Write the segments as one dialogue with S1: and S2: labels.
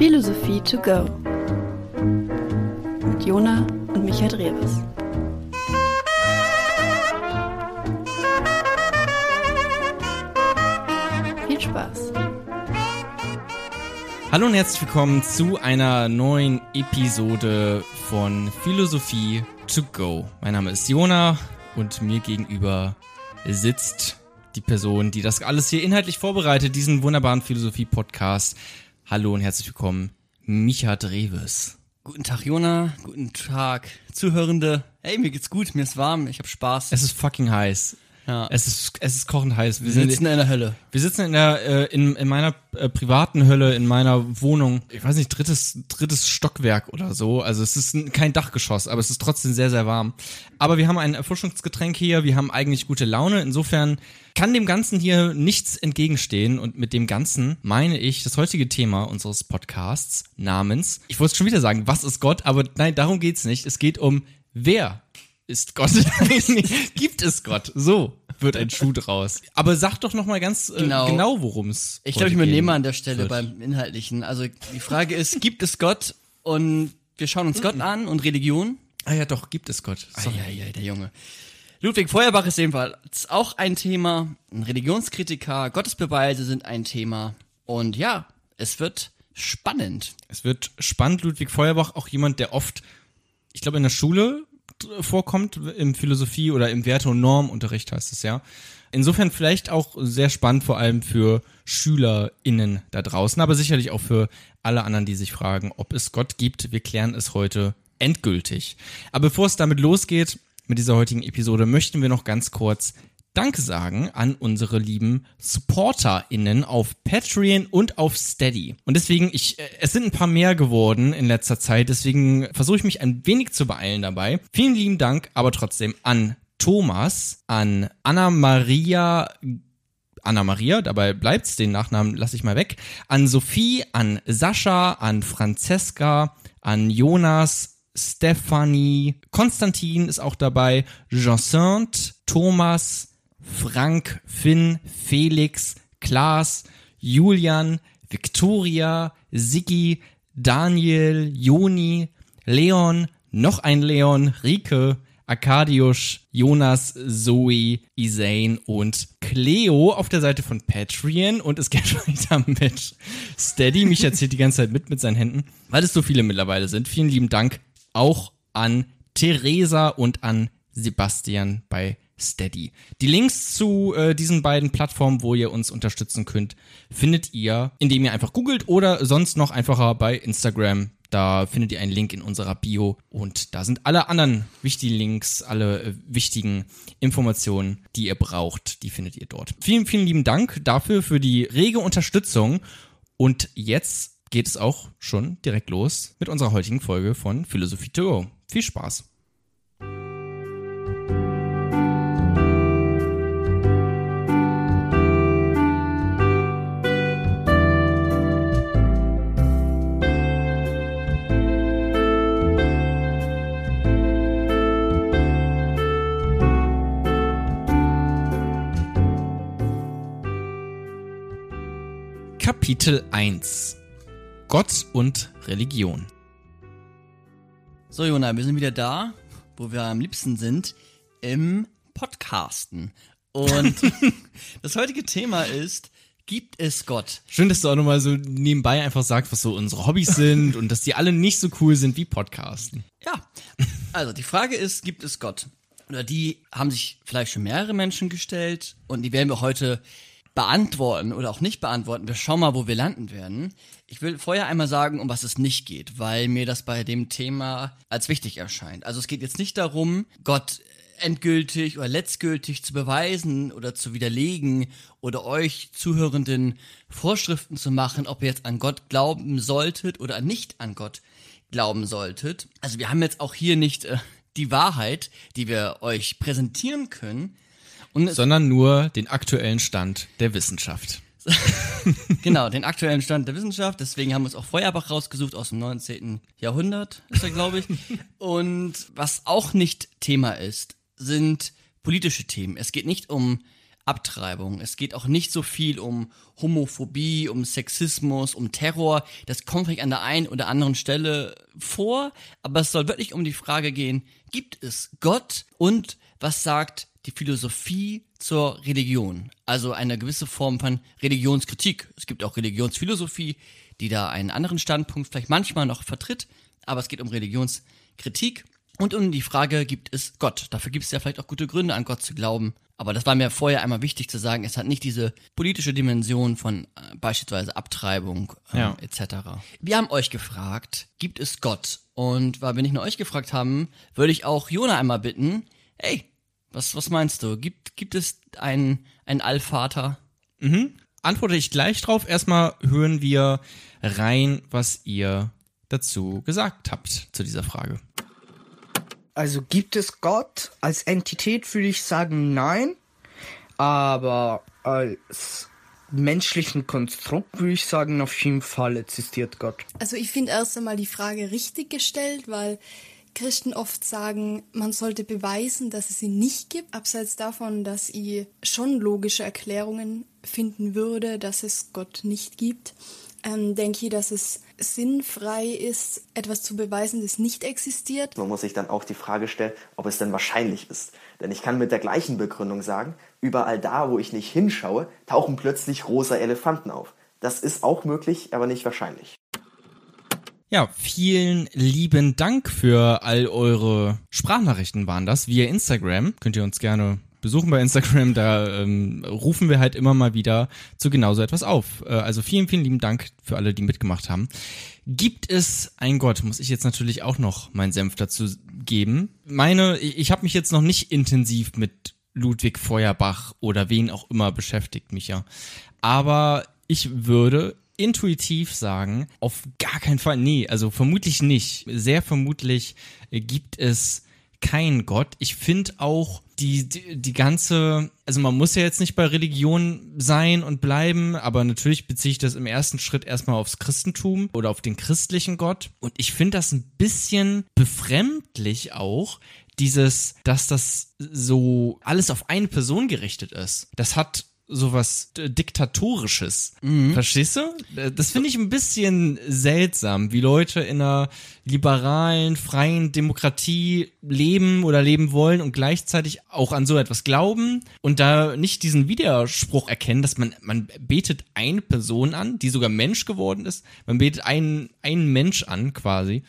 S1: Philosophie to go. Mit Jona und Michael Drewes. Viel Spaß.
S2: Hallo und herzlich willkommen zu einer neuen Episode von Philosophie to go. Mein Name ist Jona und mir gegenüber sitzt die Person, die das alles hier inhaltlich vorbereitet, diesen wunderbaren Philosophie-Podcast. Hallo und herzlich willkommen, Micha Dreves.
S3: Guten Tag, Jona. Guten Tag, Zuhörende. Hey, mir geht's gut, mir ist warm, ich hab Spaß.
S2: Es ist fucking heiß.
S3: Ja.
S2: Es ist, es ist kochend heiß.
S3: Wir sitzen in der Hölle.
S2: Wir sitzen in der äh, in, in meiner äh, privaten Hölle in meiner Wohnung. Ich weiß nicht, drittes drittes Stockwerk oder so. Also es ist ein, kein Dachgeschoss, aber es ist trotzdem sehr sehr warm. Aber wir haben ein Erfrischungsgetränk hier. Wir haben eigentlich gute Laune. Insofern kann dem Ganzen hier nichts entgegenstehen. Und mit dem Ganzen meine ich das heutige Thema unseres Podcasts namens. Ich wollte schon wieder sagen, was ist Gott? Aber nein, darum geht's nicht. Es geht um wer ist Gott? Gibt es Gott? So wird ein Schuh draus. Aber sag doch noch mal ganz äh, genau,
S3: Genau.
S2: worum es
S3: Ich glaube, ich übernehme an der Stelle
S2: wird.
S3: beim Inhaltlichen. Also die Frage ist, gibt es Gott? Und wir schauen uns Gott an und Religion.
S2: Ah ja, doch, gibt es Gott. Sorry.
S3: Eieiei, der Junge. Ludwig Feuerbach ist ebenfalls auch ein Thema. Religionskritiker. Gottesbeweise sind ein Thema. Und ja, es wird spannend.
S2: Es wird spannend. Ludwig Feuerbach, auch jemand, der oft, ich glaube, in der Schule vorkommt, im Philosophie oder im Werte- und Normunterricht heißt es ja. Insofern vielleicht auch sehr spannend, vor allem für SchülerInnen da draußen, aber sicherlich auch für alle anderen, die sich fragen, ob es Gott gibt. Wir klären es heute endgültig. Aber bevor es damit losgeht, mit dieser heutigen Episode, möchten wir noch ganz kurz Danke sagen an unsere lieben SupporterInnen auf Patreon und auf Steady. Und deswegen, ich, äh, es sind ein paar mehr geworden in letzter Zeit, deswegen versuche ich mich ein wenig zu beeilen dabei. Vielen lieben Dank, aber trotzdem an Thomas, an Anna Maria Anna Maria, dabei bleibt's, den Nachnamen lasse ich mal weg, an Sophie, an Sascha, an Franziska, an Jonas, Stephanie, Konstantin ist auch dabei, Jacinthe, Thomas, Frank, Finn, Felix, Klaas, Julian, Victoria, Siggi, Daniel, Joni, Leon, noch ein Leon, Rike, Arkadiusz, Jonas, Zoe, Isane und Cleo auf der Seite von Patreon und es geht weiter mit Steady. Mich erzählt die ganze Zeit mit mit seinen Händen, weil es so viele mittlerweile sind. Vielen lieben Dank auch an Theresa und an Sebastian bei Steady. Die Links zu äh, diesen beiden Plattformen, wo ihr uns unterstützen könnt, findet ihr, indem ihr einfach googelt oder sonst noch einfacher bei Instagram. Da findet ihr einen Link in unserer Bio und da sind alle anderen wichtigen Links, alle äh, wichtigen Informationen, die ihr braucht, die findet ihr dort. Vielen, vielen lieben Dank dafür, für die rege Unterstützung und jetzt geht es auch schon direkt los mit unserer heutigen Folge von Philosophie to go. Viel Spaß! Kapitel 1 Gott und Religion.
S3: So, Jona, wir sind wieder da, wo wir am liebsten sind, im Podcasten. Und das heutige Thema ist, gibt es Gott?
S2: Schön, dass du auch nochmal so nebenbei einfach sagst, was so unsere Hobbys sind und dass die alle nicht so cool sind wie Podcasten.
S3: Ja, also die Frage ist, gibt es Gott? Oder die haben sich vielleicht schon mehrere Menschen gestellt und die werden wir heute beantworten oder auch nicht beantworten. Wir schauen mal, wo wir landen werden. Ich will vorher einmal sagen, um was es nicht geht, weil mir das bei dem Thema als wichtig erscheint. Also es geht jetzt nicht darum, Gott endgültig oder letztgültig zu beweisen oder zu widerlegen oder euch Zuhörenden Vorschriften zu machen, ob ihr jetzt an Gott glauben solltet oder nicht an Gott glauben solltet. Also wir haben jetzt auch hier nicht äh, die Wahrheit, die wir euch präsentieren können.
S2: Sondern nur den aktuellen Stand der Wissenschaft.
S3: genau, den aktuellen Stand der Wissenschaft. Deswegen haben wir uns auch Feuerbach rausgesucht aus dem 19. Jahrhundert, ist er, glaube ich. Und was auch nicht Thema ist, sind politische Themen. Es geht nicht um Abtreibung. Es geht auch nicht so viel um Homophobie, um Sexismus, um Terror. Das kommt vielleicht an der einen oder anderen Stelle vor, aber es soll wirklich um die Frage gehen, gibt es Gott und was sagt die Philosophie zur Religion? Also eine gewisse Form von Religionskritik. Es gibt auch Religionsphilosophie, die da einen anderen Standpunkt vielleicht manchmal noch vertritt, aber es geht um Religionskritik und um die Frage, gibt es Gott? Dafür gibt es ja vielleicht auch gute Gründe, an Gott zu glauben. Aber das war mir vorher einmal wichtig zu sagen, es hat nicht diese politische Dimension von äh, beispielsweise Abtreibung äh,
S2: Ja.
S3: etc. Wir haben euch gefragt, gibt es Gott? Und weil wir nicht nur euch gefragt haben, würde ich auch Jona einmal bitten, hey, was, was meinst du? Gibt, gibt es einen, einen Allvater?
S2: Antworte ich gleich drauf. Erstmal hören wir rein, was ihr dazu gesagt habt zu dieser Frage.
S4: Also gibt es Gott als Entität, würde ich sagen, nein. Aber als menschlichen Konstrukt würde ich sagen, auf jeden Fall existiert Gott.
S5: Also ich finde erst einmal die Frage richtig gestellt, weil Christen oft sagen, man sollte beweisen, dass es ihn nicht gibt. Abseits davon, dass ich schon logische Erklärungen finden würde, dass es Gott nicht gibt, ähm, denke ich, dass es sinnfrei ist, etwas zu beweisen, das nicht existiert.
S6: Man muss sich dann auch die Frage stellen, ob es denn wahrscheinlich ist. Denn ich kann mit der gleichen Begründung sagen, überall da, wo ich nicht hinschaue, tauchen plötzlich rosa Elefanten auf. Das ist auch möglich, aber nicht wahrscheinlich.
S2: Ja, vielen lieben Dank für all eure Sprachnachrichten waren das via Instagram. Könnt ihr uns gerne besuchen bei Instagram, da ähm, rufen wir halt immer mal wieder zu genauso etwas auf. Äh, also vielen, vielen lieben Dank für alle, die mitgemacht haben. Gibt es ein Gott, muss ich jetzt natürlich auch noch meinen Senf dazu geben. Meine, ich, ich habe mich jetzt noch nicht intensiv mit Ludwig Feuerbach oder wen auch immer beschäftigt mich ja. Aber ich würde intuitiv sagen, auf gar keinen Fall, nee, also vermutlich nicht. Sehr vermutlich gibt es kein Gott. Ich finde auch die, die, ganze, also man muss ja jetzt nicht bei Religion sein und bleiben, aber natürlich beziehe ich das im ersten Schritt erstmal aufs Christentum oder auf den christlichen Gott. Und ich finde das ein bisschen befremdlich auch, dieses, dass das so alles auf eine Person gerichtet ist. Das hat sowas äh, diktatorisches. Verstehst du? Äh, Das finde ich ein bisschen seltsam, wie Leute in einer liberalen, freien Demokratie leben oder leben wollen und gleichzeitig auch an so etwas glauben und da nicht diesen Widerspruch erkennen, dass man man betet eine Person an, die sogar Mensch geworden ist. Man betet einen einen Mensch an quasi.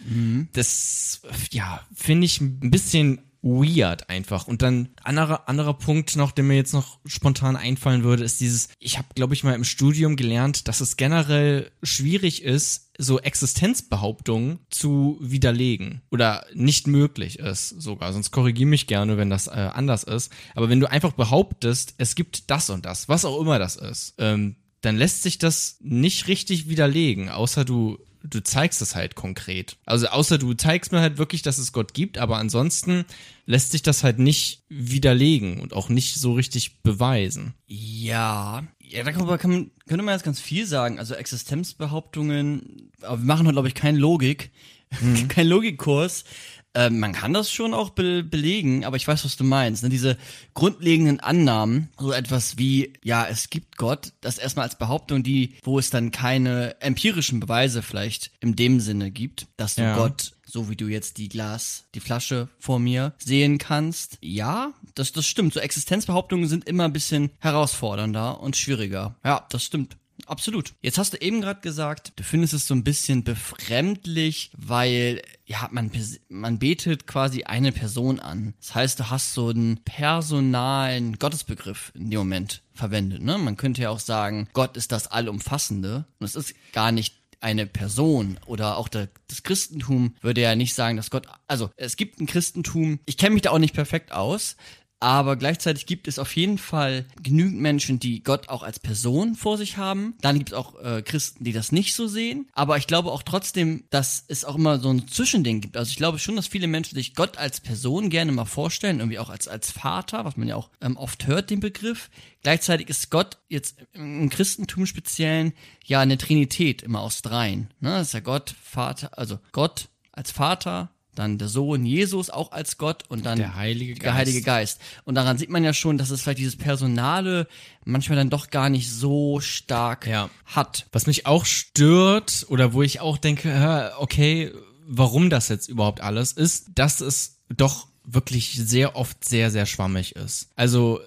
S2: Das ja, finde ich ein bisschen weird einfach. Und dann anderer anderer Punkt noch, der mir jetzt noch spontan einfallen würde, ist dieses, ich habe glaube ich mal im Studium gelernt, dass es generell schwierig ist, so Existenzbehauptungen zu widerlegen oder nicht möglich ist sogar. Sonst korrigiere mich gerne, wenn das äh, anders ist. Aber wenn du einfach behauptest, es gibt das und das, was auch immer das ist, ähm, dann lässt sich das nicht richtig widerlegen, außer du du zeigst es halt konkret. Also außer du zeigst mir halt wirklich, dass es Gott gibt, aber ansonsten lässt sich das halt nicht widerlegen und auch nicht so richtig beweisen.
S3: Ja, ja, darüber kann, man- könnte man jetzt ganz viel sagen. Also Existenzbehauptungen, aber wir machen heute, glaube ich, keinen Logik, keinen Logikkurs. Ähm, man kann das schon auch be belegen, aber ich weiß, was du meinst. Ne? Diese grundlegenden Annahmen, so etwas wie, ja, es gibt Gott, das erstmal als Behauptung, die, wo es dann keine empirischen Beweise vielleicht in dem Sinne gibt, dass du
S2: Ja.
S3: Gott so wie du jetzt die Glas, die Flasche vor mir sehen kannst. Ja, das, das stimmt. So Existenzbehauptungen sind immer ein bisschen herausfordernder und schwieriger. Ja, das stimmt. Absolut. Jetzt hast du eben gerade gesagt, du findest es so ein bisschen befremdlich, weil ja, man, man betet quasi eine Person an. Das heißt, du hast so einen personalen Gottesbegriff in dem Moment verwendet. Ne? Man könnte ja auch sagen, Gott ist das Allumfassende. Und es ist gar nicht eine Person oder auch der, das Christentum würde ja nicht sagen, dass Gott, also es gibt ein Christentum, ich kenne mich da auch nicht perfekt aus, aber gleichzeitig gibt es auf jeden Fall genügend Menschen, die Gott auch als Person vor sich haben. Dann gibt es auch äh, Christen, die das nicht so sehen. Aber ich glaube auch trotzdem, dass es auch immer so ein Zwischending gibt. Also ich glaube schon, dass viele Menschen sich Gott als Person gerne mal vorstellen, irgendwie auch als, als Vater, was man ja auch ähm, oft hört, den Begriff. Gleichzeitig ist Gott jetzt im Christentum speziellen ja eine Trinität immer aus dreien. Ne? Das ist ja Gott, Vater, also Gott als Vater, dann der Sohn Jesus auch als Gott und dann
S2: Der Heilige
S3: der Heilige Geist. Und daran sieht man ja schon, dass es vielleicht dieses Personale manchmal dann doch gar nicht so stark
S2: Ja.
S3: hat.
S2: Was mich auch stört oder wo ich auch denke, okay, warum das jetzt überhaupt alles ist, dass es doch wirklich sehr oft sehr, sehr schwammig ist. Also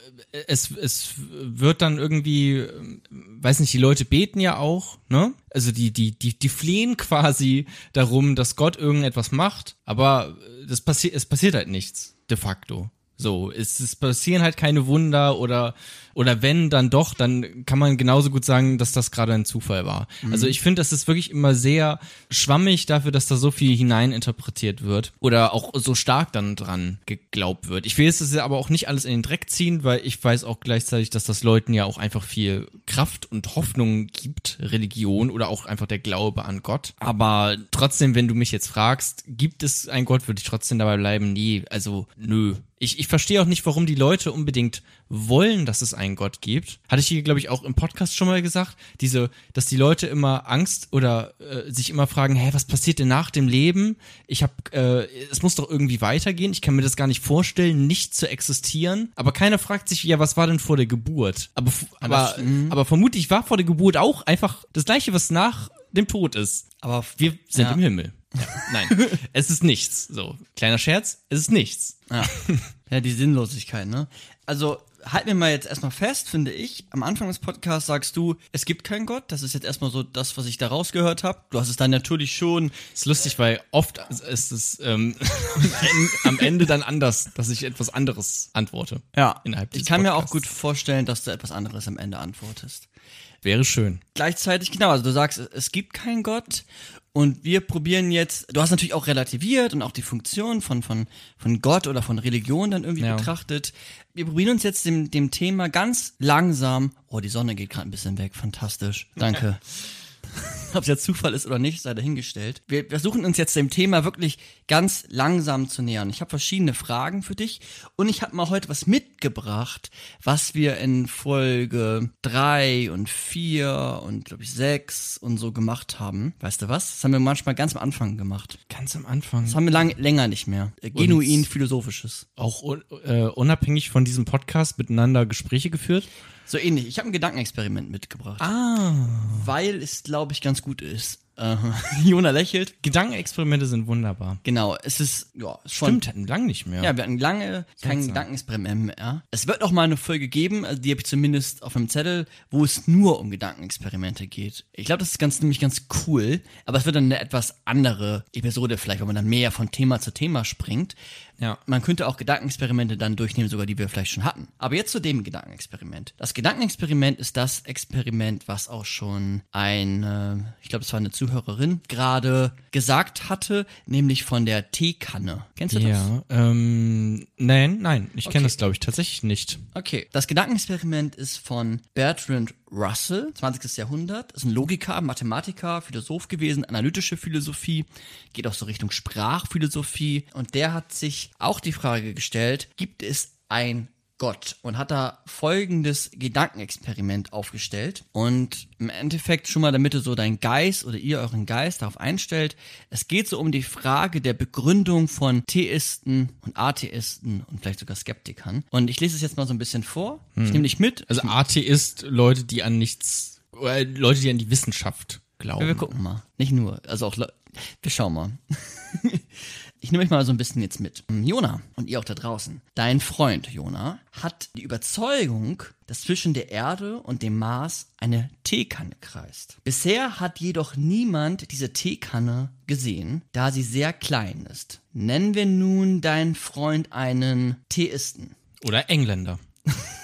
S2: es, es wird dann irgendwie, weiß nicht, die Leute beten ja auch, ne? Also die, die, die, die flehen quasi darum, dass Gott irgendetwas macht, aber das passiert, es passiert halt nichts, de facto. So, es, es passieren halt keine Wunder oder oder wenn dann doch, dann kann man genauso gut sagen, dass das gerade ein Zufall war. Also ich finde, das ist wirklich immer sehr schwammig dafür, dass da so viel hineininterpretiert wird oder auch so stark dann dran geglaubt wird. Ich will jetzt das aber auch nicht alles in den Dreck ziehen, weil ich weiß auch gleichzeitig, dass das Leuten ja auch einfach viel Kraft und Hoffnung gibt, Religion oder auch einfach der Glaube an Gott. Aber trotzdem, wenn du mich jetzt fragst, gibt es einen Gott, würde ich trotzdem dabei bleiben, nee, also nö. Ich, ich verstehe auch nicht, warum die Leute unbedingt wollen, dass es einen Gott gibt. Hatte ich hier, glaube ich, auch im Podcast schon mal gesagt, diese, dass die Leute immer Angst oder äh, sich immer fragen, hä, was passiert denn nach dem Leben? Ich habe, äh, es muss doch irgendwie weitergehen. Ich kann mir das gar nicht vorstellen, nicht zu existieren. Aber keiner fragt sich, ja, was war denn vor der Geburt? Aber, aber, aber vermutlich war vor der Geburt auch einfach das Gleiche, was nach dem Tod ist.
S3: Aber
S2: Wir sind
S3: Ja.
S2: im Himmel. Ja, nein, es ist nichts. So, kleiner Scherz, es ist nichts.
S3: Ja. ja, die Sinnlosigkeit, ne? Also, halten wir mal jetzt erstmal fest, finde ich. Am Anfang des Podcasts sagst du, es gibt keinen Gott. Das ist jetzt erstmal so das, was ich da rausgehört habe. Du hast es dann natürlich schon.
S2: Ist lustig, weil oft ist es ähm, am Ende dann anders, dass ich etwas anderes antworte.
S3: Ja,
S2: Innerhalb
S3: ich kann mir auch
S2: Podcasts.
S3: gut vorstellen, dass du etwas anderes am Ende antwortest.
S2: Wäre schön.
S3: Gleichzeitig, genau, also du sagst, es gibt keinen Gott und wir probieren jetzt, du hast natürlich auch relativiert und auch die Funktion von, von, von Gott oder von Religion dann irgendwie
S2: Ja.
S3: betrachtet. Wir probieren uns jetzt dem, dem Thema ganz langsam, oh, die Sonne geht gerade ein bisschen weg, fantastisch, danke. Ob es jetzt Zufall ist oder nicht, sei dahingestellt. Wir versuchen uns jetzt dem Thema wirklich ganz langsam zu nähern. Ich habe verschiedene Fragen für dich und ich habe mal heute was mitgebracht, was wir in Folge drei und vier und glaube ich sechs und so gemacht haben. Weißt du was? Das haben wir manchmal ganz am Anfang gemacht.
S2: Ganz am Anfang.
S3: Das haben wir lang, länger nicht mehr. Äh, Genuin philosophisches.
S2: auch äh, unabhängig von diesem Podcast miteinander Gespräche geführt.
S3: So ähnlich. Ich habe ein Gedankenexperiment mitgebracht.
S2: Ah.
S3: Weil es, glaube ich, ganz gut ist. Äh, Jona lächelt.
S2: Gedankenexperimente sind wunderbar.
S3: Genau, es ist, ja, schon
S2: Stimmt, hatten lang nicht mehr.
S3: Ja, wir hatten lange kein
S2: Seltsam.
S3: Gedankenexperiment mehr. Es wird noch mal eine Folge geben, also die habe ich zumindest auf meinem Zettel, wo es nur um Gedankenexperimente geht. Ich glaube, das ist ganz nämlich ganz cool, aber es wird dann eine etwas andere Episode vielleicht, wo man dann mehr von Thema zu Thema springt.
S2: Ja.
S3: Man könnte auch Gedankenexperimente dann durchnehmen, sogar die wir vielleicht schon hatten. Aber jetzt zu dem Gedankenexperiment. Das Gedankenexperiment ist das Experiment, was auch schon eine, ich glaube, es war eine Zuhörerin, gerade gesagt hatte, nämlich von der Teekanne. Kennst du das?
S2: Ja, ähm, nein, nein, ich kenne
S3: Okay.
S2: das, glaube ich, tatsächlich nicht.
S3: Okay. Das Gedankenexperiment ist von Bertrand Russell, 20. Jahrhundert. Ist ein Logiker, Mathematiker, Philosoph gewesen, analytische Philosophie, geht auch so Richtung Sprachphilosophie. Und der hat sich auch die Frage gestellt, gibt es ein Gott und hat da folgendes Gedankenexperiment aufgestellt und im Endeffekt schon mal, damit du so deinen Geist oder ihr euren Geist darauf einstellt, es geht so um die Frage der Begründung von Theisten und Atheisten und vielleicht sogar Skeptikern. Und ich lese es jetzt mal so ein bisschen vor. Ich nehme dich mit.
S2: Also Atheist, Leute, die an nichts, oder Leute, die an die Wissenschaft glauben.
S3: wir gucken mal. Nicht nur, also auch, Le wir schauen mal. Ich nehme euch mal so ein bisschen jetzt mit. Jona und ihr auch da draußen. Dein Freund Jona hat die Überzeugung, dass zwischen der Erde und dem Mars eine Teekanne kreist. Bisher hat jedoch niemand diese Teekanne gesehen, da sie sehr klein ist. Nennen wir nun deinen Freund einen Theisten.
S2: Oder Engländer.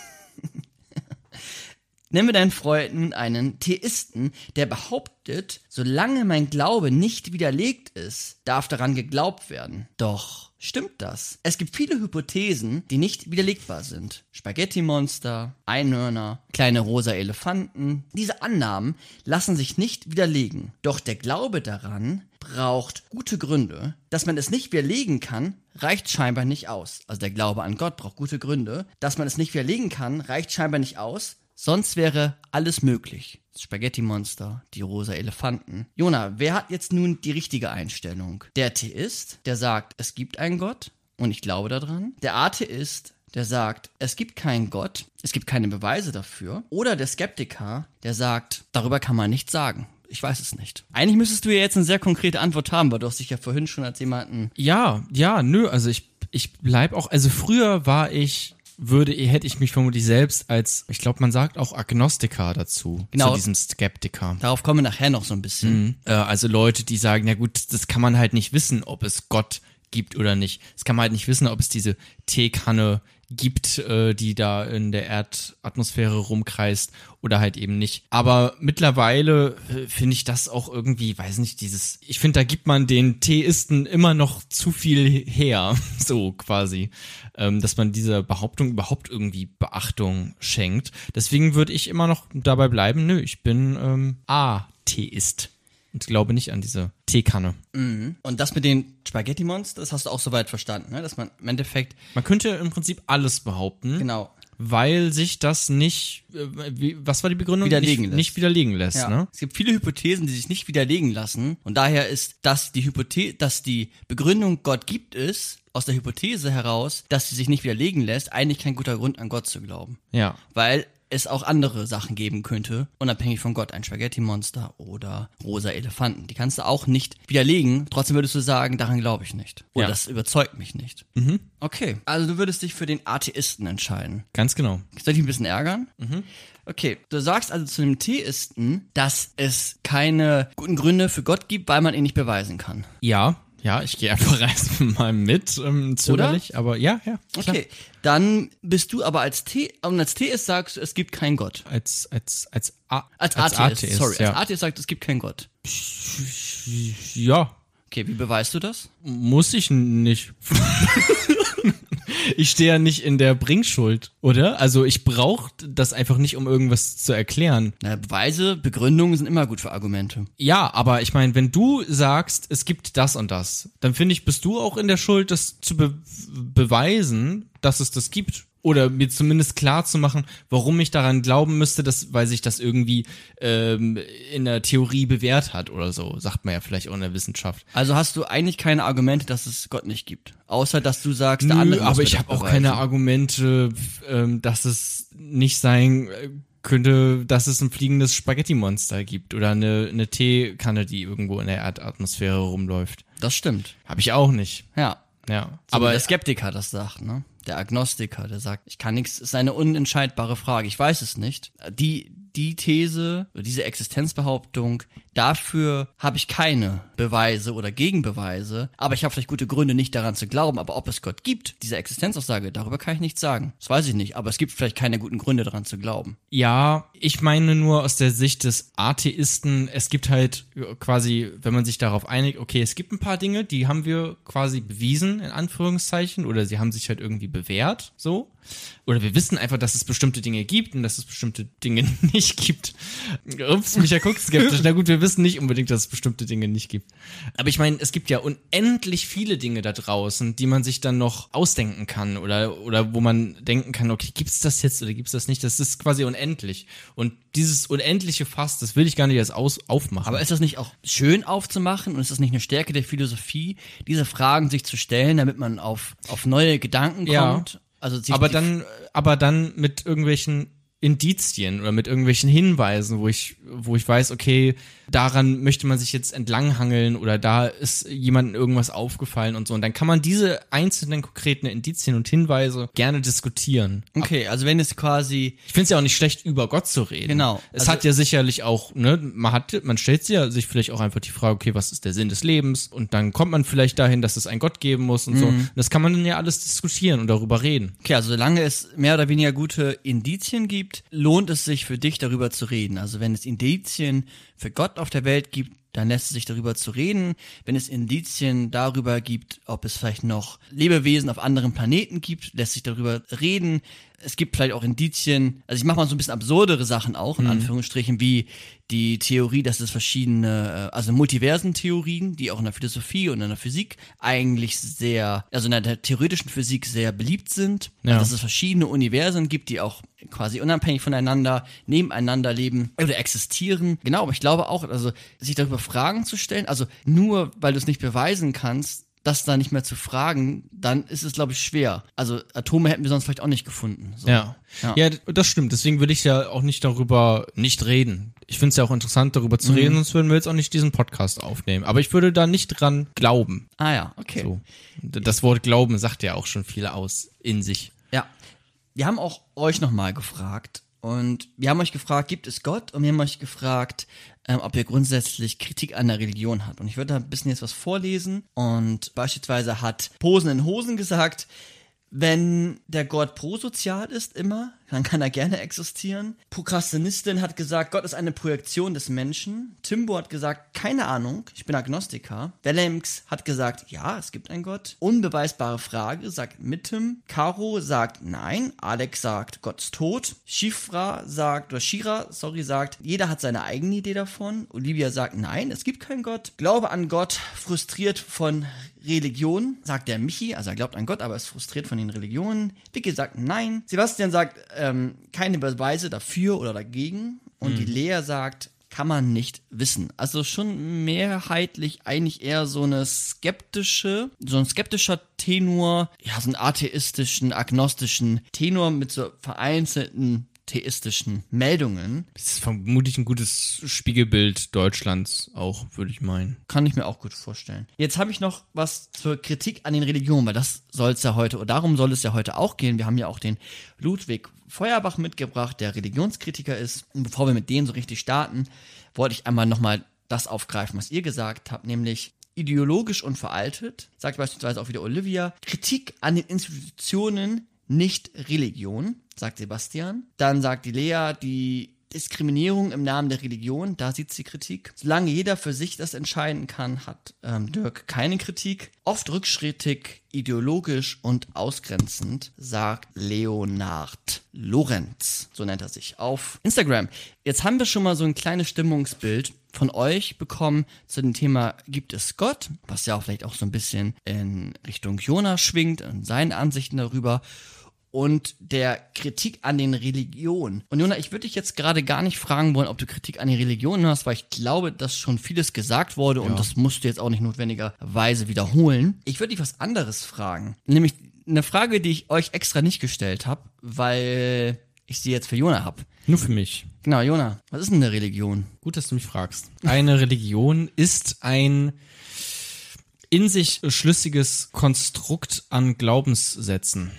S3: Nennen wir deinen Freund nun einen Theisten, der behauptet, solange mein Glaube nicht widerlegt ist, darf daran geglaubt werden. Doch stimmt das? Es gibt viele Hypothesen, die nicht widerlegbar sind. Spaghetti-Monster, Einhörner, kleine rosa Elefanten. Diese Annahmen lassen sich nicht widerlegen. Doch der Glaube daran braucht gute Gründe. Dass man es nicht widerlegen kann, reicht scheinbar nicht aus. Also der Glaube an Gott braucht gute Gründe. Dass man es nicht widerlegen kann, reicht scheinbar nicht aus, Sonst wäre alles möglich. Das Spaghetti-Monster, die rosa Elefanten. Jona, wer hat jetzt nun die richtige Einstellung? Der Theist, der sagt, es gibt einen Gott und ich glaube daran. Der Atheist, der sagt, es gibt keinen Gott, es gibt keine Beweise dafür. Oder der Skeptiker, der sagt, darüber kann man nichts sagen. Ich weiß es nicht. Eigentlich müsstest du ja jetzt eine sehr konkrete Antwort haben, weil du hast dich ja vorhin schon als jemanden.
S2: Ja, ja, nö, also ich, ich bleib auch, also früher war ich, würde, hätte ich mich vermutlich selbst als, ich glaube, man sagt auch Agnostiker dazu,
S3: Genau.
S2: zu diesem Skeptiker.
S3: Darauf kommen wir nachher noch so ein bisschen.
S2: Mhm. Äh, also Leute, die sagen, ja gut, das kann man halt nicht wissen, ob es Gott gibt oder nicht. Das kann man halt nicht wissen, ob es diese Teekanne gibt, äh, die da in der Erdatmosphäre rumkreist oder halt eben nicht. Aber mittlerweile äh, finde ich das auch irgendwie, weiß nicht, dieses, ich finde, da gibt man den Theisten immer noch zu viel her, so quasi, ähm, dass man dieser Behauptung überhaupt irgendwie Beachtung schenkt. Deswegen würde ich immer noch dabei bleiben, nö, ich bin ähm, Atheist und glaube nicht an diese Teekanne.
S3: Und das mit den Spaghetti-Monsters, das hast du auch soweit verstanden, ne? dass man im Endeffekt,
S2: Man könnte im Prinzip alles behaupten,
S3: genau,
S2: weil sich das nicht, äh, wie, was war die Begründung?
S3: Widerlegen
S2: nicht,
S3: lässt.
S2: nicht widerlegen lässt,
S3: Ja.
S2: ne?
S3: Es gibt viele Hypothesen, die sich nicht widerlegen lassen. Und daher ist, dass die Hypothe dass die Begründung Gott gibt es, aus der Hypothese heraus, dass sie sich nicht widerlegen lässt, eigentlich kein guter Grund an Gott zu glauben.
S2: Ja.
S3: Weil es auch andere Sachen geben könnte, unabhängig von Gott, ein Spaghetti-Monster oder rosa Elefanten. Die kannst du auch nicht widerlegen, trotzdem würdest du sagen, daran glaube ich nicht. Oder
S2: Ja.
S3: das überzeugt mich nicht. Okay, also du würdest dich für den Atheisten entscheiden.
S2: Ganz genau.
S3: Soll ich dich ein bisschen ärgern? Okay, du sagst also zu dem Theisten, dass es keine guten Gründe für Gott gibt, weil man ihn nicht beweisen kann.
S2: Ja, ja, ich gehe einfach erstmal mit, ähm, zögerlich, aber ja, ja. Klar.
S3: Okay, dann bist du aber als The und als Theist sagst du, es gibt keinen Gott.
S2: Als, als, als, A
S3: Als Atheist, sorry,
S2: ja.
S3: als Atheist sagt, es gibt keinen Gott.
S2: ja,
S3: Okay, wie beweist du das?
S2: muss ich nicht. ich stehe ja nicht in der Bringschuld, oder? Also ich brauche das einfach nicht, um irgendwas zu erklären.
S3: Na, Beweise, Begründungen sind immer gut für Argumente.
S2: Ja, aber ich meine, wenn du sagst, es gibt das und das, dann finde ich, bist du auch in der Schuld, das zu be beweisen, dass es das gibt. Oder mir zumindest klar zu machen, warum ich daran glauben müsste, dass, weil sich das irgendwie ähm, in der Theorie bewährt hat oder so, sagt man ja vielleicht auch in der Wissenschaft.
S3: Also hast du eigentlich keine Argumente, dass es Gott nicht gibt. Außer, dass du sagst, der
S2: Nö,
S3: andere
S2: aber ich habe auch keine Argumente, ähm, dass es nicht sein könnte, dass es ein fliegendes Spaghetti-Monster gibt oder eine, eine Teekanne, die irgendwo in der Erdatmosphäre rumläuft.
S3: Das stimmt.
S2: Habe ich auch nicht.
S3: Ja.
S2: Ja,
S3: Aber
S2: aber
S3: der Skeptiker das sagt, ne? Der Agnostiker, der sagt, ich kann nichts, ist eine unentscheidbare Frage, ich weiß es nicht. Die, die These, diese Existenzbehauptung, dafür habe ich keine Beweise oder Gegenbeweise, aber ich habe vielleicht gute Gründe, nicht daran zu glauben. Aber ob es Gott gibt, diese Existenzaussage, darüber kann ich nichts sagen. Das weiß ich nicht, aber es gibt vielleicht keine guten Gründe daran zu glauben.
S2: Ja, ich meine nur aus der Sicht des Atheisten, es gibt halt quasi, wenn man sich darauf einigt, okay, es gibt ein paar Dinge, die haben wir quasi bewiesen, in Anführungszeichen, oder sie haben sich halt irgendwie bewährt, so. Oder wir wissen einfach, dass es bestimmte Dinge gibt und dass es bestimmte Dinge nicht gibt. Ups, Micha guckt skeptisch. Na gut, wir wissen nicht unbedingt, dass es bestimmte Dinge nicht gibt. Aber ich meine, es gibt ja unendlich viele Dinge da draußen, die man sich dann noch ausdenken kann oder, oder wo man denken kann, okay, gibt's das jetzt oder gibt's das nicht? Das ist quasi unendlich. Und dieses unendliche Fass, das will ich gar nicht erst aus, aufmachen.
S3: Aber ist das nicht auch schön aufzumachen und ist das nicht eine Stärke der Philosophie, diese Fragen sich zu stellen, damit man auf, auf neue Gedanken
S2: Ja.
S3: kommt? Also sich
S2: aber dann, aber dann mit irgendwelchen Indizien oder mit irgendwelchen Hinweisen, wo ich, wo ich weiß, okay, daran möchte man sich jetzt entlanghangeln oder da ist jemandem irgendwas aufgefallen und so. Und dann kann man diese einzelnen konkreten Indizien und Hinweise gerne diskutieren.
S3: Okay, also wenn es quasi
S2: Ich finde es ja auch nicht schlecht, über Gott zu reden.
S3: Genau.
S2: Es
S3: Also-
S2: hat ja sicherlich auch, ne, man hat, man stellt sich ja sich vielleicht auch einfach die Frage, okay, was ist der Sinn des Lebens? Und dann kommt man vielleicht dahin, dass es einen Gott geben muss und so.
S3: Mhm.
S2: Und das kann man dann ja alles diskutieren und darüber reden.
S3: Okay, also solange es mehr oder weniger gute Indizien gibt, lohnt es sich für dich darüber zu reden. Also wenn es Indizien für Gott auf der Welt gibt, dann lässt es sich darüber zu reden. Wenn es Indizien darüber gibt, ob es vielleicht noch Lebewesen auf anderen Planeten gibt, lässt sich darüber reden. Es gibt vielleicht auch Indizien, also ich mache mal so ein bisschen absurdere Sachen auch, in Anführungsstrichen, wie die Theorie, dass es verschiedene, äh, also Multiversentheorien, die auch in der Philosophie und in der Physik eigentlich sehr, also in der theoretischen Physik sehr beliebt sind.
S2: Ja.
S3: Also, dass es verschiedene Universen gibt, die auch quasi unabhängig voneinander, nebeneinander leben oder existieren. Genau, aber ich glaube auch, also sich darüber Fragen zu stellen, also nur weil du es nicht beweisen kannst, das da nicht mehr zu fragen, dann ist es, glaube ich, schwer. Also Atome hätten wir sonst vielleicht auch nicht gefunden. So.
S2: Ja.
S3: Ja.
S2: ja. das stimmt. Deswegen will ich ja auch nicht darüber nicht reden. Ich finde es ja auch interessant, darüber
S3: Mhm.
S2: zu reden, sonst würden wir jetzt auch nicht diesen Podcast aufnehmen. Aber ich würde da nicht dran glauben.
S3: Ah ja, okay.
S2: So. Das Wort Glauben sagt ja auch schon viel aus in sich.
S3: Ja. Wir haben auch euch nochmal gefragt und wir haben euch gefragt, gibt es Gott? Und wir haben euch gefragt, ähm, ob ihr grundsätzlich Kritik an der Religion habt. Und ich würde da ein bisschen jetzt was vorlesen. Und beispielsweise hat Posen in Hosen gesagt, wenn der Gott prosozial ist immer, dann kann er gerne existieren. Prokrastinistin hat gesagt, Gott ist eine Projektion des Menschen. Timbo hat gesagt, keine Ahnung, ich bin Agnostiker. Bellemx hat gesagt, ja, es gibt einen Gott. Unbeweisbare Frage, sagt Mittem. Caro sagt nein. Alex sagt, Gott ist tot. Shifra sagt, oder Shira, sorry, sagt, jeder hat seine eigene Idee davon. Olivia sagt, nein, es gibt keinen Gott. Glaube an Gott, frustriert von Religion, sagt der Michi, also er glaubt an Gott, aber ist frustriert von den Religionen. Vicky sagt nein. Sebastian sagt ähm, keine Beweise dafür oder dagegen. Und die Lea sagt, kann man nicht wissen. Also schon mehrheitlich eigentlich eher so eine skeptische, so ein skeptischer Tenor, ja, so einen atheistischen, agnostischen Tenor mit so vereinzelten theistischen Meldungen.
S2: Das ist vermutlich ein gutes Spiegelbild Deutschlands auch, würde ich meinen.
S3: Kann ich mir auch gut vorstellen. Jetzt habe ich noch was zur Kritik an den Religionen, weil das soll es ja heute, oder darum soll es ja heute auch gehen. Wir haben ja auch den Ludwig Feuerbach mitgebracht, der Religionskritiker ist. Und bevor wir mit denen so richtig starten, wollte ich einmal nochmal das aufgreifen, was ihr gesagt habt, nämlich ideologisch und veraltet, sagt beispielsweise auch wieder Olivia, Kritik an den Institutionen, nicht Religion, sagt Sebastian. Dann sagt die Lea, die Diskriminierung im Namen der Religion, da sieht sie Kritik. Solange jeder für sich das entscheiden kann, hat ähm, Dirk keine Kritik. Oft rückschrittig, ideologisch und ausgrenzend, sagt Leonard Lorenz, so nennt er sich, auf Instagram. Jetzt haben wir schon mal so ein kleines Stimmungsbild von euch bekommen zu dem Thema Gibt es Gott? Was ja auch vielleicht auch so ein bisschen in Richtung Jona schwingt und seinen Ansichten darüber und der Kritik an den Religionen. Und Jona, ich würde dich jetzt gerade gar nicht fragen wollen, ob du Kritik an den Religionen hast, weil ich glaube, dass schon vieles gesagt wurde und das musst du jetzt auch nicht notwendigerweise wiederholen. Ich würde dich was anderes fragen. Nämlich eine Frage, die ich euch extra nicht gestellt habe, weil ich sie jetzt für Jona habe.
S2: Nur für mich.
S3: Genau, Jona, was ist denn eine Religion?
S2: Gut, dass du mich fragst. Eine Religion ist ein in sich schlüssiges Konstrukt an Glaubenssätzen.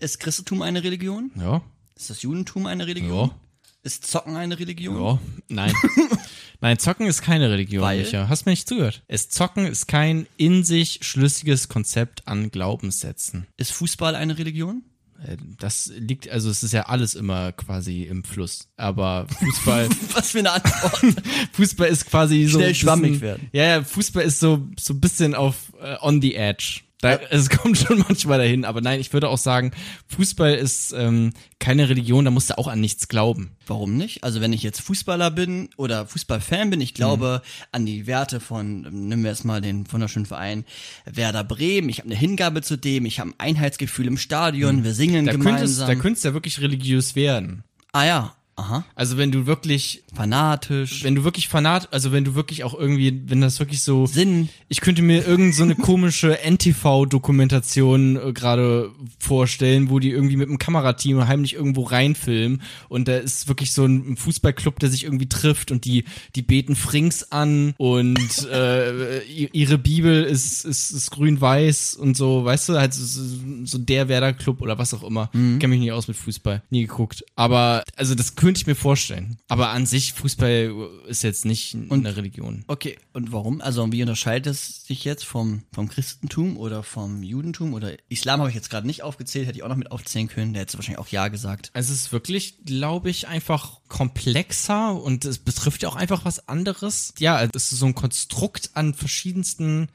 S3: Ist Christentum eine Religion?
S2: Ja,
S3: Ist das Judentum eine Religion?
S2: Ja.
S3: Ist Zocken eine Religion?
S2: ja, nein. nein, Zocken ist keine Religion,
S3: Weil?
S2: Micha. Hast mir nicht zugehört. Es Zocken ist kein in sich schlüssiges Konzept an Glaubenssätzen.
S3: Ist Fußball eine Religion?
S2: Äh, Das liegt, also es ist ja alles immer quasi im Fluss. Aber Fußball,
S3: Was für eine Antwort.
S2: Fußball ist quasi so.
S3: Schnell
S2: ein bisschen-
S3: schwammig werden.
S2: Ja, ja, Fußball ist so, so ein bisschen auf äh, on the edge. Da, es kommt schon manchmal dahin, aber nein, ich würde auch sagen, Fußball ist ähm, keine Religion, da musst du auch an nichts glauben.
S3: Warum nicht? Also wenn ich jetzt Fußballer bin oder Fußballfan bin, ich glaube an die Werte von, ähm, nehmen wir jetzt mal den wunderschönen Verein Werder Bremen, ich habe eine Hingabe zu dem, ich habe ein Einheitsgefühl im Stadion, wir singen
S2: Da könntest,
S3: gemeinsam.
S2: da könntest du ja wirklich religiös werden.
S3: ah ja, aha,
S2: Also wenn du wirklich,
S3: fanatisch,
S2: wenn du wirklich fanat, also wenn du wirklich auch irgendwie, wenn das wirklich so
S3: Sinn,
S2: Ich könnte mir irgend so eine komische NTV-Dokumentation äh, gerade vorstellen, wo die irgendwie mit einem Kamerateam heimlich irgendwo reinfilmen und da ist wirklich so ein Fußballclub, der sich irgendwie trifft und die die beten Frings an und äh, ihre Bibel ist ist, ist grün-weiß und so, weißt du, halt so, so der Werder Club oder was auch immer. Kenn mich nicht aus mit Fußball, nie geguckt. Aber also das könnte ich mir vorstellen. Aber an sich, Fußball ist jetzt nicht eine Religion.
S3: Okay, und warum? Also wie unterscheidet es sich jetzt vom, vom Christentum oder vom Judentum oder Islam habe ich jetzt gerade nicht aufgezählt, hätte ich auch noch mit aufzählen können, der hätte wahrscheinlich auch Ja gesagt.
S2: Also es ist wirklich, glaube ich, einfach komplexer und es betrifft ja auch einfach was anderes. Ja, es ist so ein Konstrukt an verschiedensten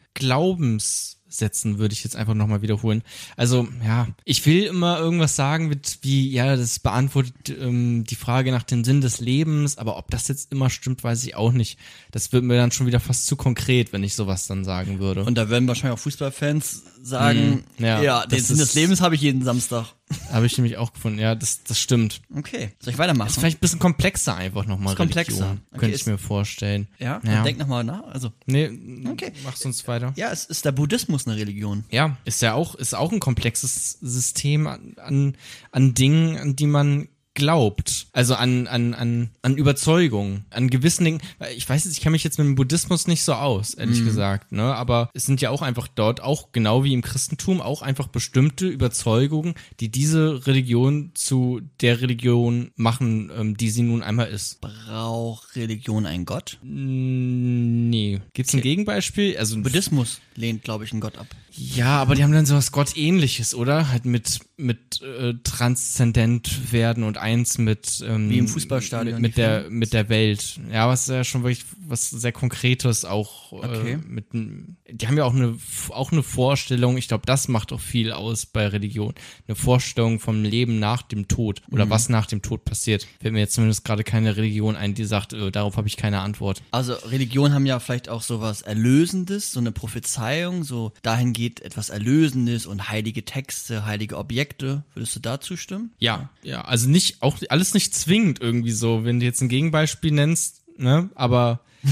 S2: Glaubenssätzen, würde ich jetzt einfach nochmal wiederholen. Also, ja, ich will immer irgendwas sagen mit wie, ja, das beantwortet ähm, die Frage nach dem Sinn des Lebens, aber ob das jetzt immer stimmt, weiß ich auch nicht. Das wird mir dann schon wieder fast zu konkret, wenn ich sowas dann sagen würde.
S3: Und da werden wahrscheinlich auch Fußballfans sagen,
S2: Mm, ja,
S3: ja, den
S2: das
S3: Sinn des
S2: ist-
S3: Lebens habe ich jeden Samstag.
S2: Habe ich nämlich auch gefunden. Ja, das, das stimmt.
S3: Okay, soll ich weitermachen?
S2: Ist vielleicht ein bisschen komplexer einfach nochmal.
S3: Ist komplexer. Okay,
S2: könnte
S3: ist-
S2: ich mir vorstellen.
S3: ja,
S2: ja.
S3: denk nochmal nach. Also,
S2: Nee,
S3: Okay.
S2: machst uns weiter.
S3: ja, es ist der Buddhismus eine Religion.
S2: Ja, ist ja auch, ist auch ein komplexes System an, an, an Dingen, an die man glaubt. Also an, an, an, an Überzeugung, an gewissen Dingen. Ich weiß jetzt, ich kenne mich jetzt mit dem Buddhismus nicht so aus, ehrlich gesagt, ne? Aber es sind ja auch einfach dort auch, genau wie im Christentum, auch einfach bestimmte Überzeugungen, die diese Religion zu der Religion machen, ähm, die sie nun einmal ist.
S3: Braucht Religion einen Gott?
S2: Nee. Gibt's ein Gegenbeispiel? Also
S3: Buddhismus lehnt, glaube ich, einen Gott ab.
S2: Ja, aber die haben dann sowas Gottähnliches, oder? Halt mit mit äh, transzendent werden und eins mit ähm,
S3: Wie im Fußballstadion,
S2: mit, der mit der Welt. Ja, was ja schon wirklich was sehr konkretes auch
S3: Okay.
S2: äh, mit die haben ja auch eine auch eine Vorstellung, ich glaube, das macht auch viel aus bei Religion. Eine Vorstellung vom Leben nach dem Tod oder
S3: Mhm.
S2: was nach dem Tod passiert. Fällt mir jetzt zumindest gerade keine Religion ein, die sagt, äh, darauf habe ich keine Antwort.
S3: Also Religionen haben ja vielleicht auch sowas Erlösendes, so eine Prophezeiung, so dahin geht etwas Erlösendes und heilige Texte, heilige Objekte. Würdest du dazu stimmen?
S2: Ja, ja, also nicht, auch alles nicht zwingend irgendwie so, wenn du jetzt ein Gegenbeispiel nennst, ne, aber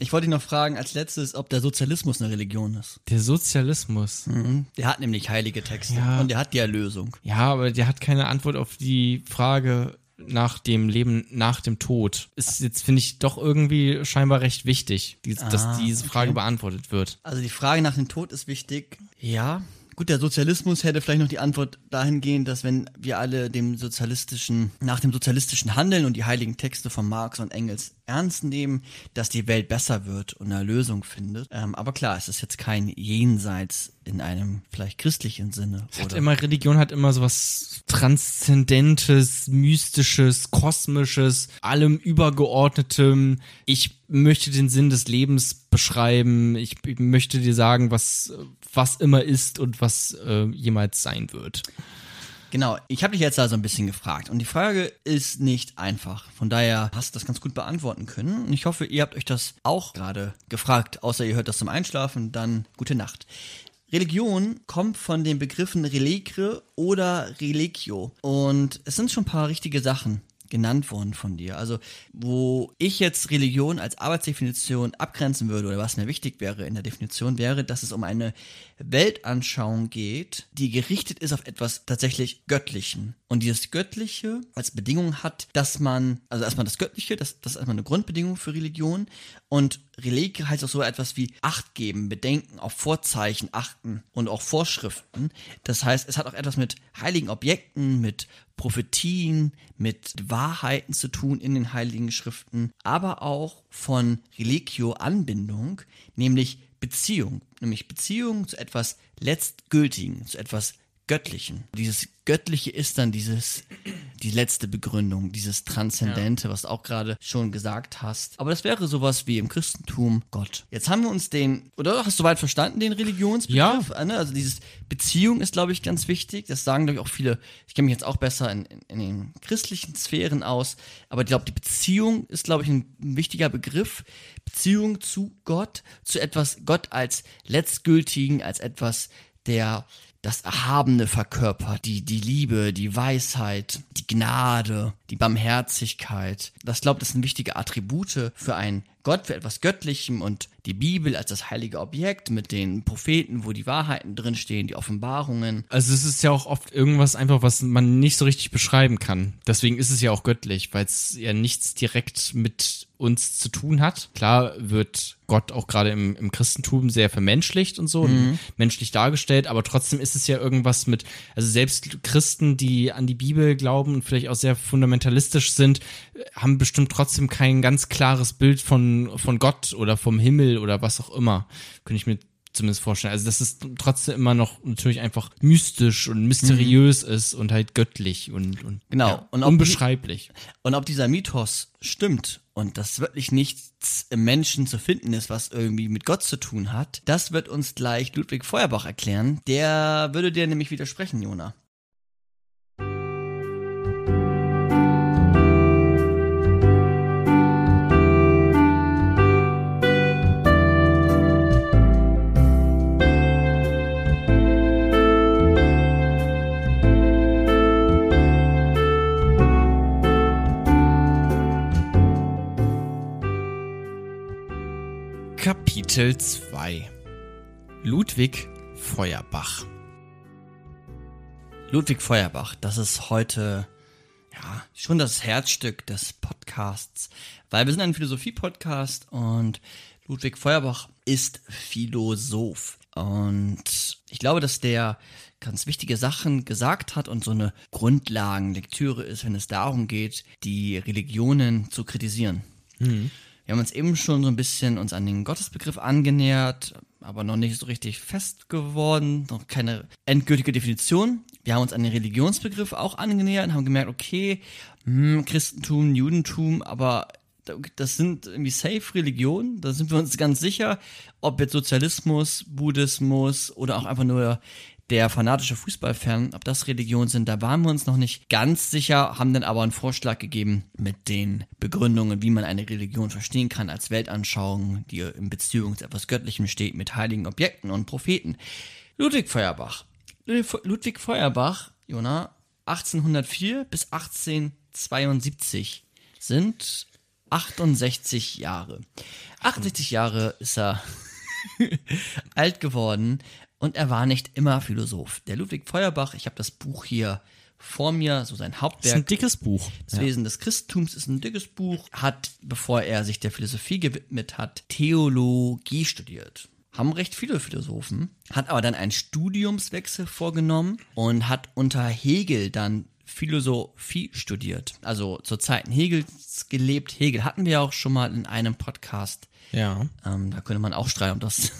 S3: Ich wollte dich noch fragen als letztes, ob der Sozialismus eine Religion ist.
S2: der Sozialismus,
S3: Der hat nämlich heilige Texte
S2: Ja.
S3: und der hat die Erlösung.
S2: ja, aber der hat keine Antwort auf die Frage nach dem Leben nach dem Tod. Ist jetzt, finde ich, doch irgendwie scheinbar recht wichtig, die, dass
S3: Ah,
S2: diese Frage beantwortet wird.
S3: Also die Frage nach dem Tod ist wichtig. Ja. Gut, der Sozialismus hätte vielleicht noch die Antwort dahingehend, dass wenn wir alle dem sozialistischen, nach dem sozialistischen Handeln und die heiligen Texte von Marx und Engels ernst nehmen, dass die Welt besser wird und eine Lösung findet. Ähm, aber klar, es ist jetzt kein Jenseits in einem vielleicht christlichen Sinne.
S2: Hat
S3: Oder?
S2: immer, Religion hat immer sowas Transzendentes, Mystisches, Kosmisches, allem Übergeordnetem. Ich möchte den Sinn des Lebens beschreiben. Ich möchte dir sagen, was, was immer ist und was äh, jemals sein wird.
S3: Genau, ich habe dich jetzt also ein bisschen gefragt und die Frage ist nicht einfach. Von daher hast du das ganz gut beantworten können und ich hoffe, ihr habt euch das auch gerade gefragt, außer ihr hört das zum Einschlafen, dann gute Nacht. Religion kommt von den Begriffen Religre oder Religio und es sind schon ein paar richtige Sachen genannt worden von dir. Also, wo ich jetzt Religion als Arbeitsdefinition abgrenzen würde oder was mir wichtig wäre in der Definition, wäre, dass es um eine Weltanschauung geht, die gerichtet ist auf etwas tatsächlich Göttlichen. Und dieses Göttliche als Bedingung hat, dass man, also erstmal das Göttliche, das, das ist erstmal eine Grundbedingung für Religion. Und Religie heißt auch so etwas wie Acht geben, Bedenken, auf Vorzeichen achten und auch Vorschriften. Das heißt, es hat auch etwas mit heiligen Objekten, mit Prophetien, mit Wahrheiten zu tun in den heiligen Schriften, aber auch von Religio Anbindung, nämlich Beziehung, nämlich Beziehung zu etwas Letztgültigen, zu etwas Göttlichen. Dieses Göttliche ist dann dieses, die letzte Begründung, dieses Transzendente, was du auch gerade schon gesagt hast. Aber das wäre sowas wie im Christentum Gott. Jetzt haben wir uns den, oder hast du weit verstanden, den Religionsbegriff? Ja. Also dieses Beziehung ist, glaube ich, ganz wichtig. Das sagen, glaube ich, auch viele, ich kenne mich jetzt auch besser in, in, in den christlichen Sphären aus, aber ich glaube, die Beziehung ist, glaube ich, ein, ein wichtiger Begriff. Beziehung zu Gott, zu etwas, Gott als letztgültigen, als etwas, der das Erhabene verkörpert, die, die Liebe, die Weisheit, die Gnade, die Barmherzigkeit. Das glaube, das sind wichtige Attribute für einen Gott für etwas Göttlichem und die Bibel als das heilige Objekt mit den Propheten, wo die Wahrheiten drinstehen, die Offenbarungen.
S2: Also es ist ja auch oft irgendwas einfach, was man nicht so richtig beschreiben kann. Deswegen ist es ja auch göttlich, weil es ja nichts direkt mit uns zu tun hat. Klar wird Gott auch gerade im, im Christentum sehr vermenschlicht und so, und menschlich dargestellt, aber trotzdem ist es ja irgendwas mit, also selbst Christen, die an die Bibel glauben und vielleicht auch sehr fundamentalistisch sind, haben bestimmt trotzdem kein ganz klares Bild von, von Gott oder vom Himmel oder was auch immer. Könnte ich mir zumindest vorstellen. Also, dass es trotzdem immer noch natürlich einfach mystisch und mysteriös ist und halt göttlich und, und
S3: Genau.
S2: ja,
S3: Und
S2: unbeschreiblich.
S3: Und ob dieser Mythos stimmt und dass wirklich nichts im Menschen zu finden ist, was irgendwie mit Gott zu tun hat, das wird uns gleich Ludwig Feuerbach erklären. Der würde dir nämlich widersprechen, Jona.
S2: Kapitel 2 Ludwig Feuerbach
S3: Ludwig Feuerbach, das ist heute ja schon das Herzstück des Podcasts, weil wir sind ein Philosophie-Podcast und Ludwig Feuerbach ist Philosoph. Und ich glaube, dass der ganz wichtige Sachen gesagt hat und so eine Grundlagenlektüre ist, wenn es darum geht, die Religionen zu kritisieren. Wir haben uns eben schon so ein bisschen uns an den Gottesbegriff angenähert, aber noch nicht so richtig fest geworden, noch keine endgültige Definition. Wir haben uns an den Religionsbegriff auch angenähert und haben gemerkt, okay, hm, Christentum, Judentum, aber das sind irgendwie safe Religionen, da sind wir uns ganz sicher, ob jetzt Sozialismus, Buddhismus oder auch einfach nur der fanatische Fußballfan, ob das Religionen sind, da waren wir uns noch nicht ganz sicher, haben dann aber einen Vorschlag gegeben mit den Begründungen, wie man eine Religion verstehen kann als Weltanschauung, die in Beziehung zu etwas Göttlichem steht, mit heiligen Objekten und Propheten. Ludwig Feuerbach. Ludwig Feuerbach, Jona, 1804 bis 1872 sind 68 Jahre. 68 Jahre ist er alt geworden und er war nicht immer Philosoph. Der Ludwig Feuerbach, ich habe das Buch hier vor mir, so sein
S2: Das ist
S3: Hauptwerk.
S2: ein dickes Buch.
S3: Das Wesen des Christentums ist ein dickes Buch, hat, bevor er sich der Philosophie gewidmet hat, Theologie studiert. Haben recht viele Philosophen, hat aber dann einen Studiumswechsel vorgenommen und hat unter Hegel dann Philosophie studiert. Also zur Zeiten Hegels gelebt. Hegel hatten wir auch schon mal in einem Podcast.
S2: Ja.
S3: Ähm, da könnte man auch streiten, ob das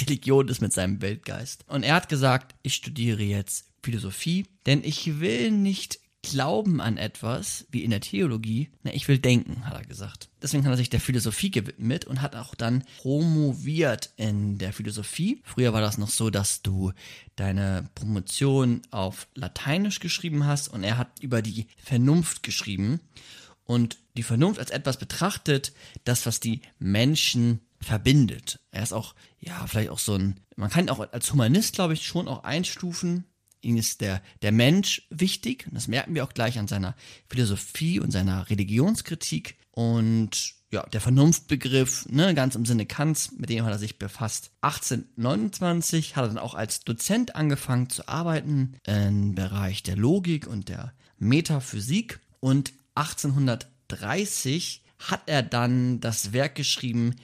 S3: Religion ist mit seinem Weltgeist. Und er hat gesagt, ich studiere jetzt Philosophie, denn ich will nicht glauben an etwas, wie in der Theologie, na, ich will denken, hat er gesagt. Deswegen hat er sich der Philosophie gewidmet und hat auch dann promoviert in der Philosophie. Früher war das noch so, dass du deine Promotion auf Lateinisch geschrieben hast und er hat über die Vernunft geschrieben und die Vernunft als etwas betrachtet, das, was die Menschen verbindet. Er ist auch, ja, vielleicht auch so ein, man kann ihn auch als Humanist, glaube ich, schon auch einstufen. Ihm ist der, der Mensch wichtig. Und das merken wir auch gleich an seiner Philosophie und seiner Religionskritik. Und ja, der Vernunftbegriff, ne, ganz im Sinne Kants, mit dem hat er sich befasst. 1829 hat er dann auch als Dozent angefangen zu arbeiten im Bereich der Logik und der Metaphysik. Und 1830 hat er dann das Werk geschrieben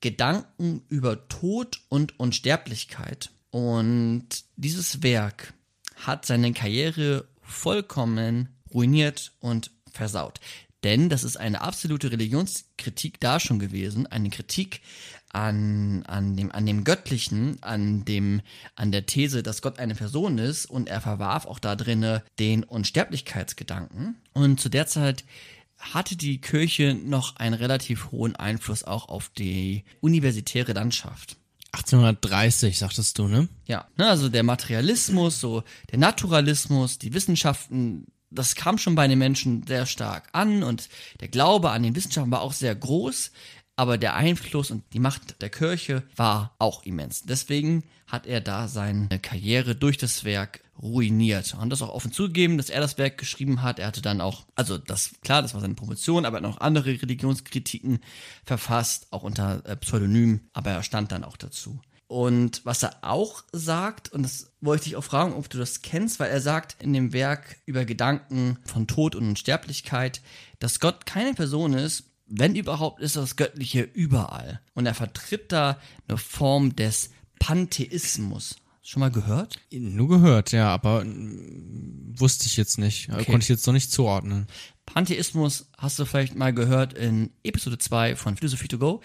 S3: Gedanken über Tod und Unsterblichkeit. Und dieses Werk hat seine Karriere vollkommen ruiniert und versaut. Denn das ist eine absolute Religionskritik da schon gewesen, eine Kritik an, an, dem, an dem Göttlichen, an, dem, an der These, dass Gott eine Person ist und er verwarf auch da drinne den Unsterblichkeitsgedanken. Und zu der Zeit hatte die Kirche noch einen relativ hohen Einfluss auch auf die universitäre Landschaft.
S2: 1830, sagtest du, ne?
S3: Ja, ne, also der Materialismus, so der Naturalismus, die Wissenschaften, das kam schon bei den Menschen sehr stark an und der Glaube an den Wissenschaften war auch sehr groß, aber der Einfluss und die Macht der Kirche war auch immens. Deswegen hat er da seine Karriere durch das Werk ruiniert. Und das auch offen zugegeben, dass er das Werk geschrieben hat. Er hatte dann auch, also das, klar, das war seine Promotion, aber er hat noch andere Religionskritiken verfasst, auch unter äh, Pseudonym, aber er stand dann auch dazu. Und was er auch sagt, und das wollte ich auch fragen, ob du das kennst, weil er sagt in dem Werk über Gedanken von Tod und Unsterblichkeit, dass Gott keine Person ist, wenn überhaupt ist das Göttliche überall. Und er vertritt da eine Form des Pantheismus. Schon mal gehört?
S2: Nur gehört, ja, aber mm, wusste ich jetzt nicht.
S3: Okay.
S2: Konnte ich jetzt noch nicht zuordnen.
S3: Pantheismus hast du vielleicht mal gehört in Episode 2 von Philosophie to Go.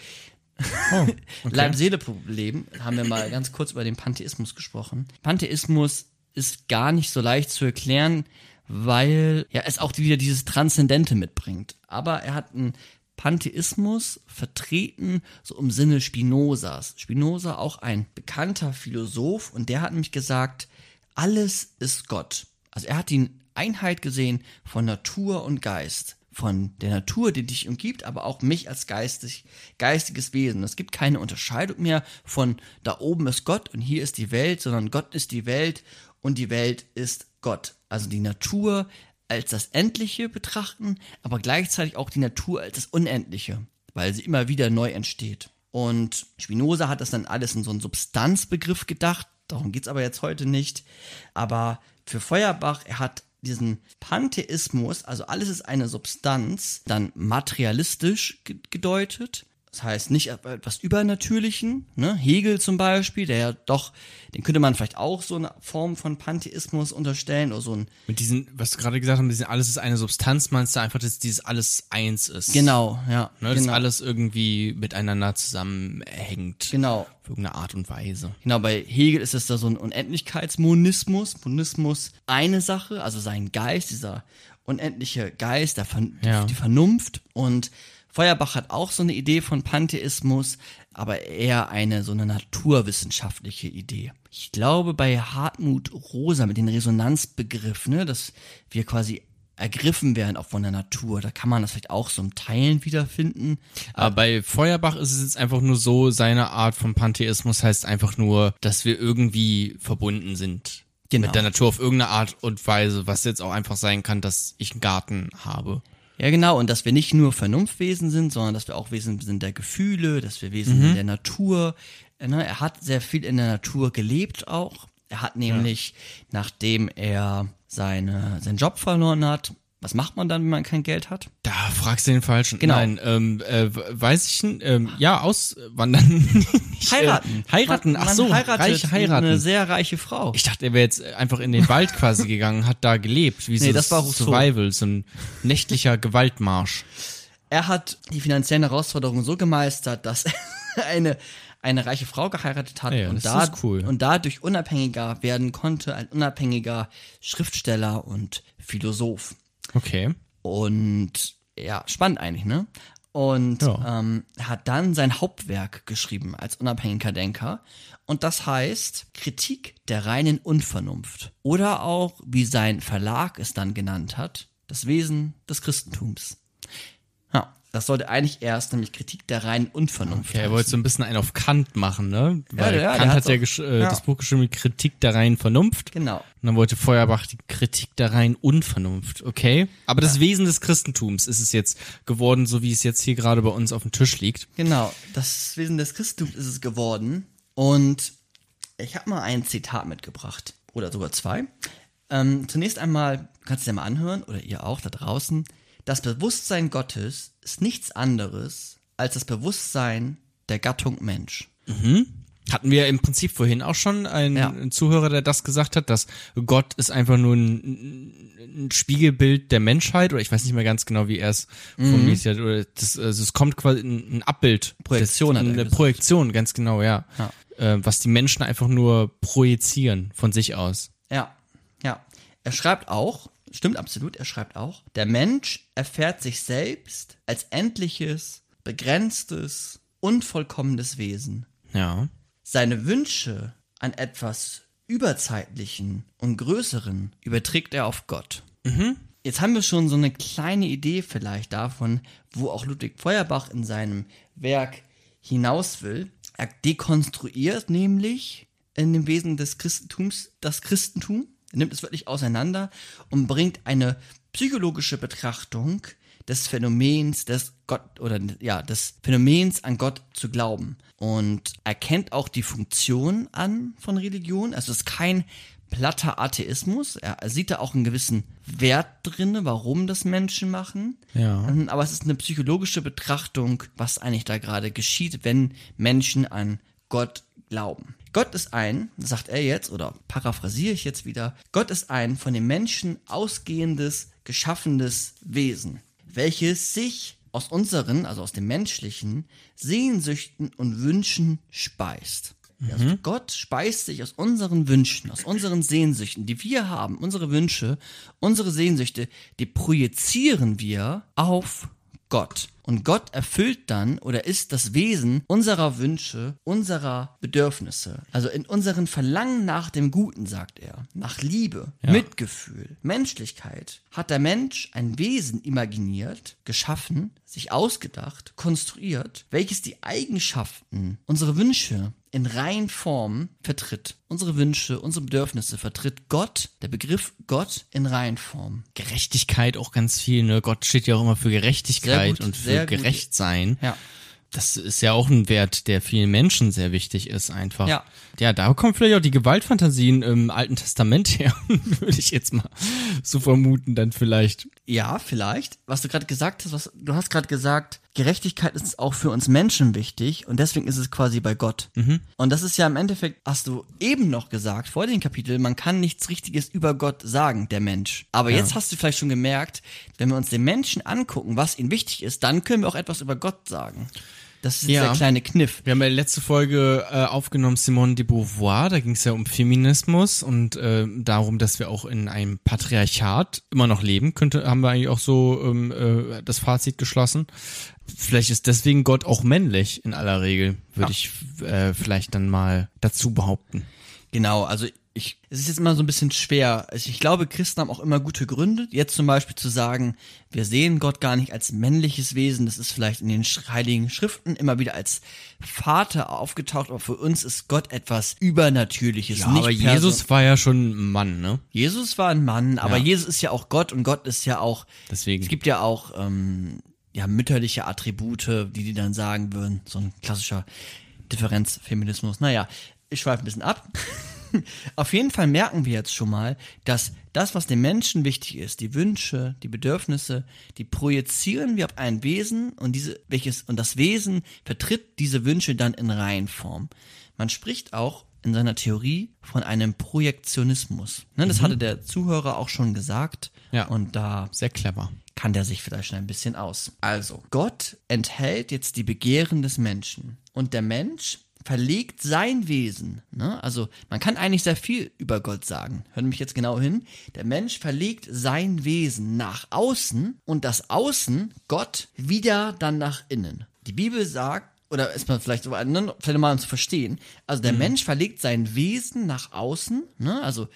S2: Oh,
S3: Leib-Seele-Problem haben wir mal ganz kurz über den Pantheismus gesprochen. Pantheismus ist gar nicht so leicht zu erklären, weil ja es auch wieder dieses Transzendente mitbringt. Aber er hat einen Pantheismus vertreten, so im Sinne Spinozas. Spinoza auch ein bekannter Philosoph und der hat nämlich gesagt, alles ist Gott. Also er hat die Einheit gesehen von Natur und Geist. Von der Natur, die dich umgibt, aber auch mich als geistig, geistiges Wesen. Es gibt keine Unterscheidung mehr von da oben ist Gott und hier ist die Welt, sondern Gott ist die Welt und die Welt ist Gott. Also die Natur als das Endliche betrachten, aber gleichzeitig auch die Natur als das Unendliche, weil sie immer wieder neu entsteht. Und Spinoza hat das dann alles in so einen Substanzbegriff gedacht, darum geht's aber jetzt heute nicht. Aber für Feuerbach, er hat diesen Pantheismus, also alles ist eine Substanz, dann materialistisch ge gedeutet. Das heißt nicht etwas Übernatürlichen, ne? Hegel zum Beispiel, der ja doch, den könnte man vielleicht auch so eine Form von Pantheismus unterstellen oder so ein
S2: Mit diesen, was du gerade gesagt hast, mit alles ist eine Substanz, meinst du einfach, dass dieses alles eins ist?
S3: Genau, ja.
S2: Ne, dass
S3: genau.
S2: alles irgendwie miteinander zusammenhängt.
S3: Genau.
S2: Auf irgendeine Art und Weise.
S3: Genau, bei Hegel ist es da so ein Unendlichkeitsmonismus. Monismus eine Sache, also sein Geist, dieser unendliche Geist, der Vern
S2: Ja.
S3: die Vernunft. Und Feuerbach hat auch so eine Idee von Pantheismus, aber eher eine so eine naturwissenschaftliche Idee. Ich glaube bei Hartmut Rosa mit dem Resonanzbegriff, ne, dass wir quasi ergriffen werden auch von der Natur. Da kann man das vielleicht auch so im Teilen wiederfinden.
S2: Aber bei Feuerbach ist es jetzt einfach nur so, seine Art von Pantheismus heißt einfach nur, dass wir irgendwie verbunden sind.
S3: Genau.
S2: Mit der Natur auf irgendeine Art und Weise, was jetzt auch einfach sein kann, dass ich einen Garten habe.
S3: Ja, genau. Und dass wir nicht nur Vernunftwesen sind, sondern dass wir auch Wesen sind der Gefühle, dass wir Wesen sind der Natur. Äh, ne, Er hat sehr viel in der Natur gelebt auch. Er hat nämlich, nachdem er seine, seinen Job verloren hat, was macht man dann, wenn man kein Geld hat?
S2: Da fragst du den Falschen.
S3: Genau.
S2: Nein, ähm, äh, weiß ich, ähm, ja, auswandern. Nicht,
S3: Heiraten.
S2: Äh, heiraten,
S3: Man,
S2: ach so,
S3: heiratet
S2: reich heiraten.
S3: eine sehr reiche Frau.
S2: Ich dachte, er wäre jetzt einfach in den Wald quasi gegangen, hat da gelebt. Wie so
S3: Nee, das war.
S2: Survival, so ein nächtlicher Gewaltmarsch.
S3: Er hat die finanziellen Herausforderungen so gemeistert, dass er eine, eine reiche Frau geheiratet hat
S2: Ja,
S3: und, da,
S2: cool.
S3: und dadurch unabhängiger werden konnte, ein unabhängiger Schriftsteller und Philosoph.
S2: Okay.
S3: Und ja, spannend eigentlich, ne? Und
S2: Ja.
S3: ähm, hat dann sein Hauptwerk geschrieben als unabhängiger Denker. Und das heißt Kritik der reinen Unvernunft. Oder auch, wie sein Verlag es dann genannt hat, das Wesen des Christentums. Ja, das sollte eigentlich erst nämlich Kritik der reinen Unvernunft.
S2: Okay, er wollte so ein bisschen einen auf Kant machen, ne? Weil
S3: ja, der
S2: Kant hat ja, äh,
S3: ja.
S2: das Buch geschrieben mit Kritik der reinen Vernunft.
S3: Genau.
S2: Und dann wollte Feuerbach die Kritik der reinen Unvernunft, okay? Aber das Wesen des Christentums ist es jetzt geworden, so wie es jetzt hier gerade bei uns auf dem Tisch liegt.
S3: Genau, das Wesen des Christentums ist es geworden. Und ich habe mal ein Zitat mitgebracht. Oder sogar zwei. Ähm, zunächst einmal, kannst du dir mal anhören, oder ihr auch da draußen. Das Bewusstsein Gottes ist nichts anderes als das Bewusstsein der Gattung Mensch.
S2: Hatten wir im Prinzip vorhin auch schon einen,
S3: Ja.
S2: Zuhörer, der das gesagt hat, dass Gott ist einfach nur ein, ein Spiegelbild der Menschheit, oder ich weiß nicht mehr ganz genau, wie er es
S3: Mhm.
S2: formuliert hat, oder das, also es kommt quasi ein, ein Abbild.
S3: Projektion
S2: das, Eine. Projektion, ganz genau, ja.
S3: Ja.
S2: Äh, was die Menschen einfach nur projizieren von sich aus.
S3: Ja, ja. Er schreibt auch, stimmt absolut, er schreibt auch, der Mensch erfährt sich selbst als endliches, begrenztes, unvollkommenes Wesen.
S2: Ja.
S3: Seine Wünsche an etwas Überzeitlichen und Größeren überträgt er auf Gott. Jetzt haben wir schon so eine kleine Idee vielleicht davon, wo auch Ludwig Feuerbach in seinem Werk hinaus will. Er dekonstruiert nämlich in dem Wesen des Christentums das Christentum, nimmt es wirklich auseinander und bringt eine psychologische Betrachtung des Phänomens des Gott oder ja, des Phänomens an Gott zu glauben und erkennt auch die Funktion an von Religion. Also es ist kein platter Atheismus. Er, sieht da auch einen gewissen Wert drinne, warum das Menschen machen.
S2: Ja.
S3: Ähm, Aber es ist eine psychologische Betrachtung, was eigentlich da gerade geschieht, wenn Menschen an Gott glauben. Gott ist ein, sagt er jetzt, oder paraphrasiere ich jetzt wieder, Gott ist ein von den Menschen ausgehendes, geschaffenes Wesen, welches sich aus unseren, also aus den menschlichen, Sehnsüchten und Wünschen speist. Also Gott speist sich aus unseren Wünschen, aus unseren Sehnsüchten, die wir haben, unsere Wünsche, unsere Sehnsüchte, die projizieren wir auf Gott. Und Gott erfüllt dann oder ist das Wesen unserer Wünsche, unserer Bedürfnisse. Also in unseren Verlangen nach dem Guten, sagt er, nach Liebe, Mitgefühl, Menschlichkeit, hat der Mensch ein Wesen imaginiert, geschaffen, sich ausgedacht, konstruiert, welches die Eigenschaften, unsere Wünsche in rein Form vertritt. Unsere Wünsche, unsere Bedürfnisse vertritt Gott, der Begriff Gott in rein Form.
S2: Gerechtigkeit auch ganz viel, ne? Gott steht ja auch immer für Gerechtigkeit
S3: gut,
S2: und für gerecht sein.
S3: Ja.
S2: Das ist ja auch ein Wert, der vielen Menschen sehr wichtig ist, einfach.
S3: Ja.
S2: Ja, da kommen vielleicht auch die Gewaltfantasien im Alten Testament her, würde ich jetzt mal so vermuten, dann vielleicht.
S3: Ja, vielleicht. Was du gerade gesagt hast, was du hast gerade gesagt, Gerechtigkeit ist auch für uns Menschen wichtig und deswegen ist es quasi bei Gott. Und das ist ja im Endeffekt, hast du eben noch gesagt, vor dem Kapitel, man kann nichts Richtiges über Gott sagen, der Mensch. Aber jetzt hast du vielleicht schon gemerkt, wenn wir uns den Menschen angucken, was ihnen wichtig ist, dann können wir auch etwas über Gott sagen. Das ist
S2: Ja.
S3: der kleine Kniff.
S2: Wir haben ja letzte Folge äh, aufgenommen Simone de Beauvoir, da ging es ja um Feminismus und äh, darum, dass wir auch in einem Patriarchat immer noch leben. Könnte, haben wir eigentlich auch so ähm, äh, das Fazit geschlossen. Vielleicht ist deswegen Gott auch männlich in aller Regel, würde ich äh, vielleicht dann mal dazu behaupten.
S3: Genau, also ich, es ist jetzt immer so ein bisschen schwer. Ich, ich glaube, Christen haben auch immer gute Gründe. Jetzt zum Beispiel zu sagen, wir sehen Gott gar nicht als männliches Wesen. Das ist vielleicht in den Heiligen Schriften immer wieder als Vater aufgetaucht, aber für uns ist Gott etwas Übernatürliches.
S2: Ja, aber Jesus war ja schon ein Mann, ne?
S3: Jesus war ein Mann, aber
S2: Ja.
S3: Jesus ist ja auch Gott und Gott ist ja auch.
S2: Deswegen.
S3: Es gibt ja auch ähm, ja mütterliche Attribute, die die dann sagen würden. So ein klassischer Differenzfeminismus. Naja, ich schweife ein bisschen ab. Auf jeden Fall merken wir jetzt schon mal, dass das, was den Menschen wichtig ist, die Wünsche, die Bedürfnisse, die projizieren wir auf ein Wesen und diese, welches, und das Wesen vertritt diese Wünsche dann in Reihenform. Man spricht auch in seiner Theorie von einem Projektionismus. Ne, das hatte der Zuhörer auch schon gesagt.
S2: Ja.
S3: Und da
S2: Sehr clever.
S3: kann der sich vielleicht schon ein bisschen aus. Also, Gott enthält jetzt die Begehren des Menschen. Und der Mensch verlegt sein Wesen. Ne? Also, man kann eigentlich sehr viel über Gott sagen. Hört mich jetzt genau hin. Der Mensch verlegt sein Wesen nach außen und das Außen, Gott, wieder dann nach innen. Die Bibel sagt, oder ist man vielleicht so, ne, vielleicht mal um zu verstehen. Also der Mensch verlegt sein Wesen nach außen, ne, also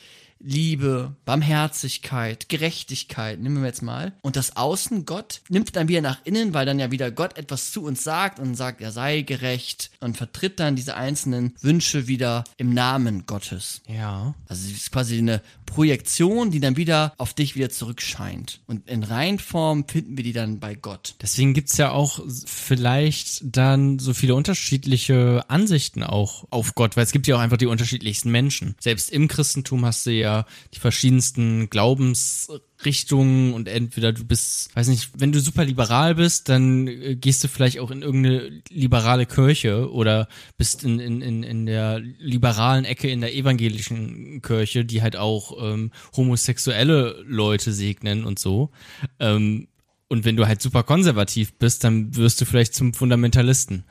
S3: Liebe, Barmherzigkeit, Gerechtigkeit, nehmen wir jetzt mal. Und das Außen, Gott, nimmt dann wieder nach innen, weil dann ja wieder Gott etwas zu uns sagt und sagt, er sei gerecht und vertritt dann diese einzelnen Wünsche wieder im Namen Gottes.
S2: Ja.
S3: Also es ist quasi eine Projektion, die dann wieder auf dich wieder zurückscheint. Und in Reinform finden wir die dann bei Gott.
S2: Deswegen gibt's ja auch vielleicht dann so viele unterschiedliche Ansichten auch auf Gott, weil es gibt ja auch einfach die unterschiedlichsten Menschen. Selbst im Christentum hast du ja die verschiedensten Glaubensrichtungen und entweder du bist, weiß nicht, wenn du super liberal bist, dann äh, gehst du vielleicht auch in irgendeine liberale Kirche oder bist in, in, in, in der liberalen Ecke in der evangelischen Kirche, die halt auch ähm, homosexuelle Leute segnen und so. Ähm, und wenn du halt super konservativ bist, dann wirst du vielleicht zum Fundamentalisten.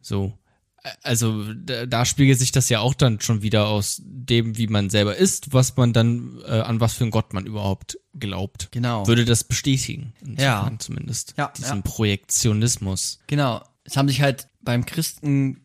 S2: So. Also da, da spiegelt sich das ja auch dann schon wieder aus dem, wie man selber ist, was man dann, äh, an was für einen Gott man überhaupt glaubt.
S3: Genau.
S2: Würde das bestätigen.
S3: Ja.
S2: Zumindest.
S3: Ja,
S2: Diesen
S3: ja.
S2: Projektionismus.
S3: Genau. es haben sich halt beim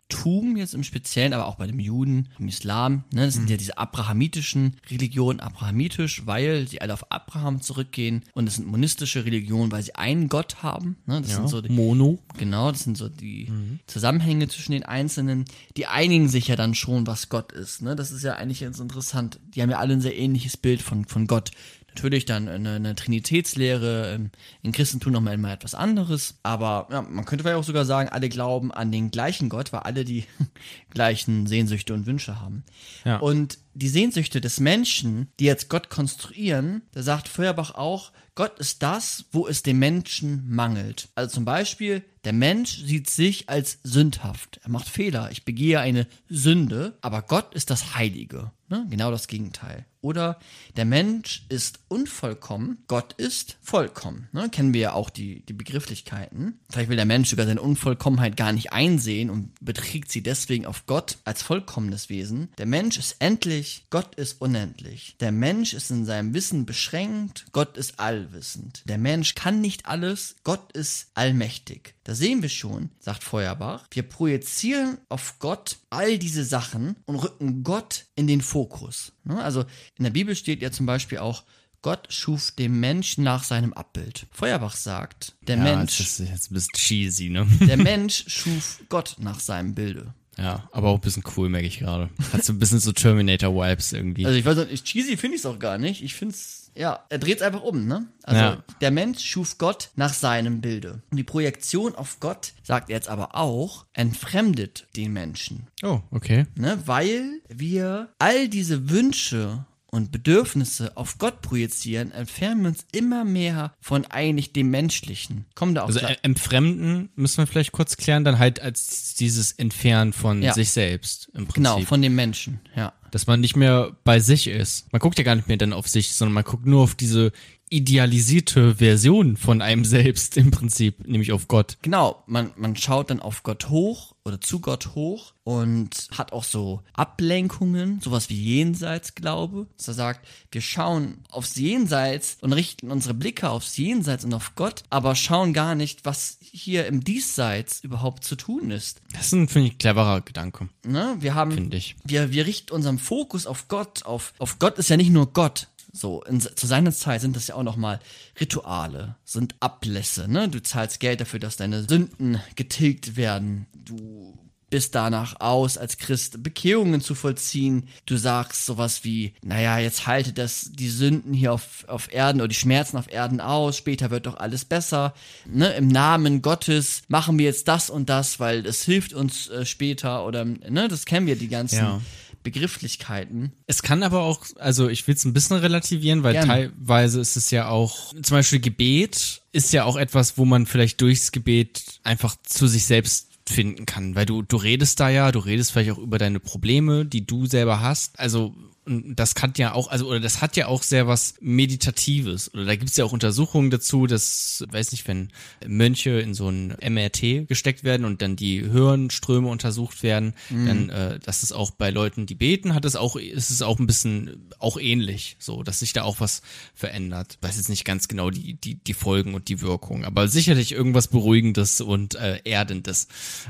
S3: Christentum jetzt im Speziellen, aber auch bei dem Juden, im Islam, ne, das sind ja diese abrahamitischen Religionen, abrahamitisch, weil sie alle auf Abraham zurückgehen und es sind monistische Religionen, weil sie einen Gott haben. Ne, das sind so die,
S2: Mono.
S3: Genau, das sind so die Zusammenhänge zwischen den Einzelnen. Die einigen sich ja dann schon, was Gott ist. Ne? Das ist ja eigentlich ganz interessant. Die haben ja alle ein sehr ähnliches Bild von, von Gott. Natürlich dann eine, eine Trinitätslehre, ähm, im Christentum nochmal immer etwas anderes. Aber ja, man könnte vielleicht auch sogar sagen, alle glauben an den gleichen Gott, weil alle die gleichen Sehnsüchte und Wünsche haben.
S2: Ja.
S3: Und die Sehnsüchte des Menschen, die jetzt Gott konstruieren, da sagt Feuerbach auch, Gott ist das, wo es dem Menschen mangelt. Also zum Beispiel, der Mensch sieht sich als sündhaft. Er macht Fehler. Ich begehe eine Sünde, aber Gott ist das Heilige. Ne? Genau das Gegenteil. Oder der Mensch ist unvollkommen, Gott ist vollkommen. Ne? Kennen wir ja auch die, die Begrifflichkeiten. Vielleicht will der Mensch sogar seine Unvollkommenheit gar nicht einsehen und beträgt sie deswegen auf Gott als vollkommenes Wesen. Der Mensch ist endlich, Gott ist unendlich. Der Mensch ist in seinem Wissen beschränkt, Gott ist allwissend. Der Mensch kann nicht alles, Gott ist allmächtig. Da sehen wir schon, sagt Feuerbach, wir projizieren auf Gott all diese Sachen und rücken Gott in den Fokus. Ne? Also in der Bibel steht ja zum Beispiel auch, Gott schuf den Menschen nach seinem Abbild. Feuerbach sagt, der
S2: Ja,
S3: Mensch,
S2: Das ist jetzt ein bisschen cheesy, ne?
S3: der Mensch schuf Gott nach seinem Bilde.
S2: Ja, aber auch ein bisschen cool, merke ich gerade. Hat so ein bisschen so Terminator-Vibes irgendwie.
S3: Also ich weiß nicht, cheesy finde ich es auch gar nicht. Ich finde es, ja, er dreht es einfach um, ne? Also
S2: Ja.
S3: der Mensch schuf Gott nach seinem Bilde. Und die Projektion auf Gott, sagt er jetzt aber auch, entfremdet den Menschen.
S2: oh, okay.
S3: Ne? Weil wir all diese Wünsche und Bedürfnisse auf Gott projizieren, entfernen wir uns immer mehr von eigentlich dem Menschlichen. Kommen da auch
S2: Also äh, entfremden müssen wir vielleicht kurz klären, dann halt als dieses Entfernen von
S3: Ja.
S2: sich selbst im Prinzip.
S3: genau, von dem Menschen, ja.
S2: Dass man nicht mehr bei sich ist. Man guckt ja gar nicht mehr dann auf sich, sondern man guckt nur auf diese idealisierte Version von einem selbst im Prinzip, nämlich auf Gott.
S3: Genau, man, man schaut dann auf Gott hoch oder zu Gott hoch und hat auch so Ablenkungen, sowas wie Jenseitsglaube. Dass er sagt, wir schauen aufs Jenseits und richten unsere Blicke aufs Jenseits und auf Gott, aber schauen gar nicht, was hier im Diesseits überhaupt zu tun ist.
S2: Das ist ein, finde ich, cleverer Gedanke,
S3: Ne? Wir haben,
S2: finde ich.
S3: wir, wir richten unseren Fokus auf Gott, auf, auf Gott ist ja nicht nur Gott. So, in, zu seiner Zeit sind das ja auch nochmal Rituale, sind Ablässe, ne? Du zahlst Geld dafür, dass deine Sünden getilgt werden. Du bist danach aus, als Christ Bekehrungen zu vollziehen. Du sagst sowas wie, naja, jetzt halte das, die Sünden hier auf, auf Erden oder die Schmerzen auf Erden aus, später wird doch alles besser. Ne? Im Namen Gottes machen wir jetzt das und das, weil es hilft uns äh, später oder, ne, das kennen wir, die ganzen
S2: Ja.
S3: Begrifflichkeiten.
S2: Es kann aber auch, also ich will es ein bisschen relativieren, weil
S3: Gerne.
S2: teilweise ist es ja auch, zum Beispiel Gebet ist ja auch etwas, wo man vielleicht durchs Gebet einfach zu sich selbst finden kann, weil du, du redest da ja, du redest vielleicht auch über deine Probleme, die du selber hast. Also und das kann ja auch, also oder das hat ja auch sehr was Meditatives. Oder da gibt es ja auch Untersuchungen dazu, dass, weiß nicht, wenn Mönche in so ein MRT gesteckt werden und dann die Hirnströme untersucht werden, dann, äh, das ist auch bei Leuten, die beten, hat es auch, ist es auch ein bisschen auch ähnlich, so, dass sich da auch was verändert. Weiß jetzt nicht ganz genau die, die, die Folgen und die Wirkung, aber sicherlich irgendwas Beruhigendes und äh, Erdendes.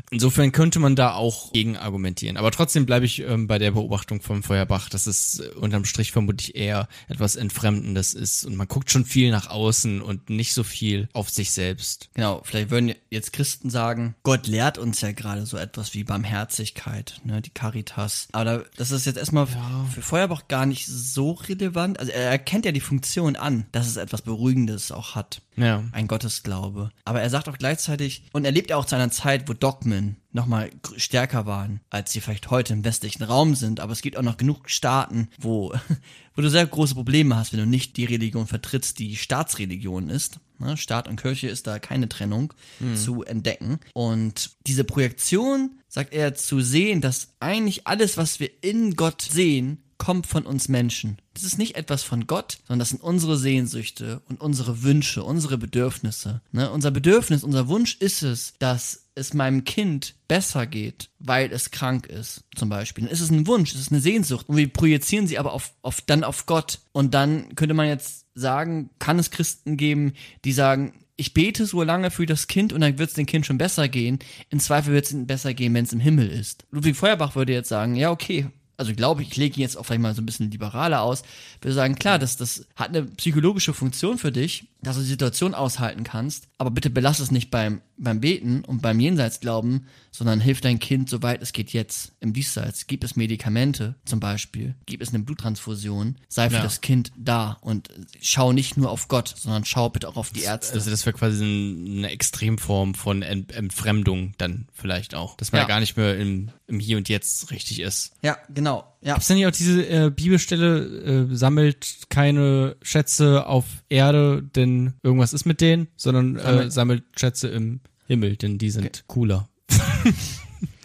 S2: Insofern könnte man da auch gegen argumentieren. Aber trotzdem bleibe ich ähm, bei der Beobachtung vom Feuerbach, dass es unterm Strich vermutlich eher etwas Entfremdendes ist und man guckt schon viel nach außen und nicht so viel auf sich selbst.
S3: Genau, vielleicht würden jetzt Christen sagen, Gott lehrt uns ja gerade so etwas wie Barmherzigkeit, ne, die Caritas. Aber da, das ist jetzt erstmal für Feuerbach gar nicht so relevant. Also er erkennt ja die Funktion an, dass es etwas Beruhigendes auch hat.
S2: Ja.
S3: Ein Gottesglaube. Aber er sagt auch gleichzeitig, und er lebt ja auch zu einer Zeit, wo Dogmen nochmal stärker waren, als sie vielleicht heute im westlichen Raum sind. Aber es gibt auch noch genug Staaten, wo, wo du sehr große Probleme hast, wenn du nicht die Religion vertrittst, die Staatsreligion ist. Ne? Staat und Kirche ist da keine Trennung zu entdecken. Und diese Projektion, sagt er, zu sehen, dass eigentlich alles, was wir in Gott sehen, kommt von uns Menschen. Das ist nicht etwas von Gott, sondern das sind unsere Sehnsüchte und unsere Wünsche, unsere Bedürfnisse. Ne? Unser Bedürfnis, unser Wunsch ist es, dass es meinem Kind besser geht, weil es krank ist, zum Beispiel. Dann ist es ein Wunsch, es ist eine Sehnsucht. Und wir projizieren sie aber auf, auf, dann auf Gott. Und dann könnte man jetzt sagen, kann es Christen geben, die sagen, ich bete so lange für das Kind und dann wird es dem Kind schon besser gehen. Im Zweifel wird es ihm besser gehen, wenn es im Himmel ist. Ludwig Feuerbach würde jetzt sagen, ja, okay, also glaube ich, ich lege ihn jetzt auch vielleicht mal so ein bisschen liberaler aus, würde sagen, klar, das, das hat eine psychologische Funktion für dich, dass du die Situation aushalten kannst, aber bitte belass es nicht beim, beim Beten und beim Jenseitsglauben, sondern hilf dein Kind, soweit es geht jetzt im Diesseits. Gib es Medikamente zum Beispiel, gib es eine Bluttransfusion, sei für
S2: Ja.
S3: das Kind da und schau nicht nur auf Gott, sondern schau bitte auch auf die Ärzte.
S2: Also das wäre quasi ein- eine Extremform von Ent Entfremdung dann vielleicht auch. Dass man
S3: Ja.
S2: ja gar nicht mehr im, im Hier und Jetzt richtig ist.
S3: ja, genau. Ja.
S2: Gibt's denn nicht auch diese äh, Bibelstelle, äh, sammelt keine Schätze auf Erde, denn irgendwas ist mit denen, sondern äh,
S3: Sammelt-
S2: Schätze im Himmel, denn die sind cooler.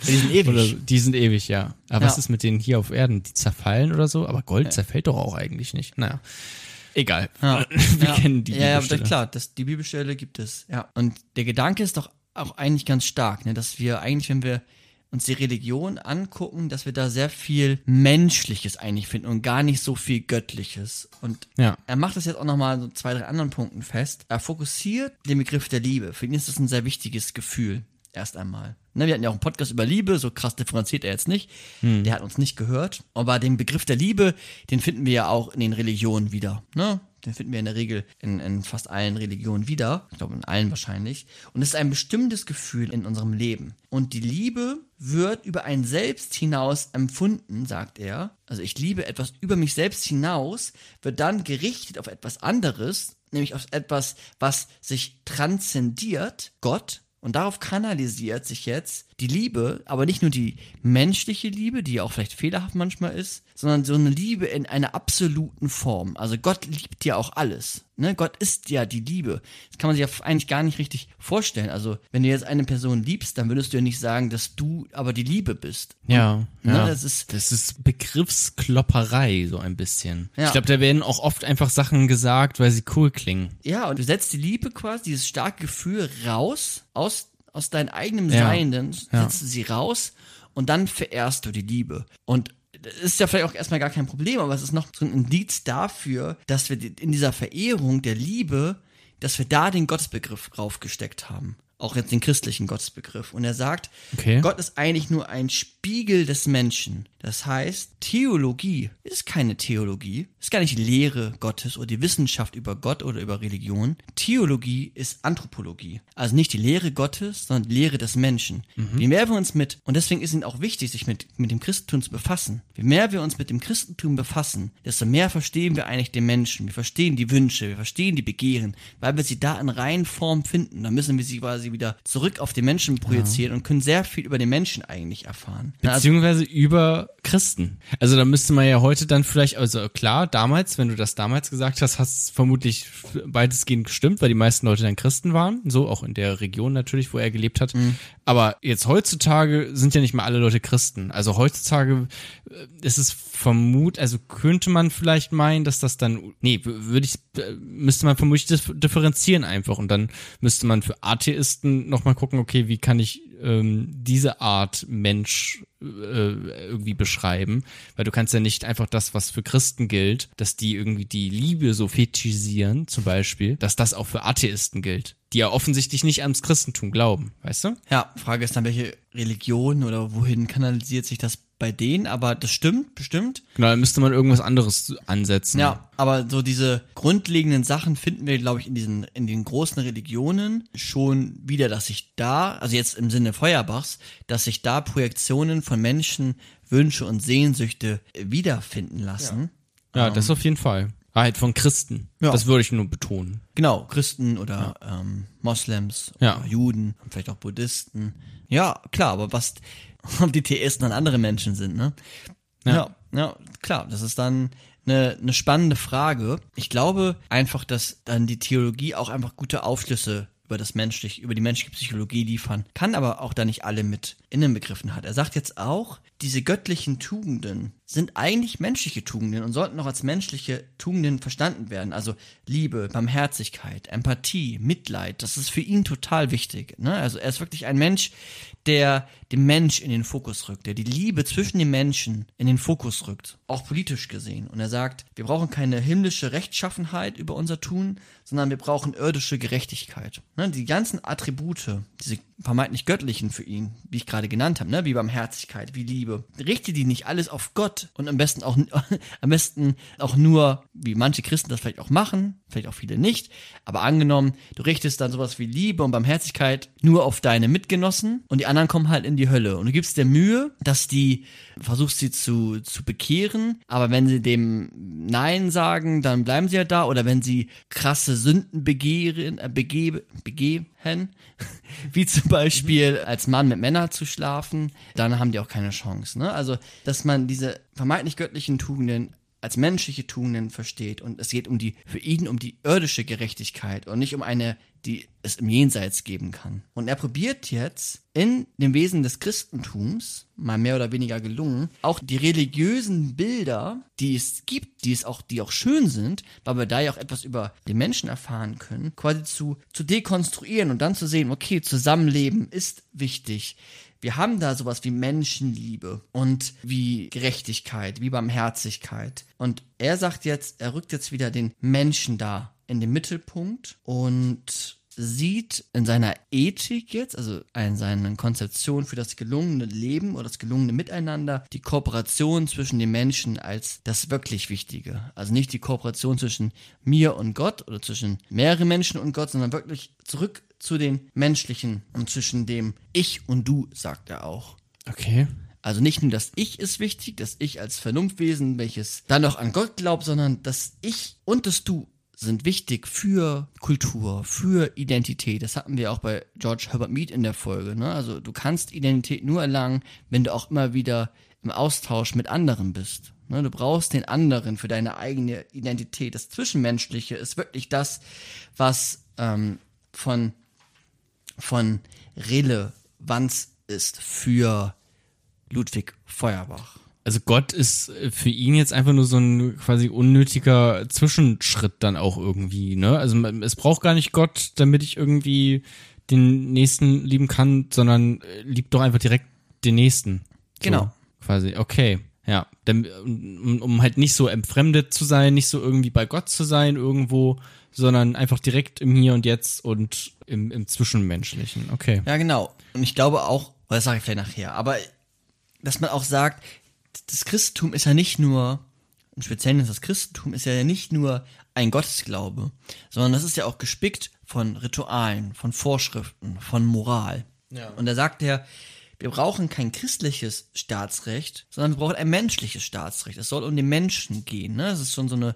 S3: Die sind ewig.
S2: Oder die sind ewig, ja. Aber
S3: Ja.
S2: was ist mit denen hier auf Erden? Die zerfallen oder so? Aber Gold zerfällt doch auch eigentlich nicht. Naja. Egal.
S3: Ja.
S2: Wir
S3: ja.
S2: kennen die
S3: Ja, ja, aber
S2: Bibelstelle.
S3: klar, das, die Bibelstelle gibt es. Ja. Und der Gedanke ist doch auch eigentlich ganz stark, ne, dass wir eigentlich, wenn wir uns die Religion angucken, dass wir da sehr viel Menschliches eigentlich finden und gar nicht so viel Göttliches. Und
S2: Ja.
S3: er macht das jetzt auch nochmal so zwei, drei anderen Punkten fest. Er fokussiert den Begriff der Liebe. Für ihn ist das ein sehr wichtiges Gefühl. Erst einmal. Ne, wir hatten ja auch einen Podcast über Liebe, so krass differenziert er jetzt nicht. Der hat uns nicht gehört. Aber den Begriff der Liebe, den finden wir ja auch in den Religionen wieder. Ne? Den finden wir in der Regel in, in fast allen Religionen wieder. Ich glaube, in allen wahrscheinlich. Und es ist ein bestimmtes Gefühl in unserem Leben. Und die Liebe wird über ein Selbst hinaus empfunden, sagt er. Also ich liebe etwas über mich selbst hinaus, wird dann gerichtet auf etwas anderes, nämlich auf etwas, was sich transzendiert, Gott, und darauf kanalisiert sich jetzt die Liebe, aber nicht nur die menschliche Liebe, die ja auch vielleicht fehlerhaft manchmal ist, sondern so eine Liebe in einer absoluten Form. Also Gott liebt ja auch alles. Ne? Gott ist ja die Liebe. Das kann man sich ja eigentlich gar nicht richtig vorstellen. Also wenn du jetzt eine Person liebst, dann würdest du ja nicht sagen, dass du aber die Liebe bist.
S2: Ja,
S3: Ne,
S2: ja.
S3: das ist-
S2: das ist Begriffsklopperei, so ein bisschen.
S3: Ja.
S2: Ich glaube, da werden auch oft einfach Sachen gesagt, weil sie cool klingen.
S3: Ja, und du setzt die Liebe quasi, dieses starke Gefühl raus, aus, aus deinem eigenen
S2: Ja.
S3: Sein, dann
S2: Ja.
S3: setzt du sie raus und dann verehrst du die Liebe. Und das ist ja vielleicht auch erstmal gar kein Problem, aber es ist noch so ein Indiz dafür, dass wir in dieser Verehrung der Liebe, dass wir da den Gottesbegriff raufgesteckt haben. Auch jetzt den christlichen Gottesbegriff. Und er sagt,
S2: Okay.
S3: Gott ist eigentlich nur ein Spiegel des Menschen. Das heißt, Theologie ist keine Theologie, ist gar nicht die Lehre Gottes oder die Wissenschaft über Gott oder über Religion. Theologie ist Anthropologie. Also nicht die Lehre Gottes, sondern die Lehre des Menschen. Je mehr wir uns mit, und deswegen ist es auch wichtig, sich mit, mit dem Christentum zu befassen. Je mehr wir uns mit dem Christentum befassen, desto mehr verstehen wir eigentlich den Menschen. Wir verstehen die Wünsche, wir verstehen die Begehren, weil wir sie da in reinen Form finden. Dann müssen wir sie quasi wieder zurück auf den Menschen projizieren und können sehr viel über den Menschen eigentlich erfahren. Also,
S2: Beziehungsweise über Christen. Also da müsste man ja heute dann vielleicht, also klar, damals, wenn du das damals gesagt hast, hast es vermutlich weitestgehend gestimmt, weil die meisten Leute dann Christen waren. So auch in der Region natürlich, wo er gelebt hat.
S3: Mhm.
S2: Aber jetzt heutzutage sind ja nicht mal alle Leute Christen. Also heutzutage äh, ist es vermut, also könnte man vielleicht meinen, dass das dann, nee, würde ich, äh, müsste man vermutlich dif- differenzieren einfach und dann müsste man für Atheisten nochmal gucken, okay, wie kann ich ähm, diese Art Mensch äh, irgendwie beschreiben, weil du kannst ja nicht einfach das, was für Christen gilt, dass die irgendwie die Liebe so fetischisieren, zum Beispiel, dass das auch für Atheisten gilt, die ja offensichtlich nicht ans Christentum glauben, weißt du?
S3: Ja, Frage ist dann, welche Religion oder wohin kanalisiert sich das bei denen, aber das stimmt, bestimmt.
S2: Genau, dann müsste man irgendwas anderes ansetzen.
S3: Ja, aber so diese grundlegenden Sachen finden wir, glaube ich, in diesen, in den großen Religionen schon wieder, dass sich da, also jetzt im Sinne Feuerbachs, dass sich da Projektionen von Menschen, Wünsche und Sehnsüchte wiederfinden lassen.
S2: Ja, das auf jeden Fall. Halt von Christen.
S3: Ja.
S2: Das würde ich nur betonen.
S3: Genau, Christen oder ähm, Moslems
S2: Ja.
S3: oder Juden und vielleicht auch Buddhisten. Ja, klar, aber was, ob die Theisten dann andere Menschen sind, ne? Ja, ja, klar, das ist dann eine, eine spannende Frage. Ich glaube einfach, dass dann die Theologie auch einfach gute Aufschlüsse über das menschliche, über die menschliche Psychologie liefern kann, aber auch da nicht alle mit Innenbegriffen hat. Er sagt jetzt auch, diese göttlichen Tugenden sind eigentlich menschliche Tugenden und sollten auch als menschliche Tugenden verstanden werden. Also Liebe, Barmherzigkeit, Empathie, Mitleid, das ist für ihn total wichtig. Ne? Also er ist wirklich ein Mensch, der den Mensch in den Fokus rückt, der die Liebe zwischen den Menschen in den Fokus rückt, auch politisch gesehen. Und er sagt, wir brauchen keine himmlische Rechtschaffenheit über unser Tun, sondern wir brauchen irdische Gerechtigkeit. Ne? Die ganzen Attribute, diese vermeintlich göttlichen für ihn, wie ich gerade genannt habe, ne? wie Barmherzigkeit, wie Liebe, richte die nicht alles auf Gott und am besten auch, am besten auch nur, wie manche Christen das vielleicht auch machen, vielleicht auch viele nicht, aber angenommen, du richtest dann sowas wie Liebe und Barmherzigkeit nur auf deine Mitgenossen und die anderen kommen halt in die Hölle. Und du gibst dir Mühe, dass die, versuchst sie zu, zu bekehren, aber wenn sie dem Nein sagen, dann bleiben sie ja da. Oder wenn sie krasse Sünden begehren, äh, begebe, begehen, wie zum Beispiel als Mann mit Männern zu schlafen, dann haben die auch keine Chance. Ne? Also, dass man diese vermeintlich göttlichen Tugenden als menschliche Tugenden versteht und es geht um die für ihn um die irdische Gerechtigkeit und nicht um eine die es im Jenseits geben kann. Und er probiert jetzt in dem Wesen des Christentums, mal mehr oder weniger gelungen, auch die religiösen Bilder, die es gibt, die es auch, die auch schön sind, weil wir da ja auch etwas über den Menschen erfahren können, quasi zu, zu dekonstruieren und dann zu sehen, okay, Zusammenleben ist wichtig. Wir haben da sowas wie Menschenliebe und wie Gerechtigkeit, wie Barmherzigkeit. Und er sagt jetzt, er rückt jetzt wieder den Menschen da in den Mittelpunkt und sieht in seiner Ethik jetzt, also in seiner Konzeption für das gelungene Leben oder das gelungene Miteinander, die Kooperation zwischen den Menschen als das wirklich Wichtige. Also nicht die Kooperation zwischen mir und Gott oder zwischen mehreren Menschen und Gott, sondern wirklich zurück zu den Menschlichen und zwischen dem Ich und Du, sagt er auch.
S2: Okay.
S3: Also nicht nur das Ich ist wichtig, das Ich als Vernunftwesen, welches dann noch an Gott glaubt, sondern das Ich und das Du sind wichtig für Kultur, für Identität. Das hatten wir auch bei George Herbert Mead in der Folge. Ne? Also du kannst Identität nur erlangen, wenn du auch immer wieder im Austausch mit anderen bist. Ne? Du brauchst den anderen für deine eigene Identität. Das Zwischenmenschliche ist wirklich das, was ähm, von, von Relevanz ist für Ludwig Feuerbach
S2: also Gott ist äh, für ihn jetzt einfach nur so ein quasi unnötiger Zwischenschritt dann auch irgendwie, ne? Also es braucht gar nicht Gott, damit ich irgendwie den nächsten lieben kann, sondern äh, liebt doch einfach direkt den nächsten. So,
S3: genau.
S2: Quasi, okay. Ja, um, um halt nicht so entfremdet zu sein, nicht so irgendwie bei Gott zu sein irgendwo, sondern einfach direkt im Hier und Jetzt und im, im Zwischenmenschlichen. Okay.
S3: Ja, genau. Und ich glaube auch, das sage ich vielleicht nachher, aber dass man auch sagt, das Christentum ist ja nicht nur, und speziell das Christentum ist ja nicht nur ein Gottesglaube, sondern das ist ja auch gespickt von Ritualen, von Vorschriften, von Moral. Ja. Und da sagt er, wir brauchen kein christliches Staatsrecht, sondern wir brauchen ein menschliches Staatsrecht. Es soll um den Menschen gehen. Ne? Das ist schon so eine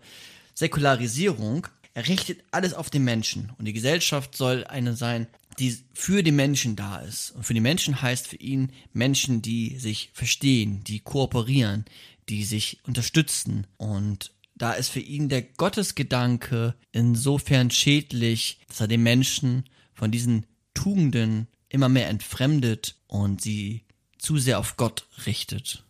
S3: Säkularisierung. Er richtet alles auf den Menschen. Und die Gesellschaft soll eine sein, die für die Menschen da ist. Und für die Menschen heißt für ihn Menschen, die sich verstehen, die kooperieren, die sich unterstützen. Und da ist für ihn der Gottesgedanke insofern schädlich, dass er den Menschen von diesen Tugenden immer mehr entfremdet und sie zu sehr auf Gott richtet.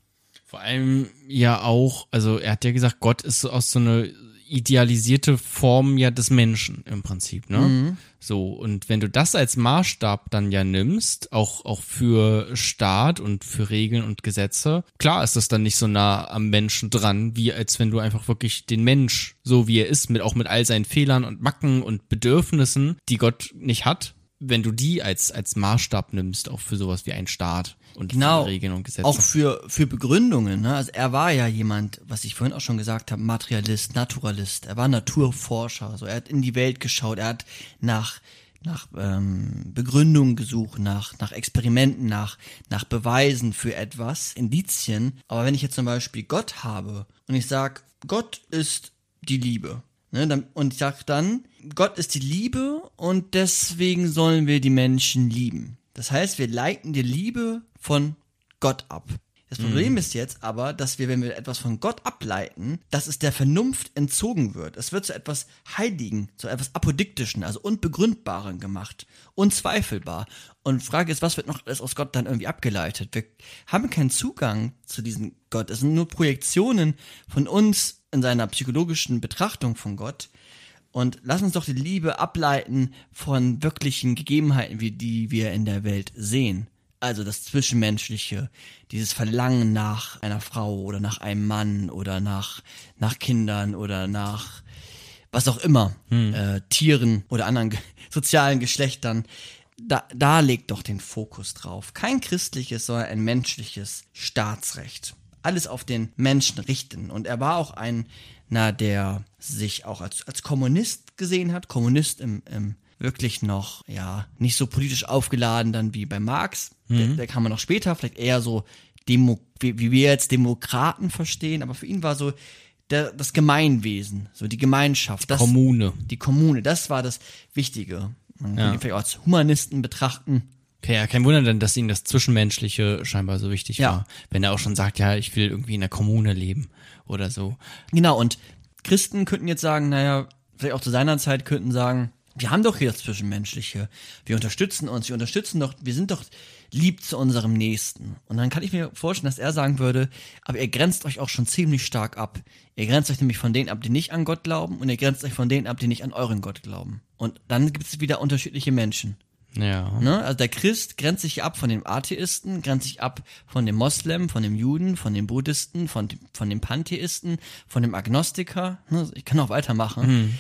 S2: Vor allem ja auch, also er hat ja gesagt, Gott ist aus so einer idealisierte Form ja des Menschen im Prinzip, ne? Mhm. So, und wenn du das als Maßstab dann ja nimmst, auch, auch für Staat und für Regeln und Gesetze, klar ist das dann nicht so nah am Menschen dran, wie als wenn du einfach wirklich den Mensch, so wie er ist, mit, auch mit all seinen Fehlern und Macken und Bedürfnissen, die Gott nicht hat, wenn du die als, als Maßstab nimmst, auch für sowas wie einen Staat und
S3: genau,
S2: Regeln und Gesetze.
S3: Auch für, für Begründungen. Ne? Also er war ja jemand, was ich vorhin auch schon gesagt habe, Materialist, Naturalist. Er war Naturforscher. Also er hat in die Welt geschaut. Er hat nach nach ähm, Begründungen gesucht, nach, nach Experimenten, nach, nach Beweisen für etwas, Indizien. Aber wenn ich jetzt zum Beispiel Gott habe und ich sage, Gott ist die Liebe, ne, und ich sage dann, Gott ist die Liebe und deswegen sollen wir die Menschen lieben. Das heißt, wir leiten die Liebe von Gott ab. Das Problem ist jetzt aber, dass wir, wenn wir etwas von Gott ableiten, dass es der Vernunft entzogen wird. Es wird zu etwas Heiligen, zu etwas Apodiktischen, also Unbegründbaren gemacht. Unzweifelbar. Und Frage ist, was wird noch alles aus Gott dann irgendwie abgeleitet? Wir haben keinen Zugang zu diesem Gott. Es sind nur Projektionen von uns in seiner psychologischen Betrachtung von Gott. Und lass uns doch die Liebe ableiten von wirklichen Gegebenheiten, wie die wir in der Welt sehen. Also das Zwischenmenschliche, dieses Verlangen nach einer Frau oder nach einem Mann oder nach, nach Kindern oder nach was auch immer, äh, Tieren oder anderen ge sozialen Geschlechtern. Da, da legt doch den Fokus drauf. Kein christliches, sondern ein menschliches Staatsrecht. Alles auf den Menschen richten. Und er war auch ein, na, der sich auch als, als Kommunist gesehen hat. Kommunist im, im wirklich noch, ja, nicht so politisch aufgeladen dann wie bei Marx. Der, der kam man noch später, vielleicht eher so Demo, wie, wie wir jetzt Demokraten verstehen, aber für ihn war so der, das Gemeinwesen, so die Gemeinschaft, das,
S2: Kommune.
S3: die Kommune, das war das Wichtige. Man
S2: Ja.
S3: kann ihn vielleicht auch als Humanisten betrachten.
S2: Okay, ja, kein Wunder dann, dass ihm das Zwischenmenschliche scheinbar so wichtig
S3: Ja.
S2: war. Wenn er auch schon sagt, ja, ich will irgendwie in der Kommune leben oder so.
S3: Genau, und Christen könnten jetzt sagen, naja, vielleicht auch zu seiner Zeit könnten sagen, wir haben doch hier das Zwischenmenschliche. Wir unterstützen uns, wir unterstützen doch, wir sind doch lieb zu unserem Nächsten. Und dann kann ich mir vorstellen, dass er sagen würde, aber ihr grenzt euch auch schon ziemlich stark ab. Ihr grenzt euch nämlich von denen ab, die nicht an Gott glauben, und ihr grenzt euch von denen ab, die nicht an euren Gott glauben. Und dann gibt es wieder unterschiedliche Menschen.
S2: Ja.
S3: Ne? Also der Christ grenzt sich ab von dem Atheisten, grenzt sich ab von dem Moslem, von dem Juden, von dem Buddhisten, von, dem- von dem Pantheisten, von dem Agnostiker. Ne? Ich kann auch weitermachen.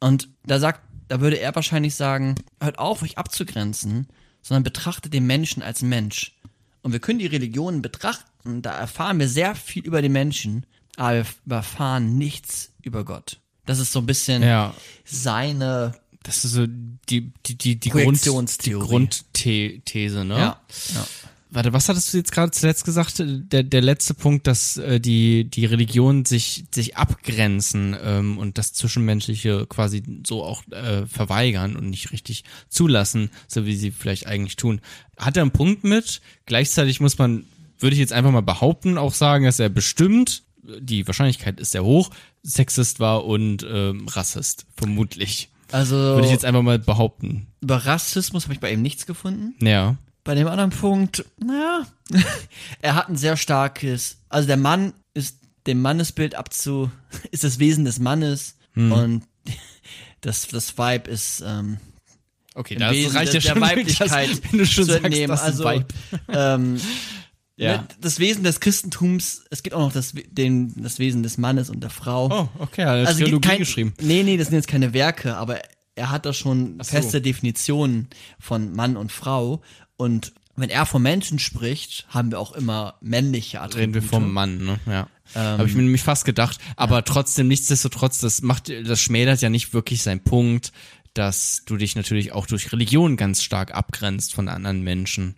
S3: Und da sagt, da würde er wahrscheinlich sagen, hört auf, euch abzugrenzen, sondern betrachtet den Menschen als Mensch. Und wir können die Religionen betrachten, da erfahren wir sehr viel über den Menschen, aber wir erfahren nichts über Gott. Das ist so ein bisschen
S2: Ja.
S3: seine
S2: Das ist so die, die, die, die, Grund, die. Grundthese, ne?
S3: ja, ja.
S2: Warte, was hattest du jetzt gerade zuletzt gesagt? Der, der letzte Punkt, dass äh, die, die Religionen sich, sich abgrenzen ähm, und das Zwischenmenschliche quasi so auch äh, verweigern und nicht richtig zulassen, so wie sie vielleicht eigentlich tun. Hat er einen Punkt mit? Gleichzeitig muss man, würde ich jetzt einfach mal behaupten, auch sagen, dass er bestimmt, die Wahrscheinlichkeit ist sehr hoch, Sexist war und ähm, Rassist, vermutlich.
S3: Also
S2: Würde ich jetzt einfach mal behaupten.
S3: über Rassismus habe ich bei ihm nichts gefunden.
S2: Ja.
S3: Bei dem anderen Punkt, naja, er hat ein sehr starkes, also der Mann ist dem Mannesbild abzu, ist das Wesen des Mannes und das, das Vibe ist ähm,
S2: Okay, das
S3: Wesen
S2: reicht ja
S3: der,
S2: schon,
S3: der Weiblichkeit
S2: dass- wenn du schon
S3: zu
S2: sagst,
S3: entnehmen.
S2: das
S3: also
S2: Vibe.
S3: ähm,
S2: Ja.
S3: ne, das Wesen des Christentums, es gibt auch noch das, den, das Wesen des Mannes und der Frau.
S2: Oh, okay,
S3: also gibt
S2: Theologie
S3: kein,
S2: geschrieben.
S3: Nee, nee, das sind jetzt keine Werke, aber er hat da schon
S2: so.
S3: feste Definitionen von Mann und Frau. Und wenn er von Menschen spricht, haben wir auch immer männliche Attribute.
S2: Reden wir vom Mann, ne? Ja.
S3: Ähm.
S2: Habe ich mir nämlich fast gedacht. Aber trotzdem, nichtsdestotrotz, das macht, das schmälert ja nicht wirklich seinen Punkt, dass du dich natürlich auch durch Religion ganz stark abgrenzt von anderen Menschen.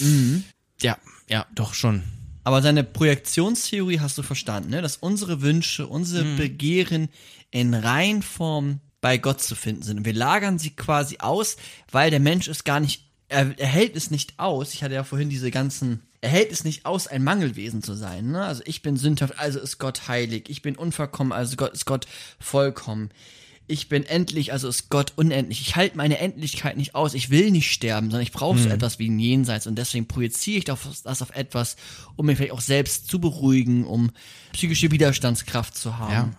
S3: Mhm.
S2: Ja, ja, doch schon.
S3: Aber seine Projektionstheorie hast du verstanden, ne? dass unsere Wünsche, unsere
S2: Mhm.
S3: Begehren in Reinform bei Gott zu finden sind. Und wir lagern sie quasi aus, weil der Mensch es gar nicht, er, er hält es nicht aus. Ich hatte ja vorhin diese ganzen, er hält es nicht aus, ein Mangelwesen zu sein. Ne? Also ich bin sündhaft, also ist Gott heilig. Ich bin unverkommen, also Gott, ist Gott vollkommen. Ich bin endlich, also ist Gott unendlich. Ich halte meine Endlichkeit nicht aus. Ich will nicht sterben, sondern ich brauche so etwas wie ein Jenseits. Und deswegen projiziere ich das auf etwas, um mich vielleicht auch selbst zu beruhigen, um psychische Widerstandskraft zu haben.
S2: Ja.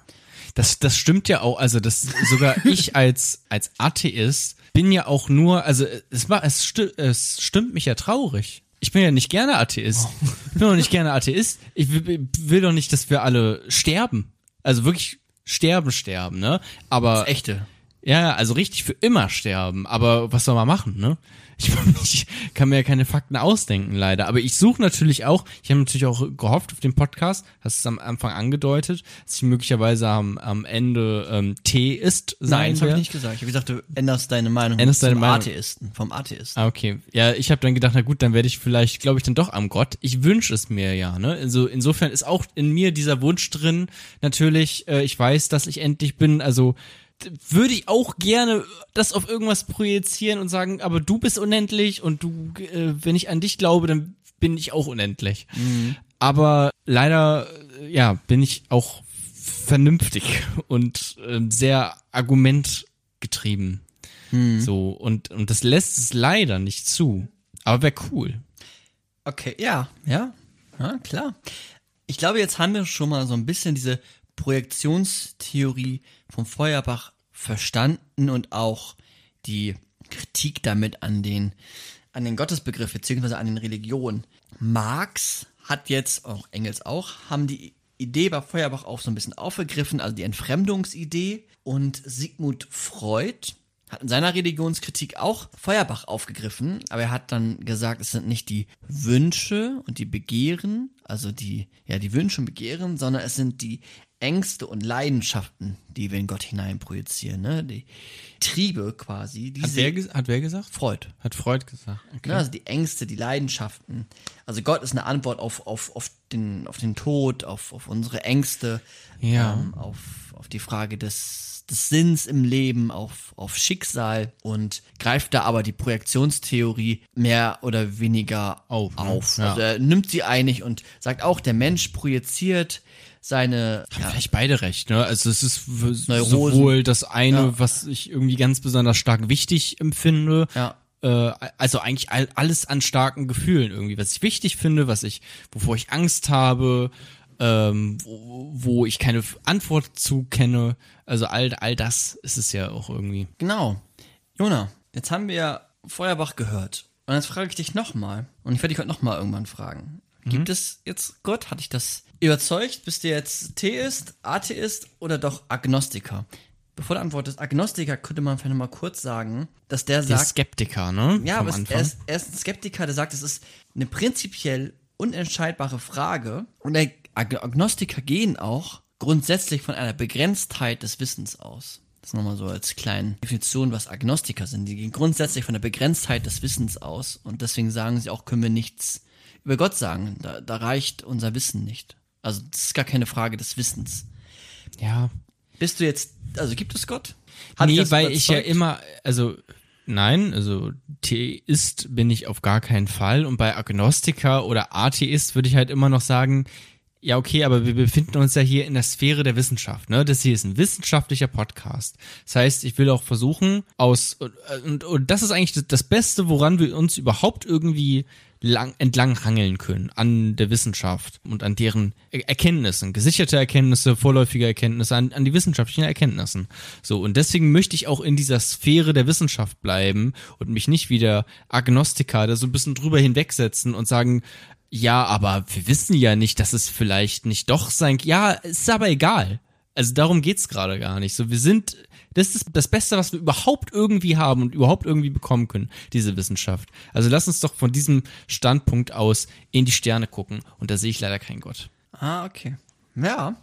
S2: Das, das stimmt ja auch, also das sogar ich als als Atheist bin ja auch nur, also es war es, sti es stimmt mich ja traurig. Ich bin ja nicht gerne Atheist. Ich bin doch nicht gerne Atheist. Ich will, will doch nicht, dass wir alle sterben. Also wirklich sterben, sterben, ne? Aber
S3: Das Echte.
S2: ja, ja, also richtig für immer sterben. Aber was soll man machen, ne? Ich, ich kann mir ja keine Fakten ausdenken, leider. Aber ich suche natürlich auch, ich habe natürlich auch gehofft auf den Podcast, hast es am Anfang angedeutet, dass ich möglicherweise am, am Ende ähm, Theist
S3: Nein,
S2: sein
S3: das habe ich nicht gesagt. Ich habe gesagt, du änderst deine Meinung
S2: Änderst deine Meinung.
S3: Atheisten, vom Atheisten.
S2: Ah, okay. Ja, ich habe dann gedacht, na gut, dann werde ich vielleicht, glaube ich, dann doch am Gott. Ich wünsche es mir ja, ne? Also insofern ist auch in mir dieser Wunsch drin, natürlich, äh, ich weiß, dass ich endlich bin, also würde ich auch gerne das auf irgendwas projizieren und sagen, aber du bist unendlich und du, äh, wenn ich an dich glaube, dann bin ich auch unendlich. Aber leider, äh, ja, bin ich auch vernünftig und ähm, sehr argumentgetrieben. So, und, und das lässt es leider nicht zu. Aber wäre cool.
S3: Okay, ja, ja, ja, klar. Ich glaube, jetzt haben wir schon mal so ein bisschen diese Projektionstheorie von Feuerbach verstanden und auch die Kritik damit an den, an den Gottesbegriff beziehungsweise an den Religionen. Marx hat jetzt, auch Engels auch, haben die Idee bei Feuerbach auch so ein bisschen aufgegriffen, also die Entfremdungsidee. Und Sigmund Freud hat in seiner Religionskritik auch Feuerbach aufgegriffen, aber er hat dann gesagt, es sind nicht die Wünsche und die Begehren, also die, ja, die Wünsche und Begehren, sondern es sind die Ängste und Leidenschaften, die wir in Gott hineinprojizieren, ne? Die Triebe quasi.
S2: Hat wer, hat wer gesagt?
S3: Freud.
S2: Hat Freud gesagt. Okay.
S3: Ne, also die Ängste, die Leidenschaften. Also Gott ist eine Antwort auf, auf, auf, den, auf den Tod, auf, auf unsere Ängste,
S2: Ja.
S3: ähm, auf, auf die Frage des, des Sinns im Leben, auf, auf Schicksal und greift da aber die Projektionstheorie mehr oder weniger
S2: Auf, ne?
S3: auf.
S2: Ja.
S3: Also er nimmt sie einig und sagt auch, der Mensch projiziert seine ja,
S2: Vielleicht beide recht, ne? Also es ist
S3: Neurosen.
S2: sowohl das eine,
S3: Ja.
S2: was ich irgendwie ganz besonders stark wichtig empfinde,
S3: Ja.
S2: äh, also eigentlich all, alles an starken Gefühlen irgendwie, was ich wichtig finde, was ich, wovor ich Angst habe, ähm, wo, wo ich keine Antwort zu kenne, also all, all das ist es ja auch irgendwie.
S3: Genau. Jona, jetzt haben wir Feuerbach gehört. Und jetzt frage ich dich nochmal. Und ich werde dich heute nochmal irgendwann fragen. Gibt es jetzt Gott? Hat dich das überzeugt? Bist du jetzt Theist, Atheist oder doch Agnostiker? Bevor du antwortest, Agnostiker könnte man vielleicht nochmal kurz sagen, dass der
S2: Der
S3: sagt,
S2: Skeptiker, ne?
S3: ja,
S2: Vom
S3: aber es, er, ist, er ist ein Skeptiker, der sagt, es ist eine prinzipiell unentscheidbare Frage. Und der Ag Agnostiker gehen auch grundsätzlich von einer Begrenztheit des Wissens aus. Das ist nochmal so als kleine Definition, was Agnostiker sind. Die gehen grundsätzlich von der Begrenztheit des Wissens aus. Und deswegen sagen sie auch, können wir nichts über Gott sagen. Da, da reicht unser Wissen nicht. Also das ist gar keine Frage des Wissens.
S2: ja.
S3: Bist du jetzt, also gibt es Gott? Hat
S2: nee, weil ich ja immer, also nein, also Theist bin ich auf gar keinen Fall und bei Agnostiker oder Atheist würde ich halt immer noch sagen, ja okay, aber wir befinden uns ja hier in der Sphäre der Wissenschaft, ne? Das hier ist ein wissenschaftlicher Podcast. Das heißt, ich will auch versuchen aus und, und, und das ist eigentlich das, das Beste, woran wir uns überhaupt irgendwie lang, entlang hangeln können an der Wissenschaft und an deren Er- Erkenntnissen, gesicherte Erkenntnisse, vorläufige Erkenntnisse, an, an die wissenschaftlichen Erkenntnissen. So, und deswegen möchte ich auch in dieser Sphäre der Wissenschaft bleiben und mich nicht wie der Agnostiker da so ein bisschen drüber hinwegsetzen und sagen, ja, aber wir wissen ja nicht, dass es vielleicht nicht doch sein Ja, ist aber egal. Also darum geht's gerade gar nicht. So, wir sind, das ist das Beste, was wir überhaupt irgendwie haben und überhaupt irgendwie bekommen können, diese Wissenschaft. Also lass uns doch von diesem Standpunkt aus in die Sterne gucken. Und da sehe ich leider keinen Gott.
S3: Ah, okay. Ja.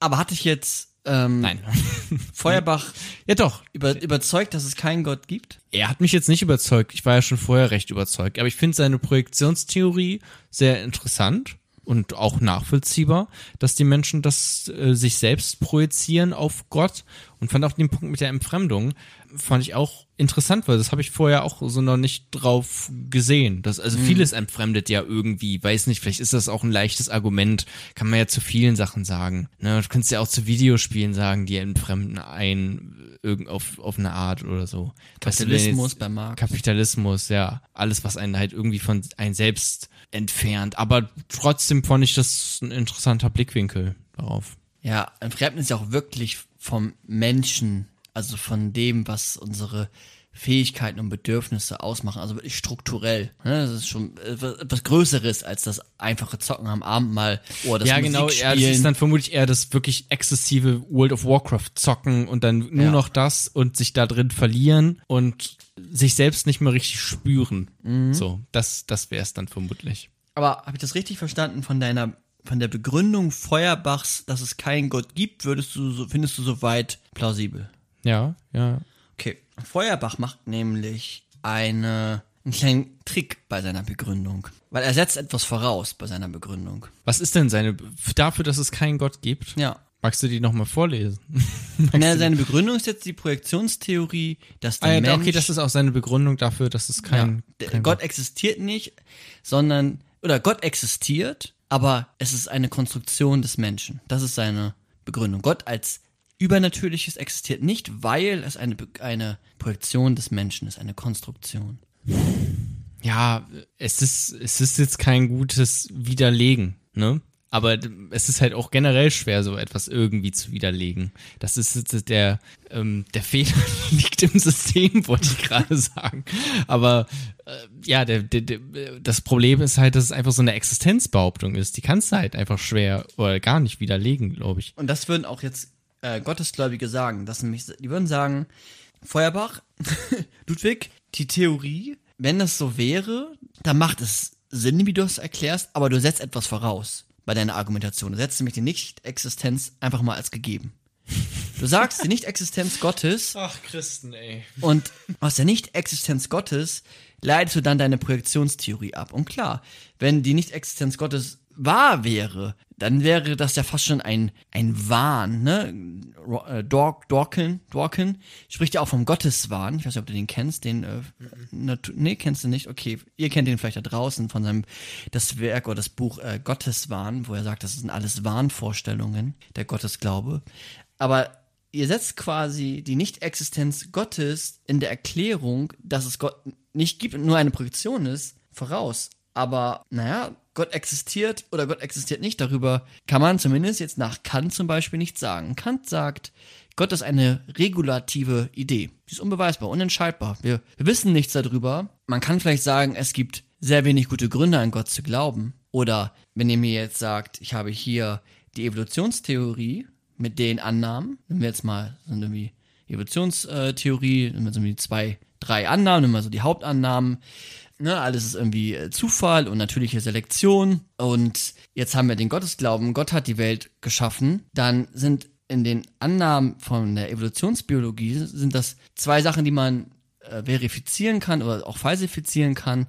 S3: Aber hatte ich jetzt ähm,
S2: Nein.
S3: Feuerbach
S2: ja doch.
S3: über, überzeugt, dass es keinen Gott gibt?
S2: Er hat mich jetzt nicht überzeugt. Ich war ja schon vorher recht überzeugt. Aber ich finde seine Projektionstheorie sehr interessant und auch nachvollziehbar, dass die Menschen das äh, sich selbst projizieren auf Gott und fand auch den Punkt mit der Entfremdung fand ich auch interessant, weil das habe ich vorher auch so noch nicht drauf gesehen. Das, also vieles entfremdet ja irgendwie, weiß nicht, vielleicht ist das auch ein leichtes Argument, kann man ja zu vielen Sachen sagen. Ne, du kannst ja auch zu Videospielen sagen, die entfremden ein irgend auf, auf eine Art oder so. Weißt du,
S3: Kapitalismus
S2: jetzt-
S3: bei Marx.
S2: Kapitalismus, ja. Alles, was einen halt irgendwie von einem selbst entfernt. Aber trotzdem fand ich das ein interessanter Blickwinkel darauf.
S3: Ja, Entfremden ist ja auch wirklich vom Menschen, also von dem, was unsere Fähigkeiten und Bedürfnisse ausmachen, also wirklich strukturell. Ne? Das ist schon etwas Größeres als das einfache Zocken am Abend mal oder das
S2: ja, genau. Ja, das ist dann vermutlich eher das wirklich exzessive World of Warcraft zocken und dann nur
S3: Ja.
S2: noch das und sich da drin verlieren und sich selbst nicht mehr richtig spüren.
S3: Mhm.
S2: So, das, das wäre es dann vermutlich.
S3: Aber habe ich das richtig verstanden von deiner von der Begründung Feuerbachs, dass es keinen Gott gibt, würdest du so, findest du soweit plausibel?
S2: Ja, ja.
S3: Okay. Feuerbach macht nämlich eine, einen kleinen Trick bei seiner Begründung. Weil er setzt etwas voraus bei seiner Begründung.
S2: Was ist denn seine, dafür, dass es keinen Gott gibt?
S3: Ja.
S2: Magst du die nochmal vorlesen?
S3: Na, seine Begründung ist jetzt die Projektionstheorie, dass der
S2: Ah, ja,
S3: Mensch,
S2: okay, das ist auch seine Begründung dafür, dass es
S3: ja,
S2: kein,
S3: der
S2: kein
S3: Gott existiert nicht, sondern oder Gott existiert, aber es ist eine Konstruktion des Menschen. Das ist seine Begründung. Gott als Übernatürliches existiert nicht, weil es eine, eine Projektion des Menschen ist, eine Konstruktion.
S2: Ja, es ist, es ist jetzt kein gutes Widerlegen, ne? Aber es ist halt auch generell schwer, so etwas irgendwie zu widerlegen. Das ist jetzt der, ähm, der Fehler liegt im System, wollte ich gerade sagen. Aber äh, ja, der, der, der, das Problem ist halt, dass es einfach so eine Existenzbehauptung ist. Die kannst du halt einfach schwer oder gar nicht widerlegen, glaube ich.
S3: Und das würden auch jetzt äh, Gottesgläubige sagen. Das nämlich, die würden sagen, Feuerbach, Ludwig, die Theorie, wenn das so wäre, dann macht es Sinn, wie du es erklärst, aber du setzt etwas voraus bei deiner Argumentation. Du setzt nämlich die Nicht-Existenz einfach mal als gegeben. Du sagst die Nicht-Existenz Gottes
S2: Ach, Christen, ey.
S3: und aus der Nicht-Existenz Gottes leitest du dann deine Projektionstheorie ab. Und klar, wenn die Nicht-Existenz Gottes wahr wäre, dann wäre das ja fast schon ein, ein Wahn, ne? Äh, Dor Dorkin, Dorkin spricht ja auch vom Gotteswahn. Ich weiß nicht, ob du den kennst, den, äh, Natu- nee, kennst du nicht? Okay, ihr kennt den vielleicht da draußen von seinem, das Werk oder das Buch äh, Gotteswahn, wo er sagt, das sind alles Wahnvorstellungen, der Gottesglaube. Aber ihr setzt quasi die Nicht-Existenz Gottes in der Erklärung, dass es Gott nicht gibt und nur eine Projektion ist, voraus. Aber, naja, Gott existiert oder Gott existiert nicht, darüber kann man zumindest jetzt nach Kant zum Beispiel nicht sagen. Kant sagt, Gott ist eine regulative Idee. Sie ist unbeweisbar, unentscheidbar. Wir, wir wissen nichts darüber. Man kann vielleicht sagen, es gibt sehr wenig gute Gründe an Gott zu glauben. Oder wenn ihr mir jetzt sagt, ich habe hier die Evolutionstheorie mit den Annahmen, nehmen wir jetzt mal sind irgendwie Evolutionstheorie, nehmen wir so irgendwie zwei, drei Annahmen, nehmen wir so die Hauptannahmen. Ne, alles ist irgendwie äh, Zufall und natürliche Selektion. Und jetzt haben wir den Gottesglauben, Gott hat die Welt geschaffen. Dann sind in den Annahmen von der Evolutionsbiologie sind das zwei Sachen, die man äh, verifizieren kann oder auch falsifizieren kann.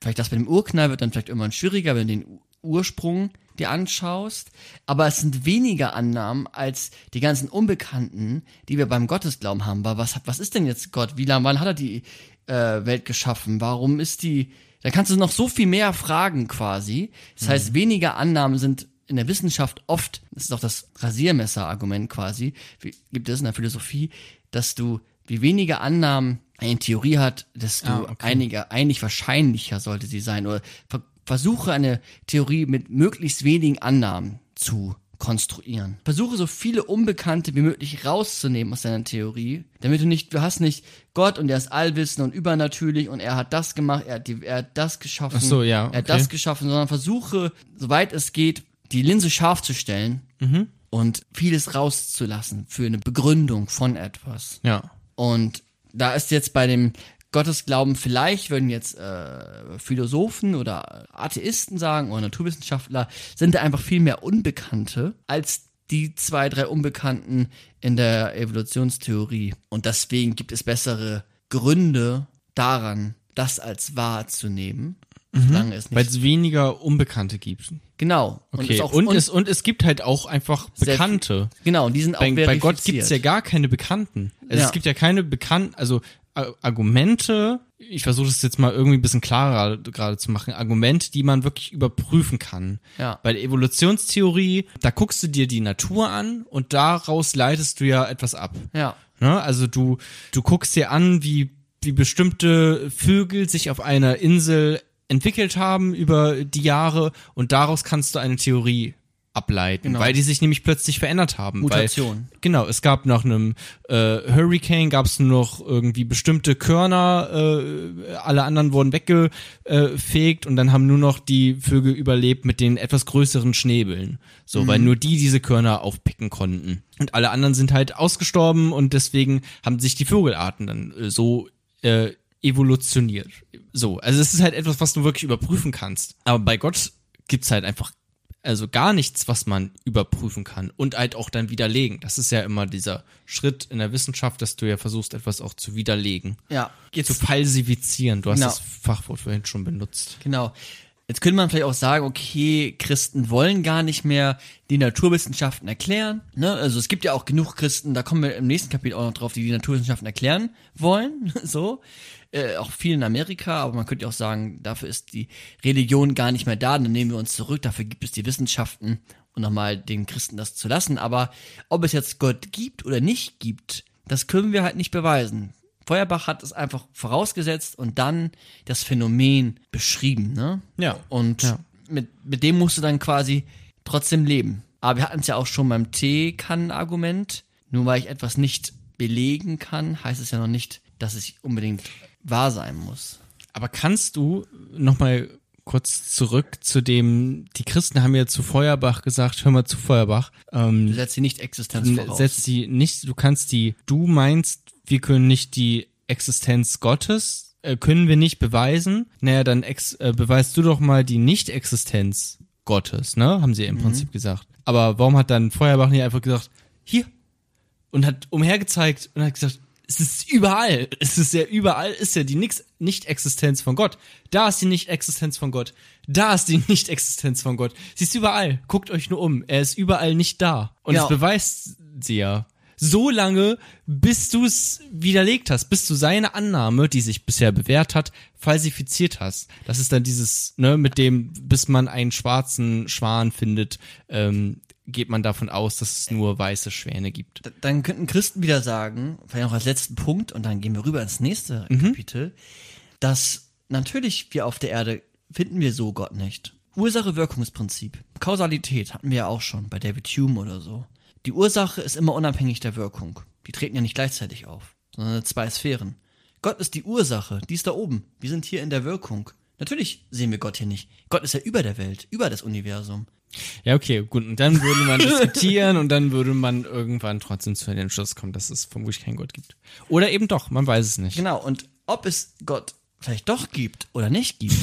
S3: Vielleicht das mit dem Urknall wird dann vielleicht irgendwann schwieriger, wenn du den Ursprung dir anschaust. Aber es sind weniger Annahmen als die ganzen Unbekannten, die wir beim Gottesglauben haben. Weil was, was ist denn jetzt Gott? Wie lange, wann hat er die äh, Welt geschaffen? Warum ist die, da kannst du noch so viel mehr fragen quasi. Das heißt, weniger Annahmen sind in der Wissenschaft oft, das ist auch das Rasiermesser-Argument quasi, wie, gibt es in der Philosophie, dass du, wie weniger Annahmen eine Theorie hat, desto
S2: Ah, okay.
S3: einiger, eigentlich wahrscheinlicher sollte sie sein. Oder ver versuche eine Theorie mit möglichst wenigen Annahmen zu konstruieren. Versuche so viele Unbekannte wie möglich rauszunehmen aus deiner Theorie, damit du nicht, du hast nicht Gott und er ist allwissend und übernatürlich und er hat das gemacht, er hat, die, er hat das geschaffen,
S2: Ach so, ja,
S3: er hat
S2: okay.
S3: das geschaffen, sondern versuche, soweit es geht, die Linse scharf zu stellen
S2: Mhm.
S3: und vieles rauszulassen für eine Begründung von etwas.
S2: Ja.
S3: Und da ist jetzt bei dem Gottesglauben, vielleicht würden jetzt äh, Philosophen oder Atheisten sagen oder Naturwissenschaftler, sind da einfach viel mehr Unbekannte als die zwei, drei Unbekannten in der Evolutionstheorie. Und deswegen gibt es bessere Gründe daran, das als wahr zu nehmen, solange es
S2: Weil es weniger Unbekannte gibt.
S3: Genau.
S2: Okay.
S3: es
S2: Und,
S3: auch-
S2: es, und es gibt halt auch einfach
S3: Sehr viel-
S2: Bekannte.
S3: Genau, und die sind auch
S2: Bei, bei Gott
S3: verifiziert.
S2: gibt's ja gar keine Bekannten. Also
S3: Ja.
S2: Es gibt ja keine bekannten, also Argumente, ich versuche das jetzt mal irgendwie ein bisschen klarer gerade zu machen, Argumente, die man wirklich überprüfen kann.
S3: Ja.
S2: Bei der Evolutionstheorie, da guckst du dir die Natur an und daraus leitest du ja etwas ab.
S3: Ja.
S2: Ne? Also du, du guckst dir an, wie, wie bestimmte Vögel sich auf einer Insel entwickelt haben über die Jahre und daraus kannst du eine Theorie ableiten,
S3: Genau.
S2: weil die sich nämlich plötzlich verändert haben.
S3: Mutation.
S2: Weil, genau, es gab nach einem äh, Hurricane gab es nur noch irgendwie bestimmte Körner, äh, alle anderen wurden weggefegt und dann haben nur noch die Vögel überlebt mit den etwas größeren Schnäbeln. So, weil nur die diese Körner aufpicken konnten. Und alle anderen sind halt ausgestorben und deswegen haben sich die Vogelarten dann äh, so äh, evolutioniert. So, also es ist halt etwas, was du wirklich überprüfen kannst. Aber bei Gott gibt's halt einfach also gar nichts, was man überprüfen kann und halt auch dann widerlegen. Das ist ja immer dieser Schritt in der Wissenschaft, dass du ja versuchst, etwas auch zu widerlegen.
S3: Ja.
S2: Zu falsifizieren. Du hast
S3: Genau.
S2: das Fachwort vorhin schon benutzt.
S3: Genau. Jetzt könnte man vielleicht auch sagen, okay, Christen wollen gar nicht mehr die Naturwissenschaften erklären. Ne? Also es gibt ja auch genug Christen, da kommen wir im nächsten Kapitel auch noch drauf, die die Naturwissenschaften erklären wollen. so. Äh, auch viel in Amerika, aber man könnte auch sagen, dafür ist die Religion gar nicht mehr da, dann nehmen wir uns zurück, dafür gibt es die Wissenschaften und nochmal den Christen das zu lassen. Aber ob es jetzt Gott gibt oder nicht gibt, das können wir halt nicht beweisen. Feuerbach hat es einfach vorausgesetzt und dann das Phänomen beschrieben, ne?
S2: Ja.
S3: Und
S2: Ja.
S3: Mit, mit dem musst du dann quasi trotzdem leben. Aber wir hatten es ja auch schon beim Teekannen-Argument. Nur weil ich etwas nicht belegen kann, heißt es ja noch nicht, dass es unbedingt wahr sein muss.
S2: Aber kannst du nochmal kurz zurück zu dem, die Christen haben ja zu Feuerbach gesagt, hör mal zu Feuerbach, ähm,
S3: Du setzt die Nicht-Existenz voraus.
S2: setzt die nicht, du kannst die, du meinst, wir können nicht die Existenz Gottes, äh, können wir nicht beweisen, naja, dann ex, äh, beweist du doch mal die Nicht-Existenz Gottes, ne, haben sie
S3: Mhm.
S2: im Prinzip gesagt. Aber warum hat dann Feuerbach nicht einfach gesagt, hier, und hat umhergezeigt und hat gesagt, es ist überall, es ist ja überall, ist ja die Nicht-Existenz von Gott. Da ist die Nicht-Existenz von Gott. Da ist die Nicht-Existenz von Gott. Sie ist überall. Guckt euch nur um. Er ist überall nicht da. Und
S3: Ja.
S2: es beweist sie ja. So lange, bis du es widerlegt hast, bis du seine Annahme, die sich bisher bewährt hat, falsifiziert hast. Das ist dann dieses, ne, mit dem, bis man einen schwarzen Schwan findet, ähm, geht man davon aus, dass es nur weiße Schwäne gibt.
S3: Dann könnten Christen wieder sagen, vielleicht noch als letzten Punkt, und dann gehen wir rüber ins nächste
S2: Mhm.
S3: Kapitel, dass natürlich wir auf der Erde finden wir so Gott nicht. Ursache-Wirkungsprinzip. Kausalität hatten wir ja auch schon bei David Hume oder so. Die Ursache ist immer unabhängig der Wirkung. Die treten ja nicht gleichzeitig auf, sondern zwei Sphären. Gott ist die Ursache, die ist da oben. Wir sind hier in der Wirkung. Natürlich sehen wir Gott hier nicht. Gott ist ja über der Welt, über das Universum.
S2: Ja, okay, gut. Und dann würde man diskutieren und dann würde man irgendwann trotzdem zu dem Schluss kommen, dass es vermutlich keinen Gott gibt. Oder eben doch, man weiß es nicht.
S3: Genau, und ob es Gott vielleicht doch gibt oder nicht gibt,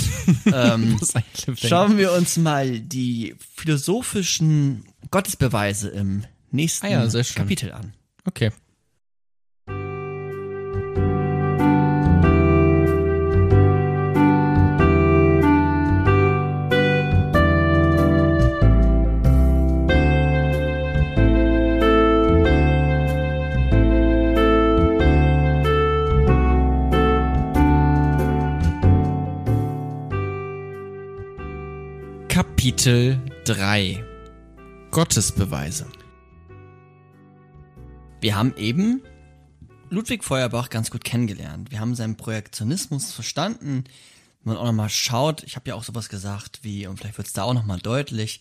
S3: ähm, schauen wir uns mal die philosophischen Gottesbeweise im nächsten
S2: Ah ja.
S3: Kapitel an.
S2: Okay. Kapitel 3 Gottesbeweise.
S3: Wir haben eben Ludwig Feuerbach ganz gut kennengelernt. Wir haben seinen Projektionismus verstanden. Wenn man auch nochmal schaut, ich habe ja auch sowas gesagt wie, und vielleicht wird es da auch nochmal deutlich,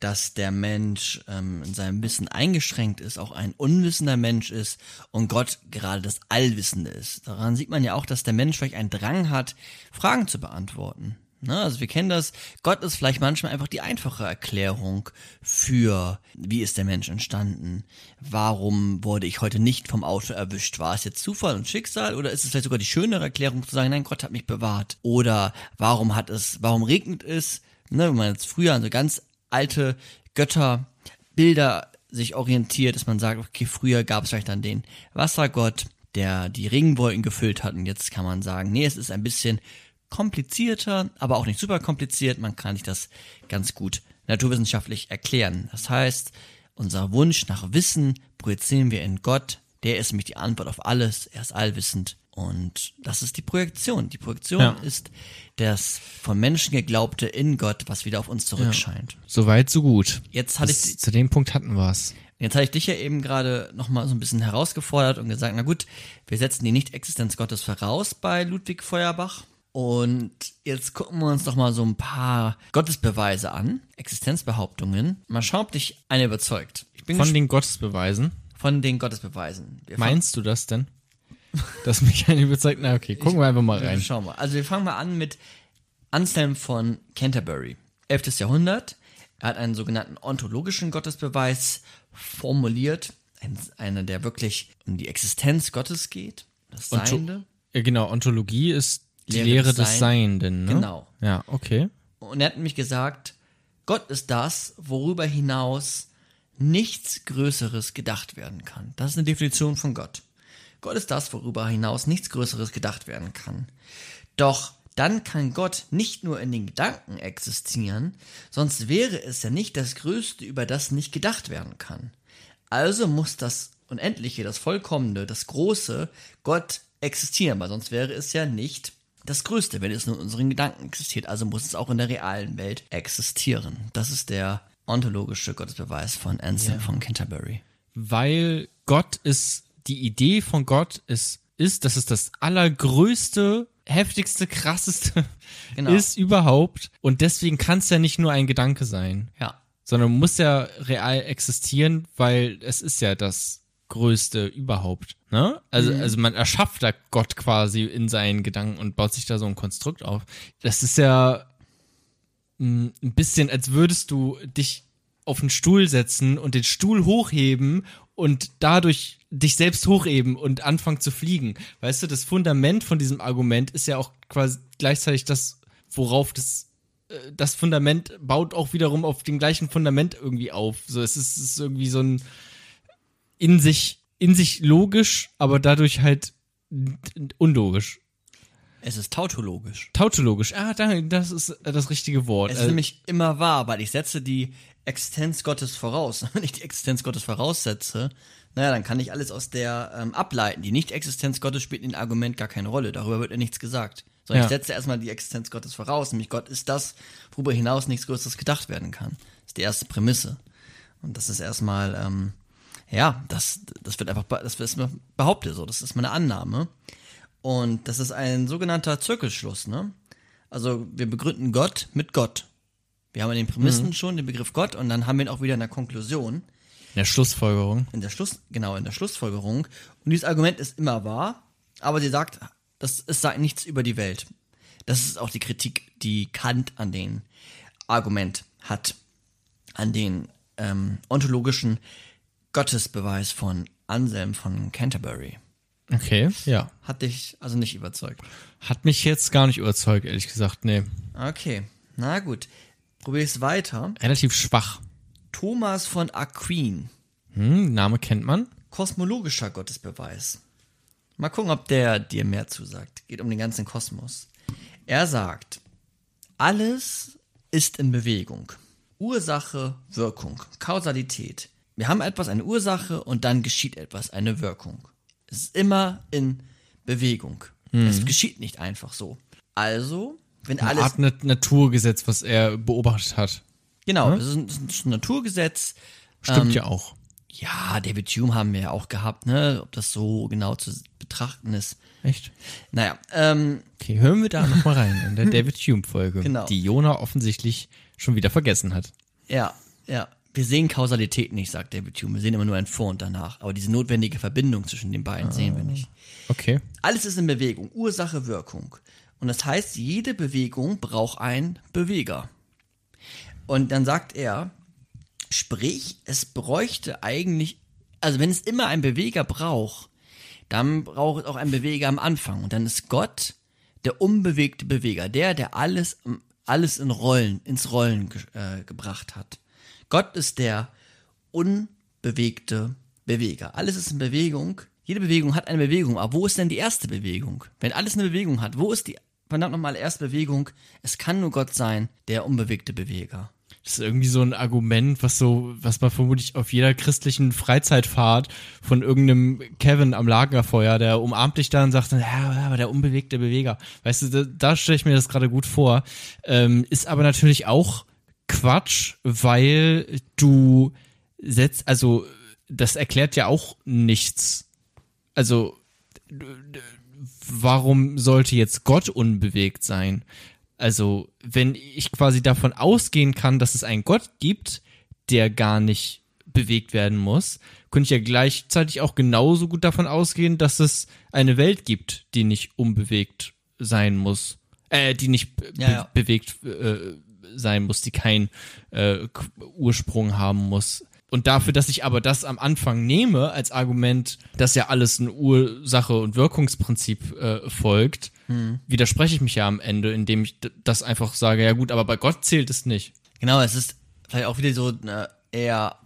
S3: dass der Mensch ähm, in seinem Wissen eingeschränkt ist, auch ein unwissender Mensch ist und Gott gerade das Allwissende ist. Daran sieht man ja auch, dass der Mensch vielleicht einen Drang hat, Fragen zu beantworten. Ne, also wir kennen das, Gott ist vielleicht manchmal einfach die einfache Erklärung für, wie ist der Mensch entstanden, warum wurde ich heute nicht vom Auto erwischt, war es jetzt Zufall und Schicksal? Oder ist es vielleicht sogar die schönere Erklärung zu sagen, nein, Gott hat mich bewahrt? Oder warum hat es, warum regnet es, ne, wenn man jetzt früher an so ganz alte Götterbilder sich orientiert, dass man sagt, okay, früher gab es vielleicht dann den Wassergott, der die Regenwolken gefüllt hat. Und jetzt kann man sagen, nee, es ist ein bisschen komplizierter, aber auch nicht super kompliziert. Man kann sich das ganz gut naturwissenschaftlich erklären. Das heißt, unser Wunsch nach Wissen projizieren wir in Gott. Der ist nämlich die Antwort auf alles. Er ist allwissend. Und das ist die Projektion. Die Projektion
S2: Ja.
S3: ist das von Menschen geglaubte in Gott, was wieder auf uns zurückscheint.
S2: Soweit, so gut.
S3: Jetzt hatte
S2: Bis
S3: ich
S2: zu dem Punkt hatten wir's.
S3: Jetzt hatte ich dich ja eben gerade nochmal so ein bisschen herausgefordert und gesagt, na gut, wir setzen die Nicht-Existenz Gottes voraus bei Ludwig Feuerbach. Und jetzt gucken wir uns doch mal so ein paar Gottesbeweise an, Existenzbehauptungen. Mal schauen, ob dich eine überzeugt. Ich bin
S2: Von den Gottesbeweisen.
S3: von den Gottesbeweisen. Wir
S2: Meinst du das denn? Dass mich eine überzeugt? Na okay, gucken wir einfach mal rein.
S3: Schauen wir. Also wir fangen mal an mit Anselm von Canterbury. 11. Jahrhundert. Er hat einen sogenannten ontologischen Gottesbeweis formuliert. Ein, einer, der wirklich um die Existenz Gottes geht. Das
S2: Onto-
S3: Seiende.
S2: Ja, genau, Ontologie ist die
S3: Lehre
S2: Lehre,
S3: des
S2: des,
S3: Sein-
S2: Seienden, ne?
S3: Genau.
S2: Ja, okay.
S3: Und er hat nämlich gesagt, Gott ist das, worüber hinaus nichts Größeres gedacht werden kann. Das ist eine Definition von Gott. Gott ist das, worüber hinaus nichts Größeres gedacht werden kann. Doch dann kann Gott nicht nur in den Gedanken existieren, sonst wäre es ja nicht das Größte, über das nicht gedacht werden kann. Also muss das Unendliche, das Vollkommene, das Große, Gott existieren, weil sonst wäre es ja nicht das Größte, wenn es nur in unseren Gedanken existiert. Also muss es auch in der realen Welt existieren. Das ist der ontologische Gottesbeweis von Anselm von Canterbury.
S2: Weil Gott ist, die Idee von Gott ist, ist, dass es das allergrößte, heftigste, krasseste
S3: Genau.
S2: ist überhaupt. Und deswegen kann es ja nicht nur ein Gedanke sein,
S3: Ja.
S2: sondern muss ja real existieren, weil es ist ja das Größte überhaupt. Ne? Also, also man erschafft da Gott quasi in seinen Gedanken und baut sich da so ein Konstrukt auf. Das ist ja mh, ein bisschen, als würdest du dich auf einen Stuhl setzen und den Stuhl hochheben und dadurch dich selbst hochheben und anfangen zu fliegen. Weißt du, das Fundament von diesem Argument ist ja auch quasi gleichzeitig das, worauf das äh, das Fundament baut auch wiederum auf dem gleichen Fundament irgendwie auf. So, es ist, es ist irgendwie so ein in sich, in sich logisch, aber dadurch halt unlogisch.
S3: Es ist tautologisch.
S2: Tautologisch. Ah, da- das ist das richtige Wort.
S3: Es ist
S2: Äh,
S3: nämlich immer wahr, weil ich setze die Existenz Gottes voraus. Wenn ich die Existenz Gottes voraussetze, naja, dann kann ich alles aus der ähm, ableiten. Die Nicht-Existenz Gottes spielt in dem Argument gar keine Rolle. Darüber wird ja nichts gesagt. Sondern
S2: Ja.
S3: ich setze erstmal die Existenz Gottes voraus. Nämlich Gott ist das, worüber hinaus nichts Größeres gedacht werden kann. Das ist die erste Prämisse. Und das ist erstmal, ähm, ja, das, das wird einfach, das ist behauptet so. Das ist meine Annahme. Und das ist ein sogenannter Zirkelschluss, ne? Also wir begründen Gott mit Gott. Wir haben in den Prämissen schon den Begriff Gott und dann haben wir ihn auch wieder in der Konklusion,
S2: in der Schlussfolgerung.
S3: in der Schluss, genau, in der Schlussfolgerung. Und dieses Argument ist immer wahr, aber sie sagt, das, es sagt nichts über die Welt. Das ist auch die Kritik, die Kant an den Argument hat, an den ähm, ontologischen Gottesbeweis von Anselm von Canterbury.
S2: Okay, ja.
S3: Hat dich also nicht überzeugt.
S2: Hat mich jetzt gar nicht überzeugt, ehrlich gesagt. Nee.
S3: Okay, na gut. Probier es weiter.
S2: Relativ schwach.
S3: Thomas von Aquin,
S2: Hm, Name kennt man.
S3: kosmologischer Gottesbeweis. Mal gucken, ob der dir mehr zusagt. Geht um den ganzen Kosmos. Er sagt, alles ist in Bewegung. Ursache, Wirkung, Kausalität. Wir haben etwas, eine Ursache und dann geschieht etwas, eine Wirkung. Es ist immer in Bewegung. Es geschieht nicht einfach so. Also, wenn
S2: Eine
S3: alles
S2: Art Nat Naturgesetz, was er beobachtet hat.
S3: Genau, das ist ein, das ist ein Naturgesetz.
S2: Stimmt ja auch.
S3: Ja, David Hume haben wir ja auch gehabt, ne? Ob das so genau zu betrachten ist.
S2: Echt?
S3: Naja, ähm,
S2: Okay, hören wir da nochmal rein in der David Hume-Folge,
S3: Genau.
S2: die Jona offensichtlich schon wieder vergessen hat.
S3: ja, ja. Wir sehen Kausalität nicht, sagt David Hume. Wir sehen immer nur ein Vor und danach. Aber diese notwendige Verbindung zwischen den beiden sehen wir nicht.
S2: Okay.
S3: Alles ist in Bewegung. Ursache, Wirkung. Und das heißt, jede Bewegung braucht einen Beweger. Und dann sagt er, sprich, es bräuchte eigentlich, also wenn es immer einen Beweger braucht, dann braucht es auch einen Beweger am Anfang. Und dann ist Gott der unbewegte Beweger, der, der alles, alles in Rollen, ins Rollen ge äh, gebracht hat. Gott ist der unbewegte Beweger. Alles ist in Bewegung. Jede Bewegung hat eine Bewegung. Aber wo ist denn die erste Bewegung? Wenn alles eine Bewegung hat, wo ist die verdammt nochmal erste Bewegung? Es kann nur Gott sein, der unbewegte Beweger.
S2: Das ist irgendwie so ein Argument, was so, was man vermutlich auf jeder christlichen Freizeitfahrt von irgendeinem Kevin am Lagerfeuer, der umarmt dich da und sagt ja, aber der unbewegte Beweger. Weißt du, da, da stelle ich mir das gerade gut vor. Ähm, ist aber natürlich auch Quatsch, weil du setzt, also das erklärt ja auch nichts. Also warum sollte jetzt Gott unbewegt sein? Also, wenn ich quasi davon ausgehen kann, dass es einen Gott gibt, der gar nicht bewegt werden muss, könnte ich ja gleichzeitig auch genauso gut davon ausgehen, dass es eine Welt gibt, die nicht unbewegt sein muss. Äh, die nicht be
S3: Ja, ja.
S2: bewegt äh, sein muss, die keinen äh, Ursprung haben muss. Und dafür, dass ich aber das am Anfang nehme als Argument, dass ja alles ein Ursache- und Wirkungsprinzip äh, folgt, widerspreche ich mich ja am Ende, indem ich das einfach sage, ja gut, aber bei Gott zählt es nicht.
S3: Genau, es ist vielleicht auch wieder so eine eher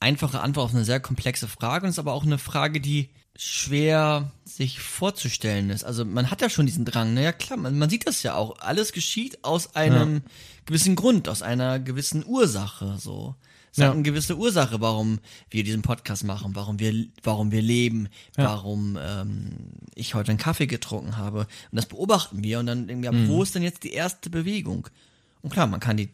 S3: einfache Antwort auf eine sehr komplexe Frage und es ist aber auch eine Frage, die schwer sich vorzustellen ist. Also man hat ja schon diesen Drang, naja klar, man, man sieht das ja auch. Alles geschieht aus einem gewissen Grund, aus einer gewissen Ursache so. Es
S2: Ja.
S3: hat eine gewisse Ursache, warum wir diesen Podcast machen, warum wir, warum wir leben, warum ähm, ich heute einen Kaffee getrunken habe. Und das beobachten wir und dann irgendwie,
S2: Mhm.
S3: aber wo ist denn jetzt die erste Bewegung? Und klar, man kann die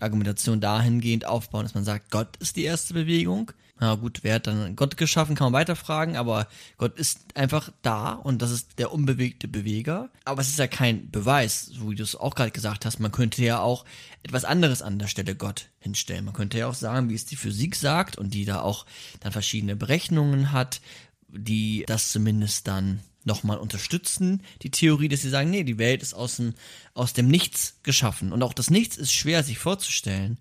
S3: Argumentation dahingehend aufbauen, dass man sagt, Gott ist die erste Bewegung. Na gut, wer hat dann Gott geschaffen, kann man weiterfragen, aber Gott ist einfach da und das ist der unbewegte Beweger. Aber es ist ja kein Beweis, so wie du es auch gerade gesagt hast. Man könnte ja auch etwas anderes an der Stelle Gott hinstellen. Man könnte ja auch sagen, wie es die Physik sagt und die da auch dann verschiedene Berechnungen hat, die das zumindest dann nochmal unterstützen, die Theorie, dass sie sagen, nee, die Welt ist aus dem, aus dem Nichts geschaffen. Und auch das Nichts ist schwer sich vorzustellen.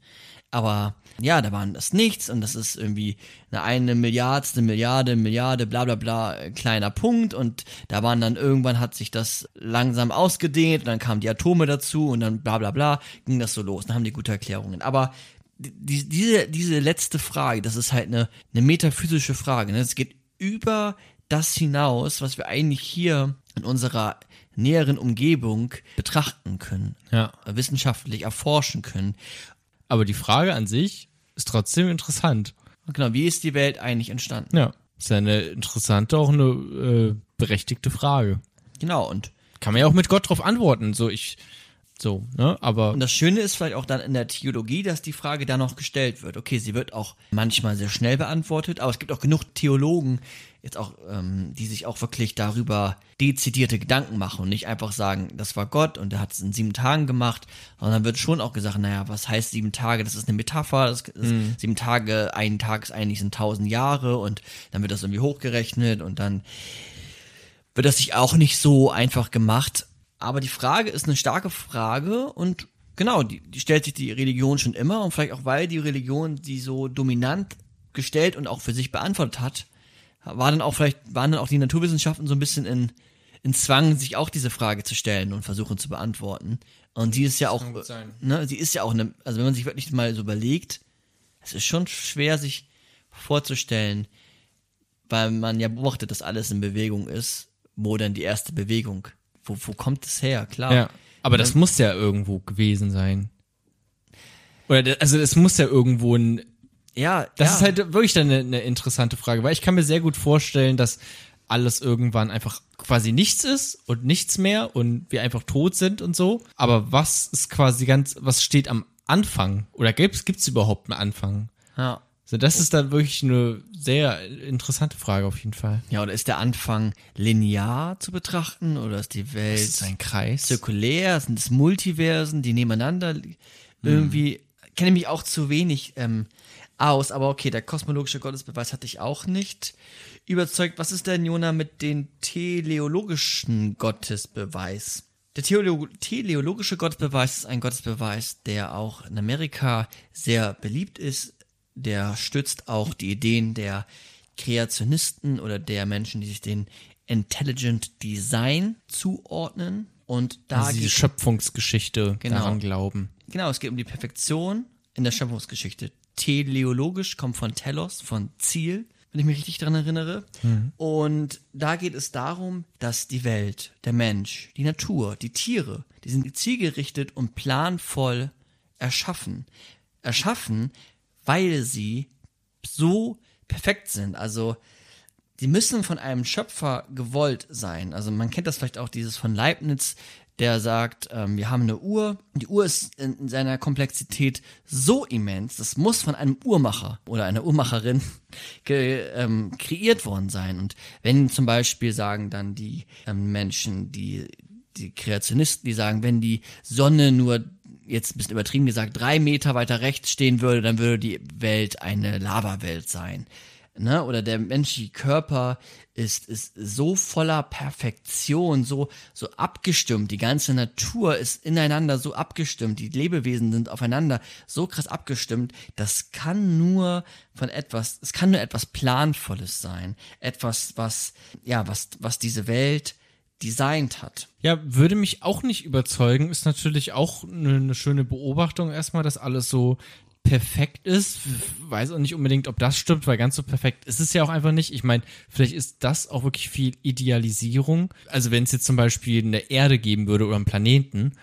S3: Aber ja, da war das Nichts und das ist irgendwie eine eine Milliardste Milliarde, Milliarde, bla bla bla, kleiner Punkt und da waren dann irgendwann hat sich das langsam ausgedehnt und dann kamen die Atome dazu und dann bla bla bla, ging das so los. Dann haben die gute Erklärungen. Aber die, diese, diese letzte Frage, das ist halt eine, eine metaphysische Frage. Ne? Es geht über das hinaus, was wir eigentlich hier in unserer näheren Umgebung betrachten können,
S2: Ja.
S3: äh, wissenschaftlich erforschen können.
S2: Aber die Frage an sich ist trotzdem interessant.
S3: Genau, wie ist die Welt eigentlich entstanden?
S2: Ja. Ist ja eine interessante, auch eine äh, berechtigte Frage.
S3: Genau, und,
S2: Kann man ja auch mit Gott drauf antworten. So, ich, so, ne? Aber
S3: und das Schöne ist vielleicht auch dann in der Theologie, dass die Frage da noch gestellt wird. Okay, sie wird auch manchmal sehr schnell beantwortet, aber es gibt auch genug Theologen, jetzt auch, ähm, die sich auch wirklich darüber dezidierte Gedanken machen und nicht einfach sagen, das war Gott und er hat es in sieben Tagen gemacht, sondern wird schon auch gesagt, naja, was heißt sieben Tage? Das ist eine Metapher, das ist, sieben Tage, ein Tag ist eigentlich sind tausend Jahre und dann wird das irgendwie hochgerechnet und dann wird das sich auch nicht so einfach gemacht. Aber die Frage ist eine starke Frage und genau, die, die stellt sich die Religion schon immer und vielleicht auch weil die Religion die so dominant gestellt und auch für sich beantwortet hat, war dann auch vielleicht, waren dann auch die Naturwissenschaften so ein bisschen in, in Zwang, sich auch diese Frage zu stellen und versuchen zu beantworten. Und die ist ja auch, ne, sie ist ja auch eine, also wenn man sich wirklich mal so überlegt, es ist schon schwer, sich vorzustellen, weil man ja beobachtet, dass alles in Bewegung ist, wo dann die erste Bewegung, wo, wo kommt es her? Klar.
S2: Ja, aber das muss ja irgendwo gewesen sein. Oder da- also es muss ja irgendwo ein
S3: Ja,
S2: Das
S3: ja.
S2: ist halt wirklich dann eine, eine interessante Frage, weil ich kann mir sehr gut vorstellen, dass alles irgendwann einfach quasi nichts ist und nichts mehr und wir einfach tot sind und so. Aber was ist quasi ganz, was steht am Anfang? Oder gibt's gibt's überhaupt einen Anfang?
S3: ja.
S2: So, das ist dann wirklich eine sehr interessante Frage auf jeden Fall.
S3: Ja, oder ist der Anfang linear zu betrachten oder ist die Welt
S2: Ist es ein Kreis?
S3: zirkulär? Sind es Multiversen, die nebeneinander li- irgendwie? Kenne mich auch zu wenig ähm, aus, aber okay, der kosmologische Gottesbeweis hatte ich auch nicht überzeugt. Was ist denn, Jona, mit dem teleologischen Gottesbeweis? Der Theolo teleologische Gottesbeweis ist ein Gottesbeweis, der auch in Amerika sehr beliebt ist. Der stützt auch die Ideen der Kreationisten oder der Menschen, die sich den Intelligent Design zuordnen. Und da
S2: also diese Schöpfungsgeschichte
S3: Genau.
S2: daran glauben.
S3: Genau, es geht um die Perfektion in der Schöpfungsgeschichte. Teleologisch kommt von Telos, von Ziel, wenn ich mich richtig daran erinnere. Und da geht es darum, dass die Welt, der Mensch, die Natur, die Tiere, die sind zielgerichtet und planvoll erschaffen. Erschaffen, weil sie so perfekt sind. Also die müssen von einem Schöpfer gewollt sein. Also man kennt das vielleicht auch dieses von Leibniz, der sagt, ähm, wir haben eine Uhr. Die Uhr ist in, in seiner Komplexität so immens, das muss von einem Uhrmacher oder einer Uhrmacherin ähm, kreiert worden sein. Und wenn zum Beispiel sagen dann die ähm, Menschen, die die Kreationisten, die sagen, wenn die Sonne nur jetzt ein bisschen übertrieben gesagt drei Meter weiter rechts stehen würde, dann würde die Welt eine Lavawelt sein. Ne? Oder der menschliche Körper ist, ist so voller Perfektion, so, so abgestimmt. Die ganze Natur ist ineinander so abgestimmt. Die Lebewesen sind aufeinander so krass abgestimmt. Das kann nur von etwas, es kann nur etwas Planvolles sein. Etwas, was, ja, was, was diese Welt designt hat.
S2: Ja, würde mich auch nicht überzeugen. Ist natürlich auch eine, eine schöne Beobachtung erstmal, dass alles so perfekt ist. Weiß auch nicht unbedingt, ob das stimmt, weil ganz so perfekt ist es ja auch einfach nicht. Ich meine, vielleicht ist das auch wirklich viel Idealisierung. Also wenn es jetzt zum Beispiel eine Erde geben würde oder einen Planeten